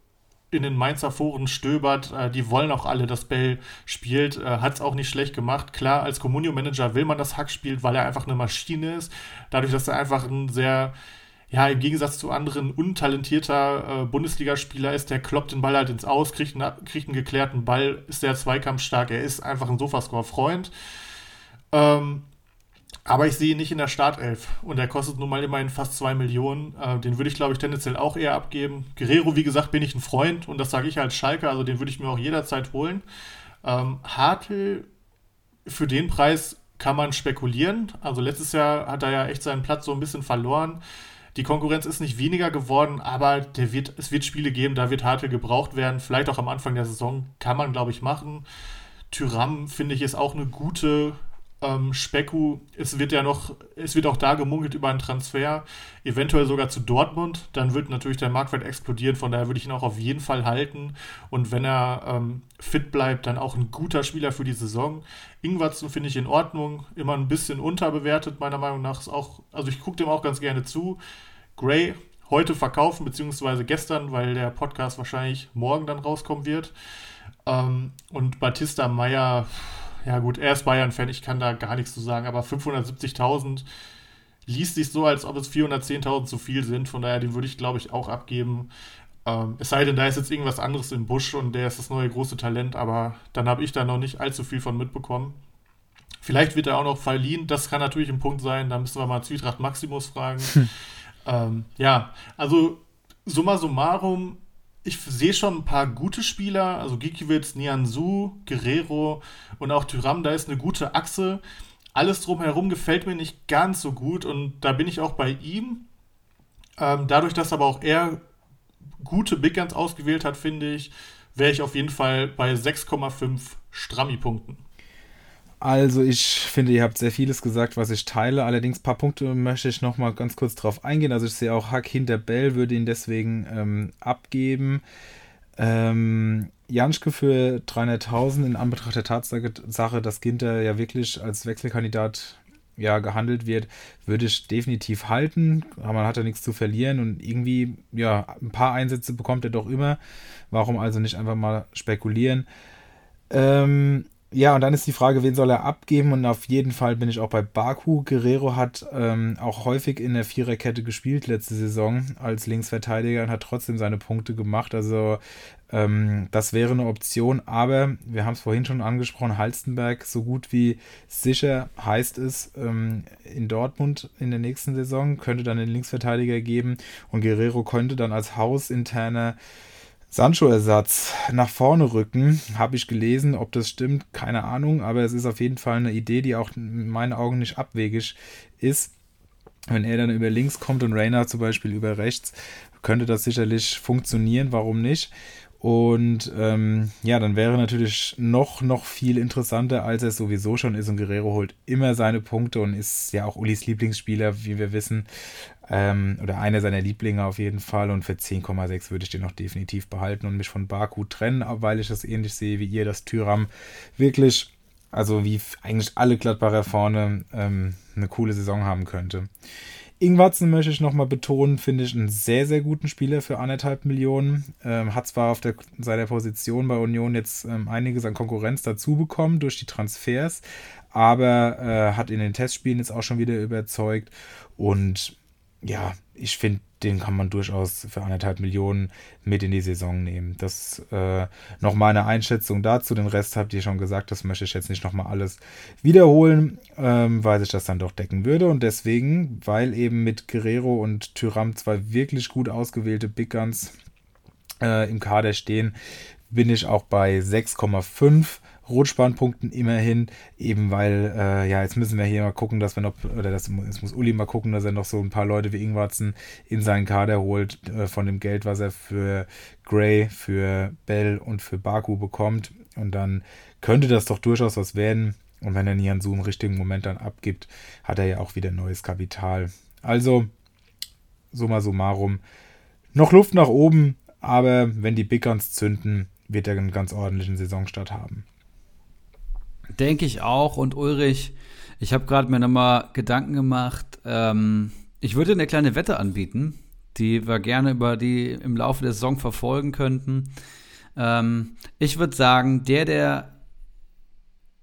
in den Mainzer Foren stöbert, äh, die wollen auch alle, dass Bell spielt, äh, hat es auch nicht schlecht gemacht. Klar, als Communio-Manager will man, dass Hack spielt, weil er einfach eine Maschine ist. Dadurch, dass er einfach ein sehr ja, im Gegensatz zu anderen untalentierter äh, Bundesligaspieler ist, der kloppt den Ball halt ins Aus, kriegt einen, kriegt einen geklärten Ball, ist sehr zweikampfstark, er ist einfach ein Sofascore-Freund. Ähm, aber ich sehe ihn nicht in der Startelf und er kostet nun mal immerhin fast 2 Millionen. Äh, den würde ich, glaube ich, tendenziell auch eher abgeben. Guerrero, wie gesagt, bin ich ein Freund und das sage ich als Schalke, also den würde ich mir auch jederzeit holen. Ähm, Hartl, für den Preis kann man spekulieren. Also letztes Jahr hat er ja echt seinen Platz so ein bisschen verloren. Die Konkurrenz ist nicht weniger geworden, aber der wird, es wird Spiele geben, da wird Hartl gebraucht werden. Vielleicht auch am Anfang der Saison kann man, glaube ich, machen. Tyram, finde ich, ist auch eine gute ähm, Speku. Es wird ja noch, es wird auch da gemunkelt über einen Transfer, eventuell sogar zu Dortmund. Dann wird natürlich der Marktwert explodieren, von daher würde ich ihn auch auf jeden Fall halten. Und wenn er ähm, fit bleibt, dann auch ein guter Spieler für die Saison. Ingwatzen finde ich in Ordnung, immer ein bisschen unterbewertet, meiner Meinung nach. Ist auch, also ich gucke dem auch ganz gerne zu. Gray heute verkaufen, beziehungsweise gestern, weil der Podcast wahrscheinlich morgen dann rauskommen wird. Ähm, und Batista Meyer, ja gut, er ist Bayern-Fan, ich kann da gar nichts zu sagen, aber 570.000 liest sich so, als ob es 410.000 zu viel sind. Von daher, den würde ich, glaube ich, auch abgeben. Ähm, es sei denn, da ist jetzt irgendwas anderes im Busch und der ist das neue große Talent, aber dann habe ich da noch nicht allzu viel von mitbekommen. Vielleicht wird er auch noch verliehen, das kann natürlich ein Punkt sein, da müssen wir mal Zwietracht Maximus fragen. Ähm, ja, also summa summarum, ich sehe schon ein paar gute Spieler, also Gikiewicz, Nianzu, Guerrero und auch Tyram, da ist eine gute Achse. Alles drumherum gefällt mir nicht ganz so gut und da bin ich auch bei ihm. Ähm, dadurch, dass aber auch er gute Big Guns ausgewählt hat, finde ich, wäre ich auf jeden Fall bei 6,5 Strammi-Punkten. Also ich finde, ihr habt sehr vieles gesagt, was ich teile. Allerdings ein paar Punkte möchte ich noch mal ganz kurz drauf eingehen. Also ich sehe auch Hack hinter Bell, würde ihn deswegen ähm, abgeben. Ähm, Janschke für 300.000 in Anbetracht der Tatsache, dass Ginter ja wirklich als Wechselkandidat ja, gehandelt wird, würde ich definitiv halten. Man hat ja nichts zu verlieren und irgendwie, ja, ein paar Einsätze bekommt er doch immer. Warum also nicht einfach mal spekulieren? Ähm, ja, und dann ist die Frage, wen soll er abgeben? Und auf jeden Fall bin ich auch bei Baku. Guerrero hat ähm, auch häufig in der Viererkette gespielt letzte Saison als Linksverteidiger und hat trotzdem seine Punkte gemacht. Also ähm, das wäre eine Option. Aber wir haben es vorhin schon angesprochen, Halstenberg so gut wie sicher heißt es ähm, in Dortmund in der nächsten Saison. Könnte dann den Linksverteidiger geben und Guerrero könnte dann als hausinterner Sancho-Ersatz nach vorne rücken, habe ich gelesen. Ob das stimmt, keine Ahnung, aber es ist auf jeden Fall eine Idee, die auch in meinen Augen nicht abwegig ist. Wenn er dann über links kommt und Rainer zum Beispiel über rechts, könnte das sicherlich funktionieren, warum nicht? Und ähm, ja, dann wäre natürlich noch, noch viel interessanter, als er sowieso schon ist. Und Guerrero holt immer seine Punkte und ist ja auch Ulis Lieblingsspieler, wie wir wissen. Ähm, oder einer seiner Lieblinge auf jeden Fall. Und für 10,6 würde ich den noch definitiv behalten und mich von Baku trennen, weil ich das ähnlich sehe wie ihr, dass Tyram wirklich, also wie eigentlich alle Gladbacher vorne, ähm, eine coole Saison haben könnte. Ingwatzen möchte ich nochmal betonen, finde ich einen sehr, sehr guten Spieler für anderthalb Millionen. Ähm, hat zwar auf der, seiner Position bei Union jetzt ähm, einiges an Konkurrenz dazu bekommen durch die Transfers, aber äh, hat in den Testspielen jetzt auch schon wieder überzeugt und ja, ich finde, den kann man durchaus für anderthalb Millionen mit in die Saison nehmen. Das äh, noch meine Einschätzung dazu. Den Rest habt ihr schon gesagt, das möchte ich jetzt nicht nochmal alles wiederholen, ähm, weil sich das dann doch decken würde. Und deswegen, weil eben mit Guerrero und Tyram zwei wirklich gut ausgewählte Big Guns äh, im Kader stehen, bin ich auch bei 6,5 Rotspannpunkten immerhin, eben weil, äh, ja, jetzt müssen wir hier mal gucken, dass wir noch, oder das, jetzt muss Uli mal gucken, dass er noch so ein paar Leute wie Ingwarzen in seinen Kader holt, äh, von dem Geld, was er für Gray, für Bell und für Baku bekommt. Und dann könnte das doch durchaus was werden. Und wenn er Nian Su im richtigen Moment dann abgibt, hat er ja auch wieder neues Kapital. Also, summa summarum, noch Luft nach oben, aber wenn die Big Guns zünden, wird er einen ganz ordentlichen Saisonstart haben. Denke ich auch. Und Ulrich, ich habe gerade mir nochmal Gedanken gemacht. Ähm, ich würde eine kleine Wette anbieten, die wir gerne über die im Laufe der Saison verfolgen könnten. Ähm, ich würde sagen, der, der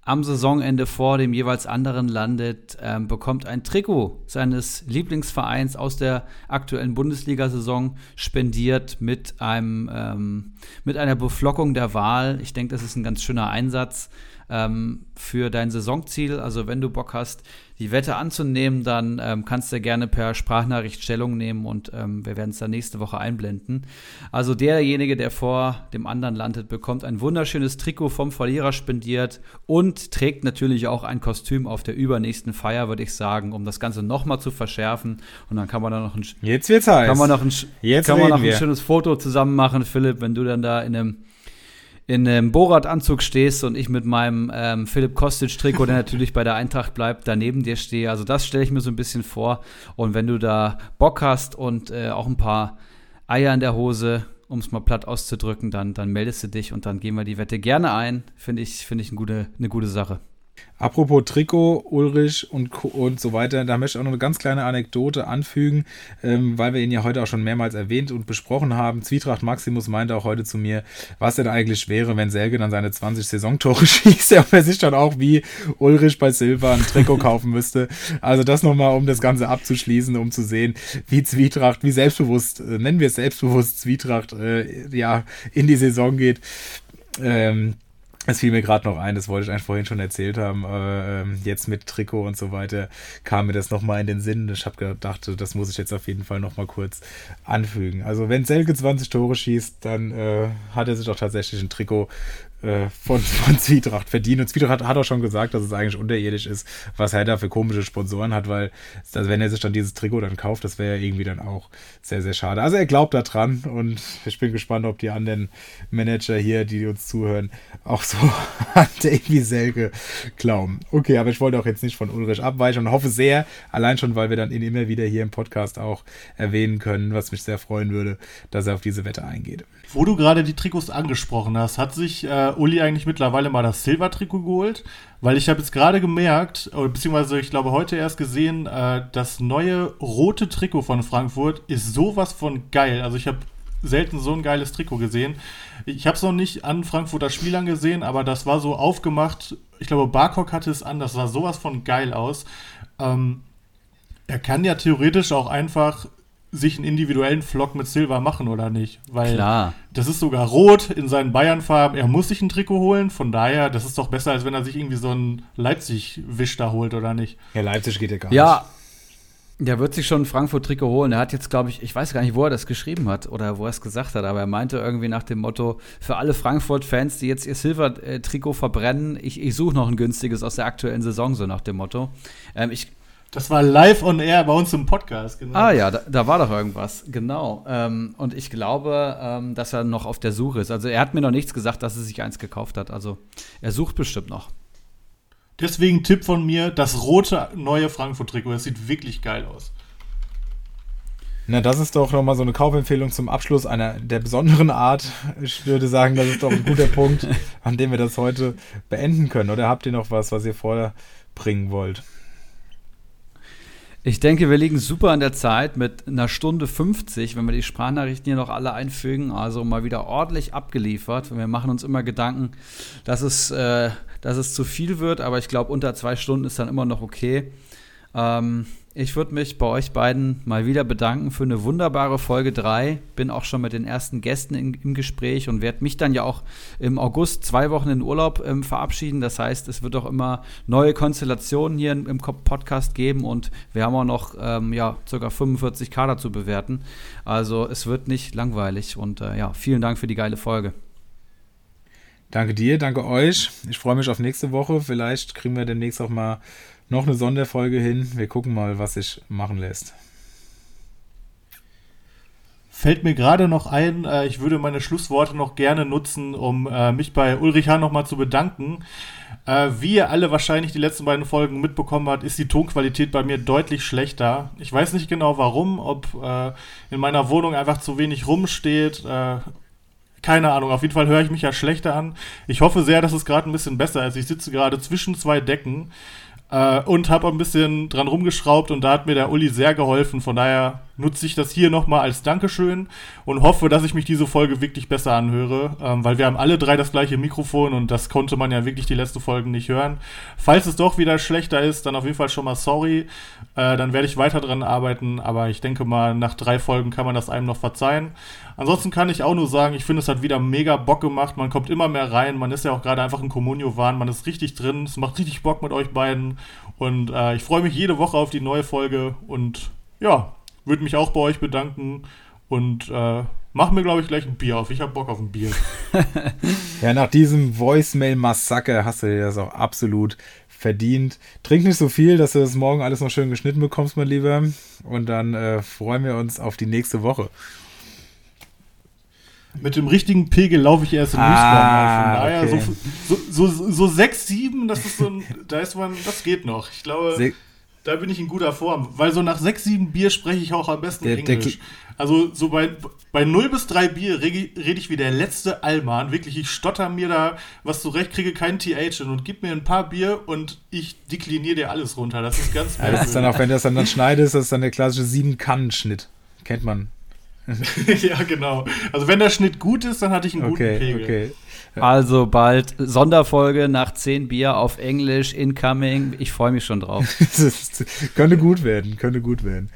am Saisonende vor dem jeweils anderen landet, ähm, bekommt ein Trikot seines Lieblingsvereins aus der aktuellen Bundesliga-Saison spendiert mit einem ähm, mit einer Beflockung der Wahl. Ich denke, das ist ein ganz schöner Einsatz ähm, für dein Saisonziel. Also wenn du Bock hast, die Wette anzunehmen, dann ähm, kannst du gerne per Sprachnachricht Stellung nehmen und ähm, wir werden es dann nächste Woche einblenden. Also derjenige, der vor dem anderen landet, bekommt ein wunderschönes Trikot vom Verlierer spendiert und trägt natürlich auch ein Kostüm auf der übernächsten Feier, würde ich sagen, um das Ganze nochmal zu verschärfen. Und dann kann man da noch ein, Jetzt wird's heiß. Kann man noch ein, Jetzt kann man noch ein schönes Foto zusammen machen, Philipp, wenn du dann da in einem in einem Borat-Anzug stehst und ich mit meinem ähm, Philipp Kostic-Trikot, der natürlich bei der Eintracht bleibt, daneben dir stehe. Also das stelle ich mir so ein bisschen vor. Und wenn du da Bock hast und äh, auch ein paar Eier in der Hose, um es mal platt auszudrücken, dann, dann meldest du dich und dann gehen wir die Wette gerne ein. Finde ich, find ich eine gute, eine gute Sache. Apropos Trikot, Ulrich und, und so weiter, da möchte ich auch noch eine ganz kleine Anekdote anfügen, ähm, weil wir ihn ja heute auch schon mehrmals erwähnt und besprochen haben. Zwietracht Maximus meinte auch heute zu mir, was denn eigentlich wäre, wenn Selge dann seine 20 Saisontore schießt, ob er sich dann auch wie Ulrich bei Silva ein Trikot kaufen müsste. Also das nochmal, um das Ganze abzuschließen, um zu sehen, wie Zwietracht, wie selbstbewusst, äh, nennen wir es selbstbewusst, Zwietracht, äh, ja, in die Saison geht. Ähm, Es fiel mir gerade noch ein, das wollte ich eigentlich vorhin schon erzählt haben. Äh, jetzt mit Trikot und so weiter kam mir das nochmal in den Sinn. Ich habe gedacht, das muss ich jetzt auf jeden Fall nochmal kurz anfügen. Also wenn Selke 20 Tore schießt, dann äh, hat er sich auch tatsächlich ein Trikot äh, von, von Zwietracht verdient. Und Zwietracht hat auch schon gesagt, dass es eigentlich unterirdisch ist, was er da für komische Sponsoren hat, weil also wenn er sich dann dieses Trikot dann kauft, das wäre ja irgendwie dann auch sehr, sehr schade. Also er glaubt da dran und ich bin gespannt, ob die anderen Manager hier, die uns zuhören, auch so an Davy Selke glauben. Okay, aber ich wollte auch jetzt nicht von Ulrich abweichen und hoffe sehr, allein schon, weil wir dann ihn immer wieder hier im Podcast auch erwähnen können, was mich sehr freuen würde, dass er auf diese Wette eingeht. Wo du gerade die Trikots angesprochen hast, hat sich äh, Uli eigentlich mittlerweile mal das Silber-Trikot geholt? Weil ich habe jetzt gerade gemerkt, beziehungsweise ich glaube heute erst gesehen, äh, das neue rote Trikot von Frankfurt ist sowas von geil. Also ich habe selten so ein geiles Trikot gesehen. Ich habe es noch nicht an Frankfurter Spielern gesehen, aber das war so aufgemacht. Ich glaube, Barcock hatte es an, das sah sowas von geil aus. Ähm, er kann ja theoretisch auch einfach sich einen individuellen Flock mit Silber machen oder nicht. Weil Klar. das ist sogar rot in seinen Bayern-Farben. Er muss sich ein Trikot holen. Von daher, das ist doch besser, als wenn er sich irgendwie so einen Leipzig-Wisch da holt, oder nicht? Ja, Leipzig geht ja gar Ja, nicht. der wird sich schon ein Frankfurt-Trikot holen. Er hat jetzt, glaube ich, ich weiß gar nicht, wo er das geschrieben hat oder wo er es gesagt hat, aber er meinte irgendwie nach dem Motto, für alle Frankfurt-Fans, die jetzt ihr Silver-Trikot verbrennen, ich, ich suche noch ein günstiges aus der aktuellen Saison, so nach dem Motto. Ähm, ich, Das war live on air bei uns im Podcast, genau. Ah ja, da, da war doch irgendwas, genau. Ähm, und ich glaube, ähm, dass er noch auf der Suche ist. Also er hat mir noch nichts gesagt, dass er sich eins gekauft hat. Also er sucht bestimmt noch. Deswegen Tipp von mir, das rote neue Frankfurt-Trikot. Das sieht wirklich geil aus. Na, das ist doch nochmal so eine Kaufempfehlung zum Abschluss einer der besonderen Art. Ich würde sagen, das ist doch ein guter Punkt, an dem wir das heute beenden können. Oder habt ihr noch was, was ihr vorbringen wollt? Ich denke, wir liegen super an der Zeit mit einer Stunde 50, wenn wir die Sprachnachrichten hier noch alle einfügen. Also mal wieder ordentlich abgeliefert. Wir machen uns immer Gedanken, dass es, äh, dass es zu viel wird, aber ich glaube, unter zwei Stunden ist dann immer noch okay. Ähm, ich würde mich bei euch beiden mal wieder bedanken für eine wunderbare Folge 3. Bin auch schon mit den ersten Gästen in, im Gespräch und werde mich dann ja auch im August zwei Wochen in Urlaub ähm, verabschieden. Das heißt, es wird auch immer neue Konstellationen hier im, Podcast geben und wir haben auch noch ähm, ja, ca. 45 Kader zu bewerten. Also es wird nicht langweilig und äh, ja, vielen Dank für die geile Folge. Danke dir, danke euch. Ich freue mich auf nächste Woche. Vielleicht kriegen wir demnächst auch mal noch eine Sonderfolge hin. Wir gucken mal, was sich machen lässt. Fällt mir gerade noch ein, äh, ich würde meine Schlussworte noch gerne nutzen, um äh, mich bei Ulrich Hahn nochmal zu bedanken. Äh, wie ihr alle wahrscheinlich die letzten beiden Folgen mitbekommen habt, ist die Tonqualität bei mir deutlich schlechter. Ich weiß nicht genau warum, ob äh, in meiner Wohnung einfach zu wenig rumsteht. Äh, keine Ahnung, auf jeden Fall höre ich mich ja schlechter an. Ich hoffe sehr, dass es gerade ein bisschen besser ist. Ich sitze gerade zwischen zwei Decken äh, und habe ein bisschen dran rumgeschraubt und da hat mir der Uli sehr geholfen. Von daher nutze ich das hier nochmal als Dankeschön und hoffe, dass ich mich diese Folge wirklich besser anhöre, ähm, weil wir haben alle drei das gleiche Mikrofon und das konnte man ja wirklich die letzten Folgen nicht hören. Falls es doch wieder schlechter ist, dann auf jeden Fall schon mal sorry. Äh, dann werde ich weiter dran arbeiten, aber ich denke mal, nach drei Folgen kann man das einem noch verzeihen. Ansonsten kann ich auch nur sagen, ich finde, es hat wieder mega Bock gemacht. Man kommt immer mehr rein. Man ist ja auch gerade einfach ein Communio-Wahn. Man ist richtig drin. Es macht richtig Bock mit euch beiden. Und äh, ich freue mich jede Woche auf die neue Folge. Und ja, würde mich auch bei euch bedanken. Und äh, mach mir, glaube ich, gleich ein Bier auf. Ich habe Bock auf ein Bier. ja, nach diesem Voicemail-Massaker hast du dir das auch absolut verdient. Trink nicht so viel, dass du das morgen alles noch schön geschnitten bekommst, mein Lieber. Und dann äh, freuen wir uns auf die nächste Woche. Mit dem richtigen Pegel laufe ich erst in Ah, Von daher okay. so, so, so, so 6, 7, das ist so ein, da ist man, das geht noch. Ich glaube, Se- da bin ich in guter Form. Weil so nach 6, 7 Bier spreche ich auch am besten Der- der Englisch. also so bei, bei 0 bis 3 Bier rede ich wie der letzte Allmann. Wirklich, ich stotter mir da was zurecht, kriege keinen TH hin und gib mir ein paar Bier und ich dekliniere dir alles runter. Das ist ganz Ja, das ist dann auch, wenn du das dann, dann schneidest, das ist dann der klassische Sieben-Kannen-Schnitt. Kennt man. ja, genau. Also wenn der Schnitt gut ist, dann hatte ich einen guten Okay, Pegel. okay. Also bald Sonderfolge nach 10 Bier auf Englisch, incoming. Ich freue mich schon drauf. Könnte gut werden, könnte gut werden.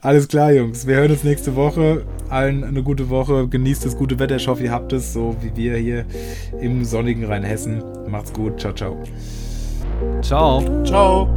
Alles klar, Jungs. Wir hören uns nächste Woche. Allen eine gute Woche. Genießt das gute Wetter. Ich hoffe, ihr habt es, so wie wir hier im sonnigen Rheinhessen. Macht's gut. Ciao, ciao. Ciao. Ciao.